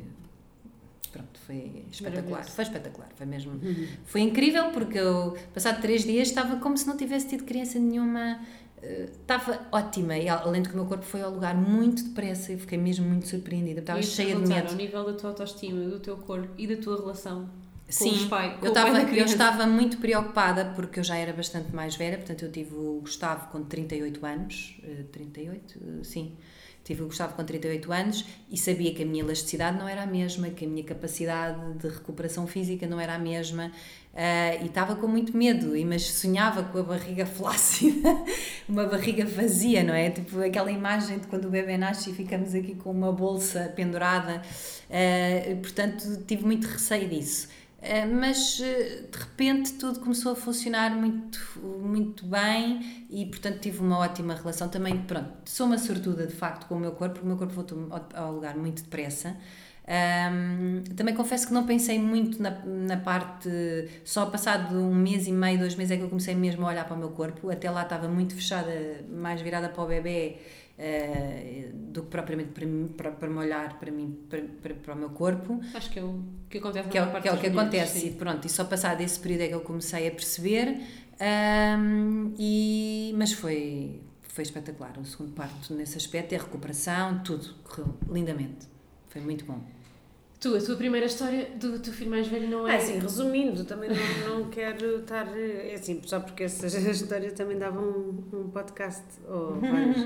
pronto, foi espetacular. Foi espetacular, foi mesmo. Uhum. Foi incrível porque eu, passado três dias, estava como se não tivesse tido criança nenhuma estava ótima, e além de que o meu corpo foi ao lugar muito depressa e fiquei mesmo muito surpreendida, estava cheia de medo. ao nível da tua autoestima, do teu corpo e da tua relação Sim, com os pais, eu, estava, eu estava muito preocupada porque eu já era bastante mais velha, portanto eu tive o Gustavo com 38 anos, 38, eh, eh, sim, tive o Gustavo com 38 anos e sabia que a minha elasticidade não era a mesma, que a minha capacidade de recuperação física não era a mesma Uh, e estava com muito medo, mas sonhava com a barriga flácida, uma barriga vazia, não é? Tipo aquela imagem de quando o bebê nasce e ficamos aqui com uma bolsa pendurada. Uh, portanto, tive muito receio disso. Uh, mas de repente tudo começou a funcionar muito, muito bem e, portanto, tive uma ótima relação. Também, pronto, sou uma sortuda de facto com o meu corpo, o meu corpo voltou ao lugar muito depressa. Um, também confesso que não pensei muito na, na parte. Só passado um mês e meio, dois meses é que eu comecei mesmo a olhar para o meu corpo. Até lá estava muito fechada, mais virada para o bebê uh, do que propriamente para, para, para me olhar para mim, para, para, para o meu corpo. Acho que é o que acontece que é, que é o que acontece. Sim. E pronto, e só passado esse período é que eu comecei a perceber. Um, e, mas foi, foi espetacular. O segundo parto nesse aspecto, a recuperação, tudo correu lindamente. Foi muito bom. Tu, a tua primeira história do teu filho mais velho não é. Ah, sim, resumindo, também não, não quero estar. É assim, só porque essas histórias também davam um, um podcast ou vários.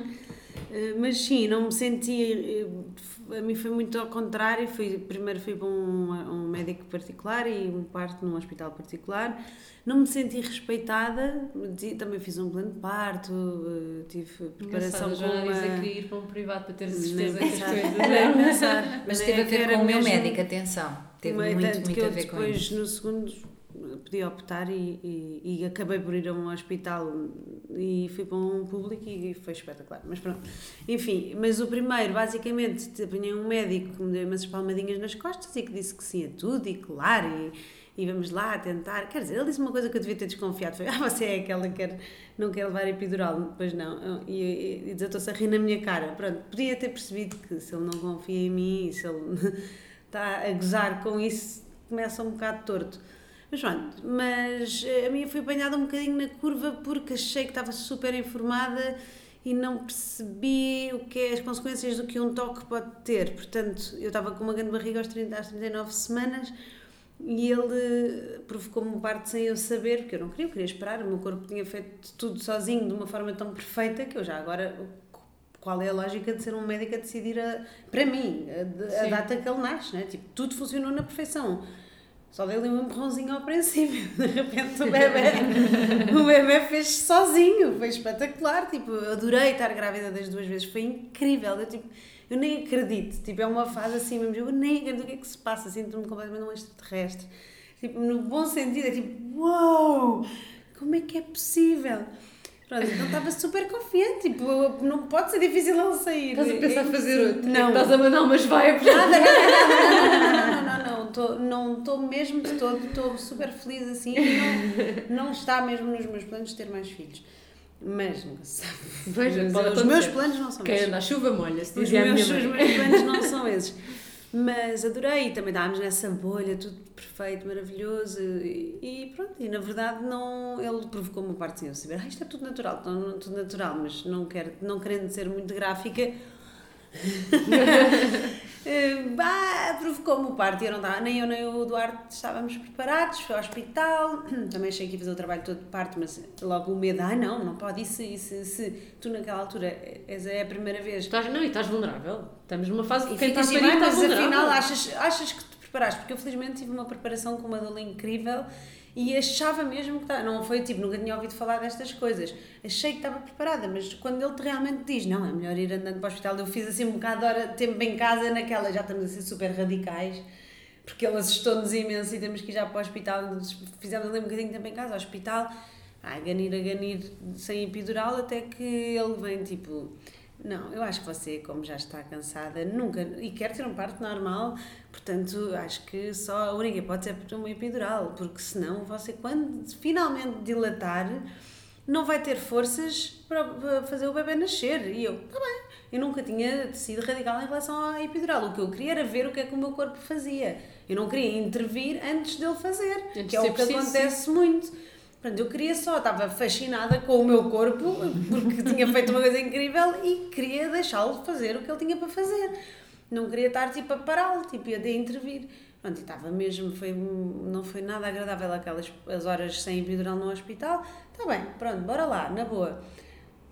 Eh, mas sim, não me senti. Eh, a mim foi muito ao contrário. Fui, primeiro fui para um, um médico particular e um parto num hospital particular. Não me senti respeitada. Também fiz um plano de parto, eh, tive preparação com uma... a queria ir para um privado para ter certeza que as coisas. Mas teve a ver com o meu médico, atenção. Teve muito, muito a ver com isso. Depois, no segundo podia optar e, e, e, acabei por ir a um hospital e fui para um público e foi espetacular. Mas pronto, enfim, mas o primeiro, basicamente, apanhei um médico que me deu umas palmadinhas nas costas e que disse que sim a tudo e claro, e, e vamos lá tentar. Quer dizer, ele disse uma coisa que eu devia ter desconfiado: foi, ah, você é aquela que quer, não quer levar epidural. Depois não, e, e, e desatou-se a rir na minha cara. Pronto, podia ter percebido que se ele não confia em mim, se ele está a gozar com isso, começa um bocado torto. Mas pronto, mas eh, a minha foi apanhada um bocadinho na curva porque achei que estava super informada e não percebi o que é as consequências do que um toque pode ter. Portanto, eu estava com uma grande barriga aos, 30, às 39 semanas e ele provocou-me um parto sem eu saber, porque eu não queria, eu queria esperar. O meu corpo tinha feito tudo sozinho de uma forma tão perfeita que eu já agora. Qual é a lógica de ser um médico a decidir, a, para mim, a, a data que ele nasce? Né? Tipo, tudo funcionou na perfeição só dei-lhe um empurrãozinho ao princípio. De repente o bebê, o bebê fez sozinho. Foi espetacular. Tipo, eu adorei estar grávida das duas vezes. Foi incrível. Eu, tipo, eu nem acredito. Tipo, é uma fase assim mesmo. Eu nem acredito o que é que se passa. Sinto-me completamente um extraterrestre. Tipo, no bom sentido. É tipo, uau! Wow, como é que é possível? Pronto, então estava super confiante, tipo, não pode ser difícil ele sair. Estás a pensar é fazer outro? Não. Estás a mandar umas para nada, não, não, não, não, não, estou não estou mesmo de todo, estou super feliz assim, não, não está mesmo nos meus planos ter mais filhos. Mas nunca se sabe. Veja, os meus planos não são esses. Quem anda chuva molha, se os meus, os meus planos não são esses. Mas adorei, e também estávamos nessa bolha, tudo perfeito, maravilhoso, e, pronto, e na verdade não, ele provocou uma parte assim, eu saber, ah, isto é tudo natural, tudo natural, mas não, quero, não querendo ser muito gráfica, bah, provocou-me o parto e eu não estava, nem eu nem o Duarte estávamos preparados, foi ao hospital, também achei que ia fazer o trabalho todo de parto, mas logo o medo, ah não, não pode, isso, isso, isso, tu naquela altura és, é a primeira vez. Estás, não, e estás vulnerável. Estamos numa fase E de quem está a parir assim, "Ah, está mas vulnerável. afinal achas, achas que te preparaste, porque eu felizmente tive uma preparação com uma doula incrível e achava mesmo que estava, não foi tipo, nunca tinha ouvido falar destas coisas, achei que estava preparada, mas quando ele te realmente diz, não, é melhor ir andando para o hospital, eu fiz assim um bocado de hora, tempo em casa naquela, já estamos a ser super radicais, porque ele assustou-nos imenso e temos que ir já para o hospital, fizemos ali um bocadinho de tempo em casa, ao hospital, ai, ganir a ganir sem epidural, até que ele vem tipo, não, eu acho que você, como já está cansada, nunca, e quer ter um parto normal, portanto, acho que só a única hipótese é por uma epidural, porque senão você, quando finalmente dilatar, não vai ter forças para, fazer o bebê nascer. E eu, tá bem, eu nunca tinha sido radical em relação à epidural. O que eu queria era ver o que é que o meu corpo fazia. Eu não queria intervir antes dele fazer, Antes que é o que preciso, acontece muito. Portanto, eu queria só, estava fascinada com o meu corpo, porque tinha feito uma coisa incrível e queria deixá-lo fazer o que ele tinha para fazer. Não queria estar tipo a pará-lo, tipo, a de intervir. Pronto, estava mesmo, foi, não foi nada agradável aquelas as horas sem epidural no hospital. Está bem, pronto, bora lá, na boa.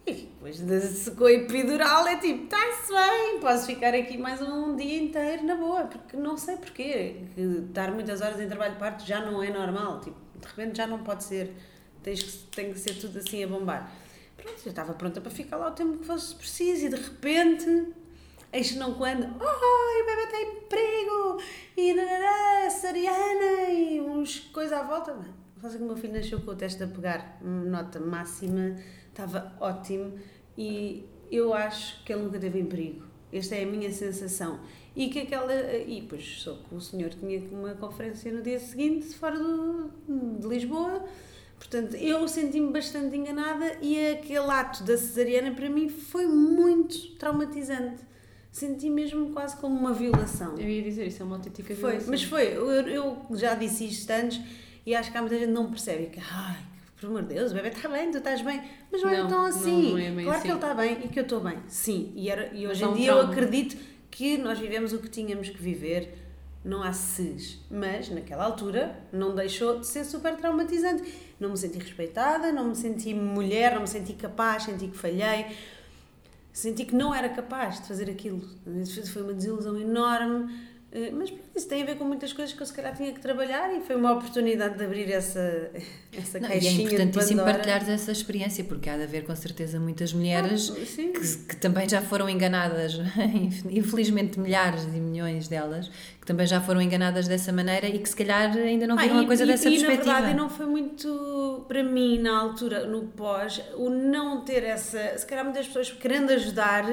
E depois de, a epidural é tipo, está-se bem, posso ficar aqui mais um dia inteiro na boa, porque não sei porquê. Estar muitas horas em trabalho de parto já não é normal, tipo, de repente já não pode ser, tens que, tem que ser tudo assim a bombar. Pronto, eu estava pronta para ficar lá o tempo que fosse preciso e de repente, eis não quando, oh, o bebê está em perigo, e nanará, Sariana, e uns coisas à volta. Sei que o meu filho nasceu com o teste a pegar nota máxima, estava ótimo e eu acho que ele nunca teve em perigo. Esta é a minha sensação. E que aquela. E depois só que o senhor tinha uma conferência no dia seguinte, fora do, de Lisboa. Portanto, eu senti-me bastante enganada e aquele ato da cesariana para mim foi muito traumatizante. Senti mesmo quase como uma violação. Eu ia dizer, isso é uma autêntica Foi, violação. mas foi, eu, eu já disse isto antes e acho que há muita gente não percebe que, ai, por amor de Deus, o bebê está bem, tu estás bem, mas não, é Não, tão não- assim. não é bem claro assim. que ele está bem e que eu estou bem, sim. E, era, e hoje em um dia eu trauma. acredito que nós vivemos o que tínhamos que viver, não há ses, mas naquela altura não deixou de ser super traumatizante. Não me senti respeitada, não me senti mulher, não me senti capaz, senti que falhei senti que não era capaz de fazer aquilo. Foi uma desilusão enorme. Eh, Mas isso tem a ver com muitas coisas que eu se calhar tinha que trabalhar e foi uma oportunidade de abrir essa, essa Não, e é caixinha importantíssimo Pandora. partilhares essa experiência, porque há de haver com certeza muitas mulheres Ah, que, que também já foram enganadas, infelizmente milhares e milhões delas, que também já foram enganadas dessa maneira e que se calhar ainda não Ah, viram e- a coisa e- dessa e, perspectiva. na verdade não foi muito para mim na altura, no pós, o não ter essa. Se calhar muitas pessoas querendo ajudar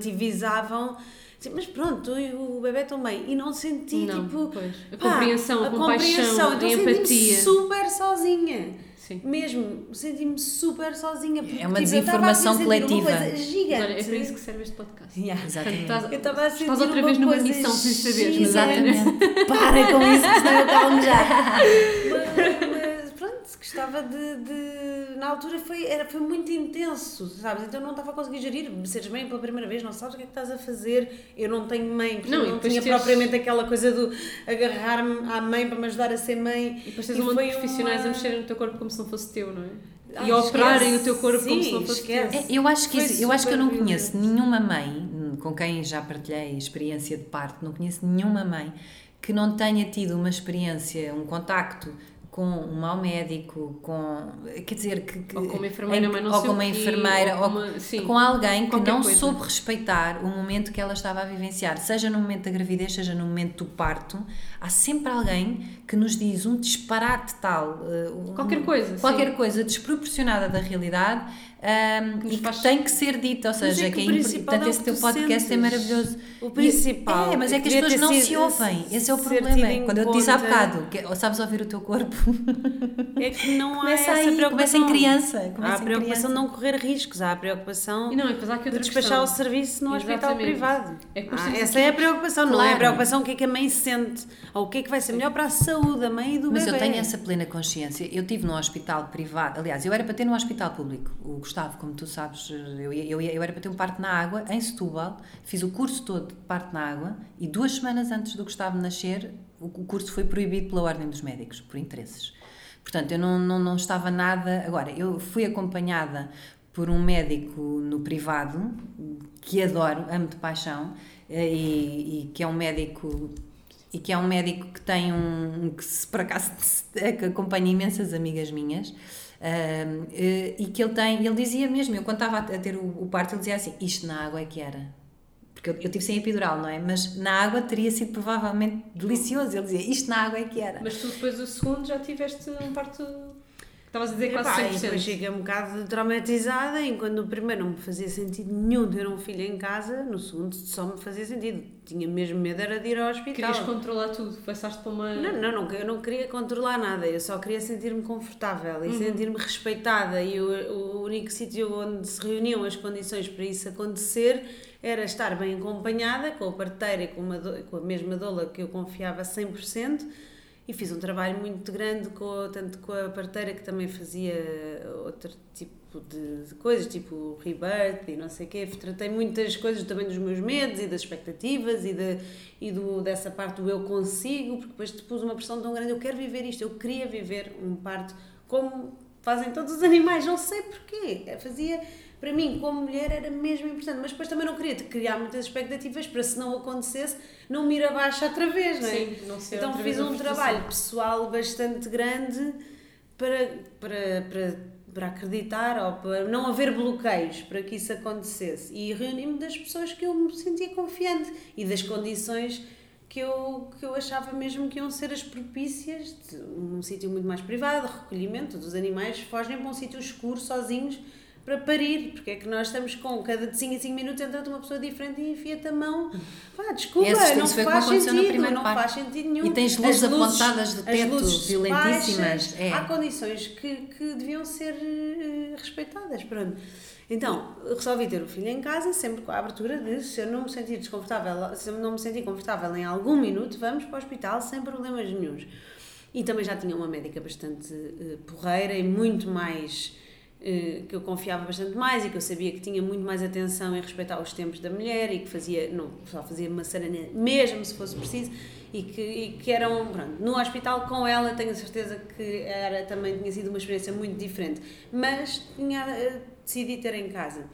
relativizavam. Assim, Mas pronto, tu e o bebê bem. E não senti Não, tipo. pois. A pá, compreensão, a a compaixão, compreensão. a Então senti-me empatia. super sozinha. Sim. Mesmo, senti-me super sozinha. Porque, É uma tipo, estava desinformação a sentir uma coletiva. coisa gigante. Olha, é para isso que serve este podcast. Yeah. Exatamente. Estás, Eu estava a sentir estás outra vez numa missão sem saberes, gigante. Exatamente. Para com isso, que senão eu calmo já. Pronto, gostava de, de- Na altura foi, era, foi muito intenso, sabes? Então não estava a conseguir gerir. Seres mãe pela primeira vez, não sabes o que é que estás a fazer. Eu não tenho mãe, porque Não, não, e tinha teres- propriamente aquela coisa do agarrar-me à mãe para me ajudar a ser mãe. E depois tens E um monte de profissionais uma- a mexerem no teu corpo como se não fosse teu, não é? Ah, e a operarem esquece. o teu corpo como se Sim, não fosse esquece. teu. É, Eu acho, que, isso- eu acho que eu não conheço nenhuma mãe com quem já partilhei experiência de parto, não conheço nenhuma mãe que não tenha tido uma experiência, um contacto com um mau médico, com. Quer dizer, que. que- Ou com uma enfermeira, em- mas não Ou com uma enfermeira, ou ou uma- sim, com alguém que não coisa. soube respeitar o momento que ela estava a vivenciar, seja no momento da gravidez, seja no momento do parto. Há sempre alguém que nos diz um disparate tal. eh, um- Qualquer coisa, Qualquer sim. coisa desproporcionada da realidade nos e que faz- tem que ser dita, ou Mas seja, é que que é portanto é o esse que teu tu podcast é sentes. maravilhoso. O E- principal É, mas é que as pessoas não se ouvem, esse é o problema. em Quando eu te disse há bocado, que, ou sabes ouvir o teu corpo, É que não há Começa essa aí, preocupação. começa em criança, há começa a em preocupação criança. de não correr riscos, há a preocupação E não, e há de despachar questão. o serviço no hospital Exatamente. privado. É que Ah, essa é a preocupação, não é a Claro. preocupação o que é que a mãe sente, ou o que é que vai ser melhor para a saúde da mãe e do Mas bebê. eu tenho essa plena consciência. Eu tive num hospital privado, aliás, eu era para ter num hospital público. O Gustavo, como tu sabes, eu, eu, eu era para ter um parto na água em Setúbal. Fiz o curso todo de parto na água e duas semanas antes do Gustavo nascer, o, o curso foi proibido pela Ordem dos Médicos, por interesses. Portanto, eu não, não, não estava nada. Agora, eu fui acompanhada por um médico no privado, que adoro, amo de paixão, eh, e, e que é um médico e que é um médico que tem um, que se por acaso acompanha imensas amigas minhas e que ele tem, ele dizia mesmo, eu quando estava a ter o, o parto ele dizia assim, isto na água é que era porque eu, eu tive sem epidural, não é? Mas na água teria sido provavelmente delicioso. Ele dizia, isto na água é que era. Mas tu depois do segundo já tiveste um parto. Estavas a dizer Epá, quase e depois 100%. fiquei um bocado traumatizada enquanto no primeiro não me fazia sentido nenhum ter um filho em casa, no segundo só me fazia sentido. Tinha mesmo medo era de ir ao hospital. Querias controlar tudo, passaste para uma. Não, não, não, eu não queria controlar nada, eu só queria sentir-me confortável e sentir-me respeitada. E o, o único sítio onde se reuniam as condições para isso acontecer era estar bem acompanhada, com a parteira e com, uma com a mesma doula que eu confiava 100%. E fiz um trabalho muito grande, com, tanto com a parteira que também fazia outro tipo de, coisas, tipo rebirth e não sei o quê. Tratei muitas coisas também dos meus medos e das expectativas e, de, e do, dessa parte do eu consigo, porque depois te pus uma pressão tão grande. Eu quero viver isto, eu queria viver um parto como fazem todos os animais, não sei porquê. Fazia, para mim, como mulher, era mesmo importante, mas depois também não queria criar muitas expectativas para se não acontecesse, não me ir abaixo outra vez, não é? Sim, não ser Então fiz um trabalho pessoal bastante grande para, para, para, para acreditar ou para não haver bloqueios para que isso acontecesse. E reuni-me das pessoas que eu me sentia confiante e das condições que eu, que eu achava mesmo que iam ser as propícias de um sítio muito mais privado, recolhimento dos animais, fogem para um sítio escuro sozinhos para parir, porque é que nós estamos com cada de 5 em 5 minutos entra uma pessoa diferente e enfia-te a mão. Pá, desculpa, não faz sentido, não faz sentido nenhum. E tens luzes As apontadas as teto, violentíssimas, é. Há condições que, que deviam ser eh, respeitadas, pronto. Então, resolvi ter o filho em casa, sempre com a abertura de se eu não me sentir desconfortável, se eu não me sentir confortável em algum minuto, vamos para o hospital sem problemas nenhums. E também já tinha uma médica bastante eh, porreira e muito mais que eu confiava bastante mais e que eu sabia que tinha muito mais atenção em respeitar os tempos da mulher e que fazia, não, só fazia uma maçarana mesmo se fosse preciso e que, e que eram, pronto, no hospital com ela tenho a certeza que era, também tinha sido uma experiência muito diferente, mas tinha eh, decidido ter em casa.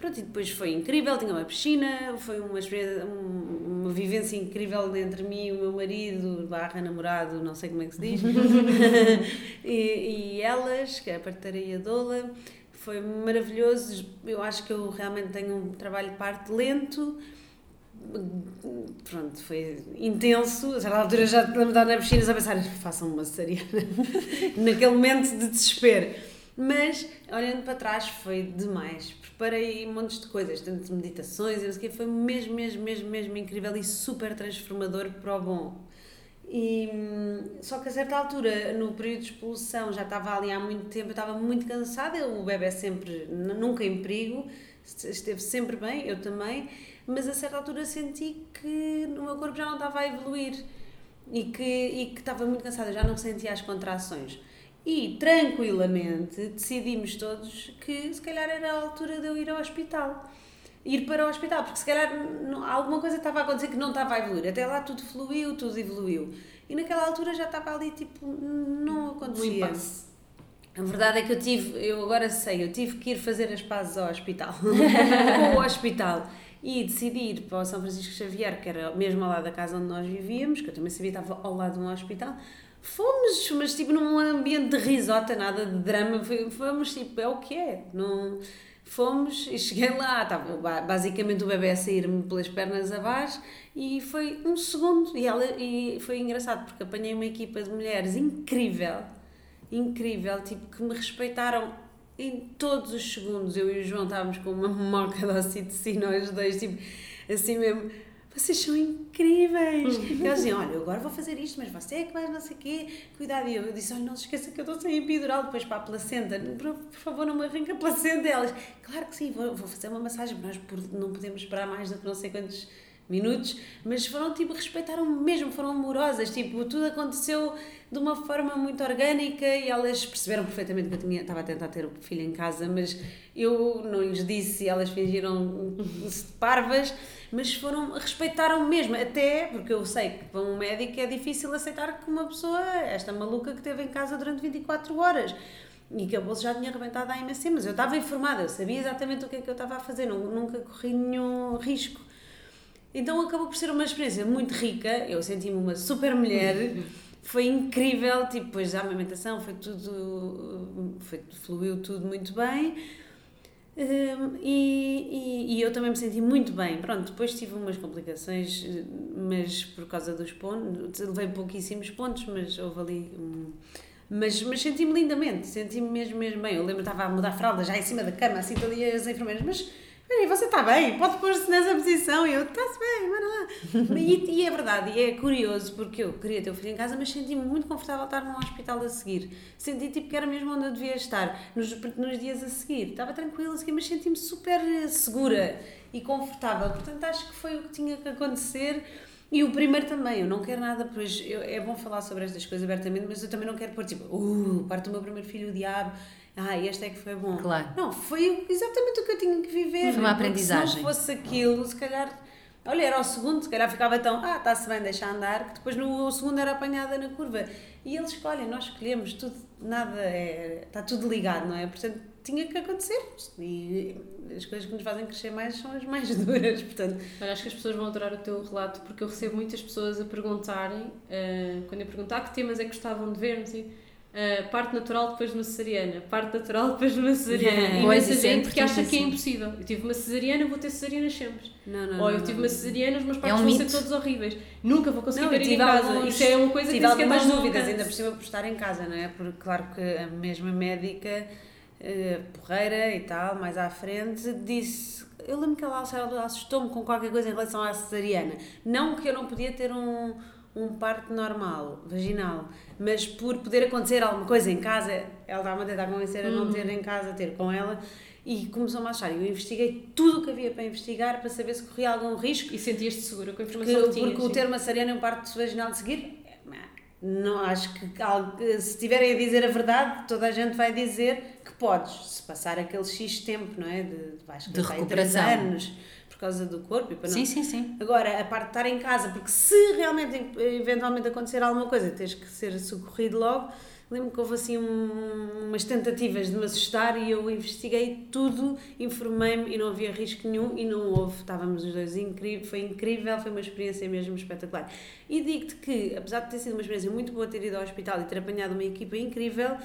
Pronto, e depois foi incrível, tinha uma piscina, foi uma, um- uma vivência incrível entre mim e o meu marido, barra namorado, não sei como é que se diz, e, e elas, que é a parteira e a doula, foi maravilhoso, eu acho que eu realmente tenho um trabalho de parte lento, pronto, foi intenso, a certa altura já de estar na piscina a pensar, façam uma cesariana, naquele momento de desespero. Mas, olhando para trás, foi demais. Preparei montes de coisas, tanto de meditações, não sei o quê, foi mesmo, mesmo, mesmo, mesmo incrível e super transformador para o bom. E, hum, só que a certa altura, no período de expulsão, já estava ali há muito tempo, eu estava muito cansada, o bebê é sempre, nunca em perigo, esteve sempre bem, eu também, mas a certa altura senti que o meu corpo já não estava a evoluir e que, e que estava muito cansada, já não sentia as contrações. E tranquilamente decidimos todos que se calhar era a altura de eu ir ao hospital. Ir para o hospital, porque se calhar não- alguma coisa estava a acontecer que não estava a evoluir. Até lá tudo fluiu, tudo evoluiu. E naquela altura já estava ali tipo, não Um acontecia. impasse. A verdade é que eu tive, eu agora sei, eu tive que ir fazer as pazes ao hospital, com o hospital, e decidi ir para o São Francisco Xavier, que era mesmo ao lado da casa onde nós vivíamos, que eu também sabia que estava ao lado de um hospital. Fomos, mas tipo num ambiente de risota, nada de drama, fomos tipo, é o que é, não... Fomos e cheguei lá, estava ba- basicamente o bebê a sair-me pelas pernas abaixo e foi um segundo. E, ela, e foi engraçado porque apanhei uma equipa de mulheres incrível, incrível, tipo, que me respeitaram em todos os segundos. Eu e o João estávamos com uma moca de oxitocina, os dois, tipo, assim mesmo, vocês são incríveis. E eles diziam, olha, eu agora vou fazer isto, mas você é que vai não sei o quê, cuidado. E eu disse, olha, não se esqueça que eu estou sem epidural depois para a placenta, por, por favor não me arranque a placenta. E elas, claro que sim, vou, vou fazer uma massagem, nós não podemos esperar mais do que não sei quantos minutos, mas foram tipo, respeitaram mesmo, foram amorosas, tipo, tudo aconteceu de uma forma muito orgânica e elas perceberam perfeitamente que eu tinha, estava a tentar ter o filho em casa, mas eu não lhes disse e elas fingiram parvas, mas foram, respeitaram mesmo, até porque eu sei que para um médico é difícil aceitar que uma pessoa, esta maluca que esteve em casa durante 24 horas, e que a bolsa já tinha arrebentado a IMC, mas eu estava informada, eu sabia exatamente o que é que eu estava a fazer, nunca corri nenhum risco. Então acabou por ser uma experiência muito rica, eu senti-me uma super mulher, foi incrível, tipo, depois da amamentação foi tudo, foi, fluiu tudo muito bem. Um, e, e, e, eu também me senti muito bem. Pronto, depois tive umas complicações, mas por causa dos pontos, levei pouquíssimos pontos, mas houve ali um, mas, mas senti-me lindamente, senti-me mesmo, mesmo bem. Eu lembro que estava a mudar fralda já em cima da cama, assim, ali as enfermeiras, mas Peraí, você está bem? Pode pôr-se nessa posição. E eu, está-se bem, bora lá. E, e, é verdade, e é curioso, porque eu queria ter o filho em casa, mas senti-me muito confortável estar num hospital a seguir. Senti tipo que era mesmo onde eu devia estar, nos, nos dias a seguir. Estava tranquila a seguir, mas senti-me super segura e confortável. Portanto, acho que foi o que tinha que acontecer. E o primeiro também, eu não quero nada, pois eu, é bom falar sobre estas coisas abertamente, mas eu também não quero pôr tipo, uh, parte do meu primeiro filho, o diabo ah, este é que foi bom. Claro. Não, foi exatamente o que eu tinha que viver. Foi uma aprendizagem. Se não fosse aquilo, se calhar. Olha, era o segundo, se calhar ficava tão, ah, está-se bem, deixa andar, que depois no segundo era apanhada na curva. E eles escolhem, nós escolhemos, tudo, nada é. está tudo ligado, não é? Portanto, tinha que acontecer. E as coisas que nos fazem crescer mais são as mais duras, portanto. Olha, acho que as pessoas vão adorar o teu relato, porque eu recebo muitas pessoas a perguntarem, uh, quando eu perguntar ah, que temas é que gostavam de ver, não sei Uh, parte natural depois de uma cesariana, parte natural depois de uma cesariana. E muita gente que acha que é impossível. Eu tive uma cesariana, vou ter cesarianas sempre. Não, não, Ou eu tive uma cesariana, os meus partos é um vão mito. ser todos horríveis. Nunca vou conseguir ver em casa. Alguns, Isso é uma coisa que tive algumas dúvidas, ainda por cima por estar em casa, não é? Porque, claro que a mesma médica, uh, porreira e tal, mais à frente, disse. Eu lembro que ela assustou-me com qualquer coisa em relação à cesariana. Não que eu não podia ter um um parto normal, vaginal, mas por poder acontecer alguma coisa em casa, ela estava a tentar convencer a não uhum. ter em casa, ter com ela, e começou-me a achar. Eu investiguei tudo o que havia para investigar para saber se corria algum risco. E sentias-te segura com a informação que, que tinhas, Porque sim. o ter uma cesariana e um parto vaginal de seguir, não acho que se estiverem a dizer a verdade, toda a gente vai dizer que podes, se passar aquele X tempo, não é? De, que de recuperação. anos causa do corpo e para não... Sim, sim, sim. Agora, a parte de estar em casa, porque se realmente eventualmente acontecer alguma coisa, tens que ser socorrido logo. Lembro que houve assim um, umas tentativas de me assustar e eu investiguei tudo, informei-me e não havia risco nenhum e não houve. Estávamos os dois incrível, foi incrível, foi uma experiência mesmo espetacular. E digo-te que, apesar de ter sido uma experiência muito boa ter ido ao hospital e ter apanhado uma equipa incrível,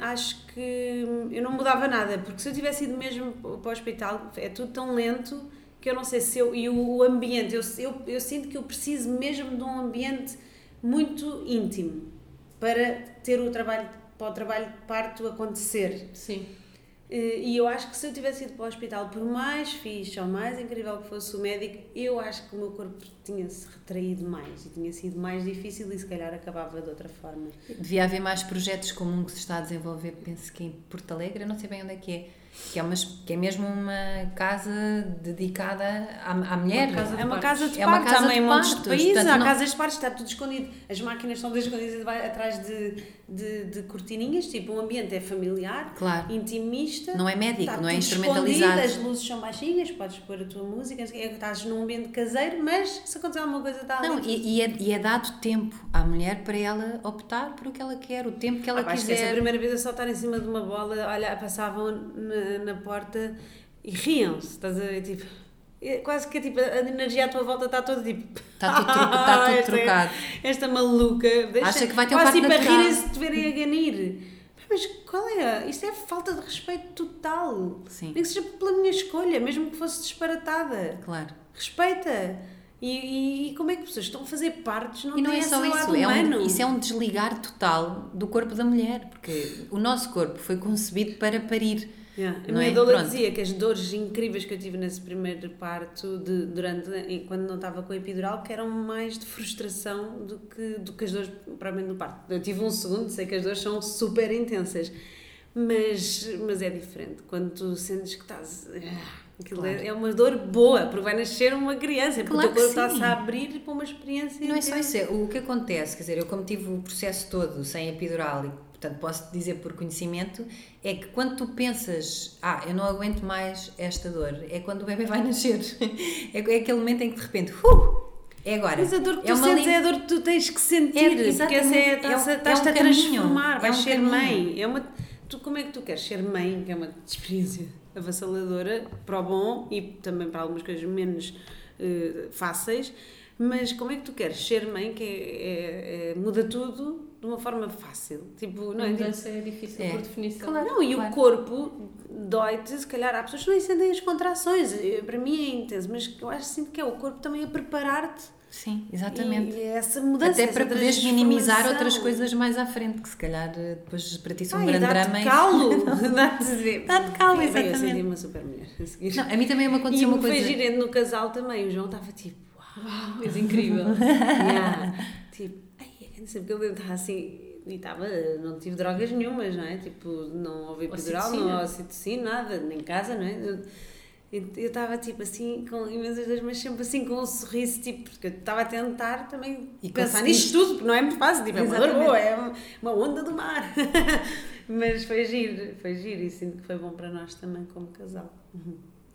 acho que eu não mudava nada, porque se eu tivesse ido mesmo para o hospital, é tudo tão lento que eu não sei se eu. E o, o ambiente, eu, eu, eu sinto que eu preciso mesmo de um ambiente muito íntimo para ter o trabalho, para o trabalho de parto acontecer. Sim. Eh, e eu acho que se eu tivesse ido para o hospital, por mais fixe ou mais incrível que fosse o médico, eu acho que o meu corpo tinha-se retraído mais e tinha sido mais difícil e se calhar acabava de outra forma. Devia haver mais projetos como um que se está a desenvolver, penso que em Porto Alegre, não sei bem onde é que é que é, uma, que é mesmo uma casa dedicada à, à mulher. É uma casa de é partos, há meio montes de países, Portanto, há não... casas de partos, está tudo escondido. As máquinas estão escondidas atrás de, de, de, cortininhas, tipo, o ambiente é familiar, claro. intimista. Não é médico, não é instrumentalizado. As luzes são baixinhas, podes pôr a tua música, estás num ambiente caseiro, mas se acontecer alguma coisa está ali. Não, e, e, é, e é dado tempo à mulher para ela optar por o que ela quer, o tempo que ela ah, quiser. Acho que a primeira vez a saltar em cima de uma bola, olha, passavam na, na, porta e riam-se, estás a ver? Tipo, é quase que tipo, a energia à tua volta está toda tipo. Está tudo, está tudo esta, trocado. Esta maluca. Deixa, Acha que vai ter um quase tipo a rirem-se de te verem a ganir. Mas qual é? Isto é falta de respeito total. Sim. Nem que seja pela minha escolha, mesmo que fosse disparatada. Claro. Respeita. E, e, e, como é que pessoas estão a fazer partes? Não, e não é só isso, é um, isso é um desligar total do corpo da mulher, porque o nosso corpo foi concebido para parir Yeah. A Não minha é? doula Pronto. dizia que as dores incríveis que eu tive nesse primeiro parto, de, durante, e quando não estava com a epidural, que eram mais de frustração do que, do que as dores propriamente do parto. Eu tive um segundo, sei que as dores são super intensas, mas, mas é diferente. Quando tu sentes que estás. ah, Aquilo Claro. é, é uma dor boa, porque vai nascer uma criança, porque Claro o teu corpo está-se a abrir para uma experiência. Não é só intensa. isso, é o que acontece, quer dizer, eu como tive o processo todo sem epidural e portanto posso dizer por conhecimento, é que quando tu pensas, ah, eu não aguento mais esta dor, é quando o bebê vai nascer. É, é aquele momento em que de repente, uh, é agora. Mas a dor que é tu uma sentes lim- é a dor que tu tens que sentir, É, porque essa é, estás, É um- a- estás-te é um a caminho, transformar, é vais um ser caminho. mãe. É uma, tu como é que tu queres ser mãe, que é uma experiência avassaladora para o bom e também para algumas coisas menos eh, fáceis, mas como é que tu queres ser mãe, que é, é- é- muda tudo de uma forma fácil? Tipo, não A é? Tipo, mudança é difícil É. por definição. Claro. não, e Claro. o corpo dói-te, se calhar há pessoas que nem sentem as contrações, Eh, para mim é intenso, mas eu acho assim que é o corpo também a preparar-te Sim, exatamente. e, e essa mudança. Até para essa poderes minimizar outras coisas mais à frente, que se calhar eh, depois para ti são um Ai, grande dá-te drama. e- calo. Dá-te Dá-te calo, Bem, Eu exatamente. senti uma super mulher a seguir. Não, a mim também me e aconteceu uma foi coisa. girando no casal também. O João estava tipo, uau. Uau, és incrível. yeah. Sei porque ele estava assim. E estava, não tive drogas nenhumas, não é? Tipo, não houve epidural, não ocitocina, nada, nem em casa, não é? Eu- Eu estava tipo assim, com imensas dores, mas sempre assim com um sorriso, tipo, porque eu estava a tentar também E pensar nisto tudo, porque não é muito fácil, tipo, é uma dor boa, é uma- uma onda do mar. mas foi giro, foi giro e sinto que foi bom para nós também como casal.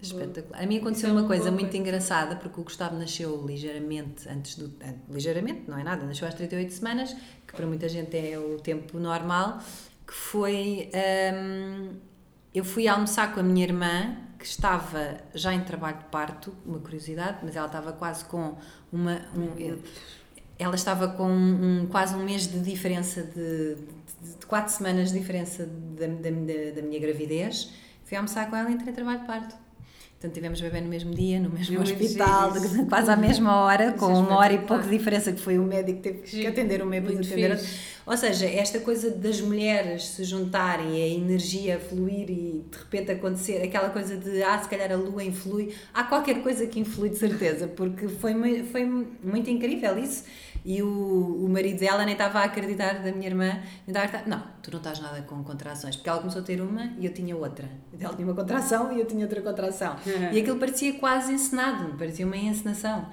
Espetacular. A mim aconteceu é uma uma coisa muito engraçada, porque o Gustavo nasceu ligeiramente antes do. ah, Ligeiramente, não é nada, nasceu às 38 semanas, que para muita gente é o tempo normal, que foi. hum, eu fui almoçar com a minha irmã, que estava já em trabalho de parto, uma curiosidade, mas ela estava quase com uma. um- ela estava com um, quase um mês de diferença, de, de, de quatro semanas de diferença da, da- da minha gravidez. Fui almoçar com ela e entrei em trabalho de parto. Portanto, tivemos bebê no mesmo dia, no mesmo muito hospital, quase à mesma hora, com uma hora e pouco de diferença, que foi o médico que teve que atender e depois Muito atender outra. Ou seja, esta coisa das mulheres se juntarem e a energia fluir e de repente acontecer, aquela coisa de, ah, se calhar a lua influi, há qualquer coisa que influi de certeza, porque foi, foi muito incrível isso. E o, o marido dela nem estava a acreditar da minha irmã, nem estava não, tu não estás nada com contrações, porque ela começou a ter uma e eu tinha outra. Ela tinha uma contração e eu tinha outra contração. E aquilo parecia quase encenado, parecia uma encenação.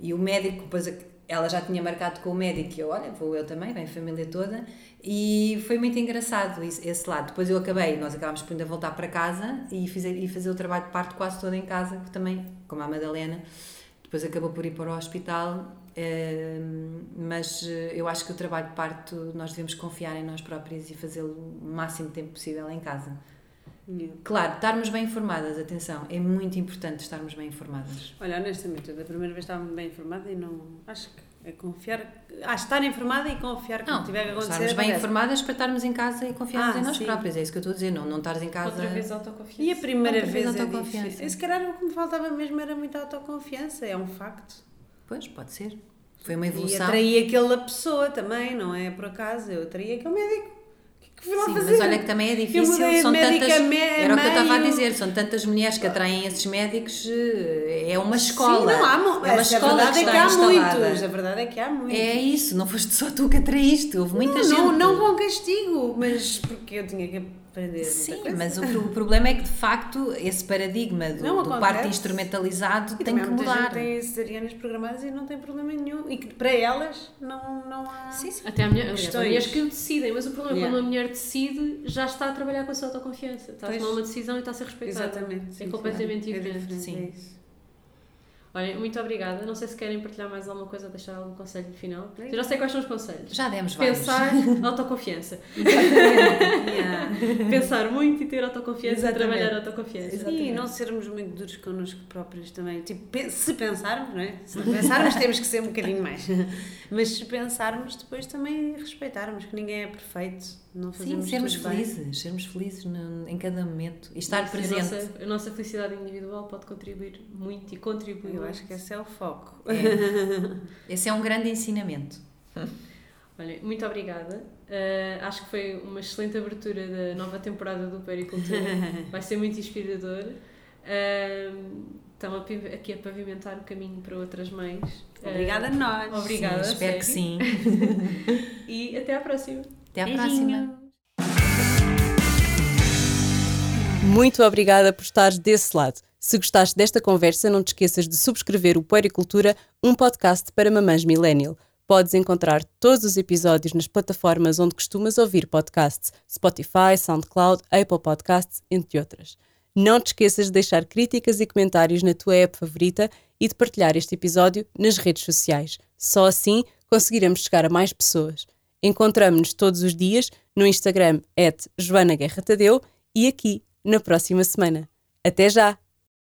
E o médico, depois ela já tinha marcado com o médico e eu, olha, vou eu também, vem a família toda. E foi muito engraçado esse lado. Depois eu acabei, nós acabámos por ainda voltar para casa e, fiz, e fazer o trabalho de parto quase todo em casa, que também, como a Madalena, depois acabou por ir para o hospital. Mas eh, eu acho que o trabalho de parto nós devemos confiar em nós próprios e fazê-lo o máximo tempo possível em casa. Yeah. Claro, estarmos bem informadas, atenção, é muito importante estarmos bem informadas. Olha, honestamente, eu da primeira vez estava bem informada e não. Acho que é confiar. Acho estar informada e confiar que Não, não tiver que acontecer. estarmos bem informadas para estarmos em casa e confiarmos Ah, em nós sim. próprias, é isso que eu estou a dizer, não, não estares em casa... Outra vez autoconfiança. E a primeira Outra vez vez é autoconfiança. difícil. E se calhar o que me faltava mesmo era muita autoconfiança, é um facto. Pois, pode ser. Foi uma E evolução. atraí aquela pessoa também, não é por acaso. Eu atraí aquele médico. Que é Sim, fazer? mas olha que também é difícil, são tantas... Era o que eu estava a dizer, são tantas mulheres que atraem esses médicos, eh, é uma escola. Sim, não há é uma essa escola a verdade que é que há instalada. muitos. A verdade é que há muitos. É isso, não foste só tu que atraíste, houve muita não, gente. não, não com castigo, mas porque eu tinha que aprender. Sim, mas o, o problema é que de facto esse paradigma do, Não do parto instrumentalizado E tem que mudar. gente tem cesarianas programadas e não tem problema nenhum. E que para elas não, não há. Sim, sim. Até há mulheres que decidem, mas o problema é Yeah. quando uma mulher decide, já está a trabalhar com a sua autoconfiança. Está a Pois. tomar uma decisão e está a ser respeitada. Exatamente. É sim, completamente sim. É diferente. Sim. é Olha, muito obrigada. Não sei se querem partilhar mais alguma coisa ou deixar algum conselho final. Eu já sei quais são os conselhos. Já demos vários. Pensar, autoconfiança. Yeah. Pensar muito e ter autoconfiança e Exatamente. trabalhar a autoconfiança. Exatamente. E não sermos muito duros connosco próprios também. Tipo, se pensarmos, não é? Se pensarmos, temos que ser um bocadinho mais. Mas se pensarmos, depois também respeitarmos que ninguém é perfeito. Não Sim, sermos tudo bem. felizes, sermos felizes no- em cada momento e estar Isso, presente. A nossa, a nossa felicidade individual pode contribuir muito e contribui Eu muito. acho que esse é o foco. Esse é um grande ensinamento. Olha, muito obrigada. Uh, acho que foi uma excelente abertura da nova temporada do Pericultura. Vai ser muito inspirador. Uh, estão aqui a pavimentar o caminho para outras mães. Obrigada a nós. Obrigada. Sim, espero que sim. e até à próxima. Até à Beijinhos. próxima. Muito obrigada por estares desse lado. Se gostaste desta conversa, não te esqueças de subscrever o Puericultura, um podcast para mamães millennial. Podes encontrar todos os episódios nas plataformas onde costumas ouvir podcasts: Spotify, SoundCloud, Apple Podcasts, entre outras. Não te esqueças de deixar críticas e comentários na tua app favorita e de partilhar este episódio nas redes sociais. Só assim conseguiremos chegar a mais pessoas. Encontramos-nos todos os dias no Instagram, Joana Guerra Tadeu, e aqui na próxima semana. Até já!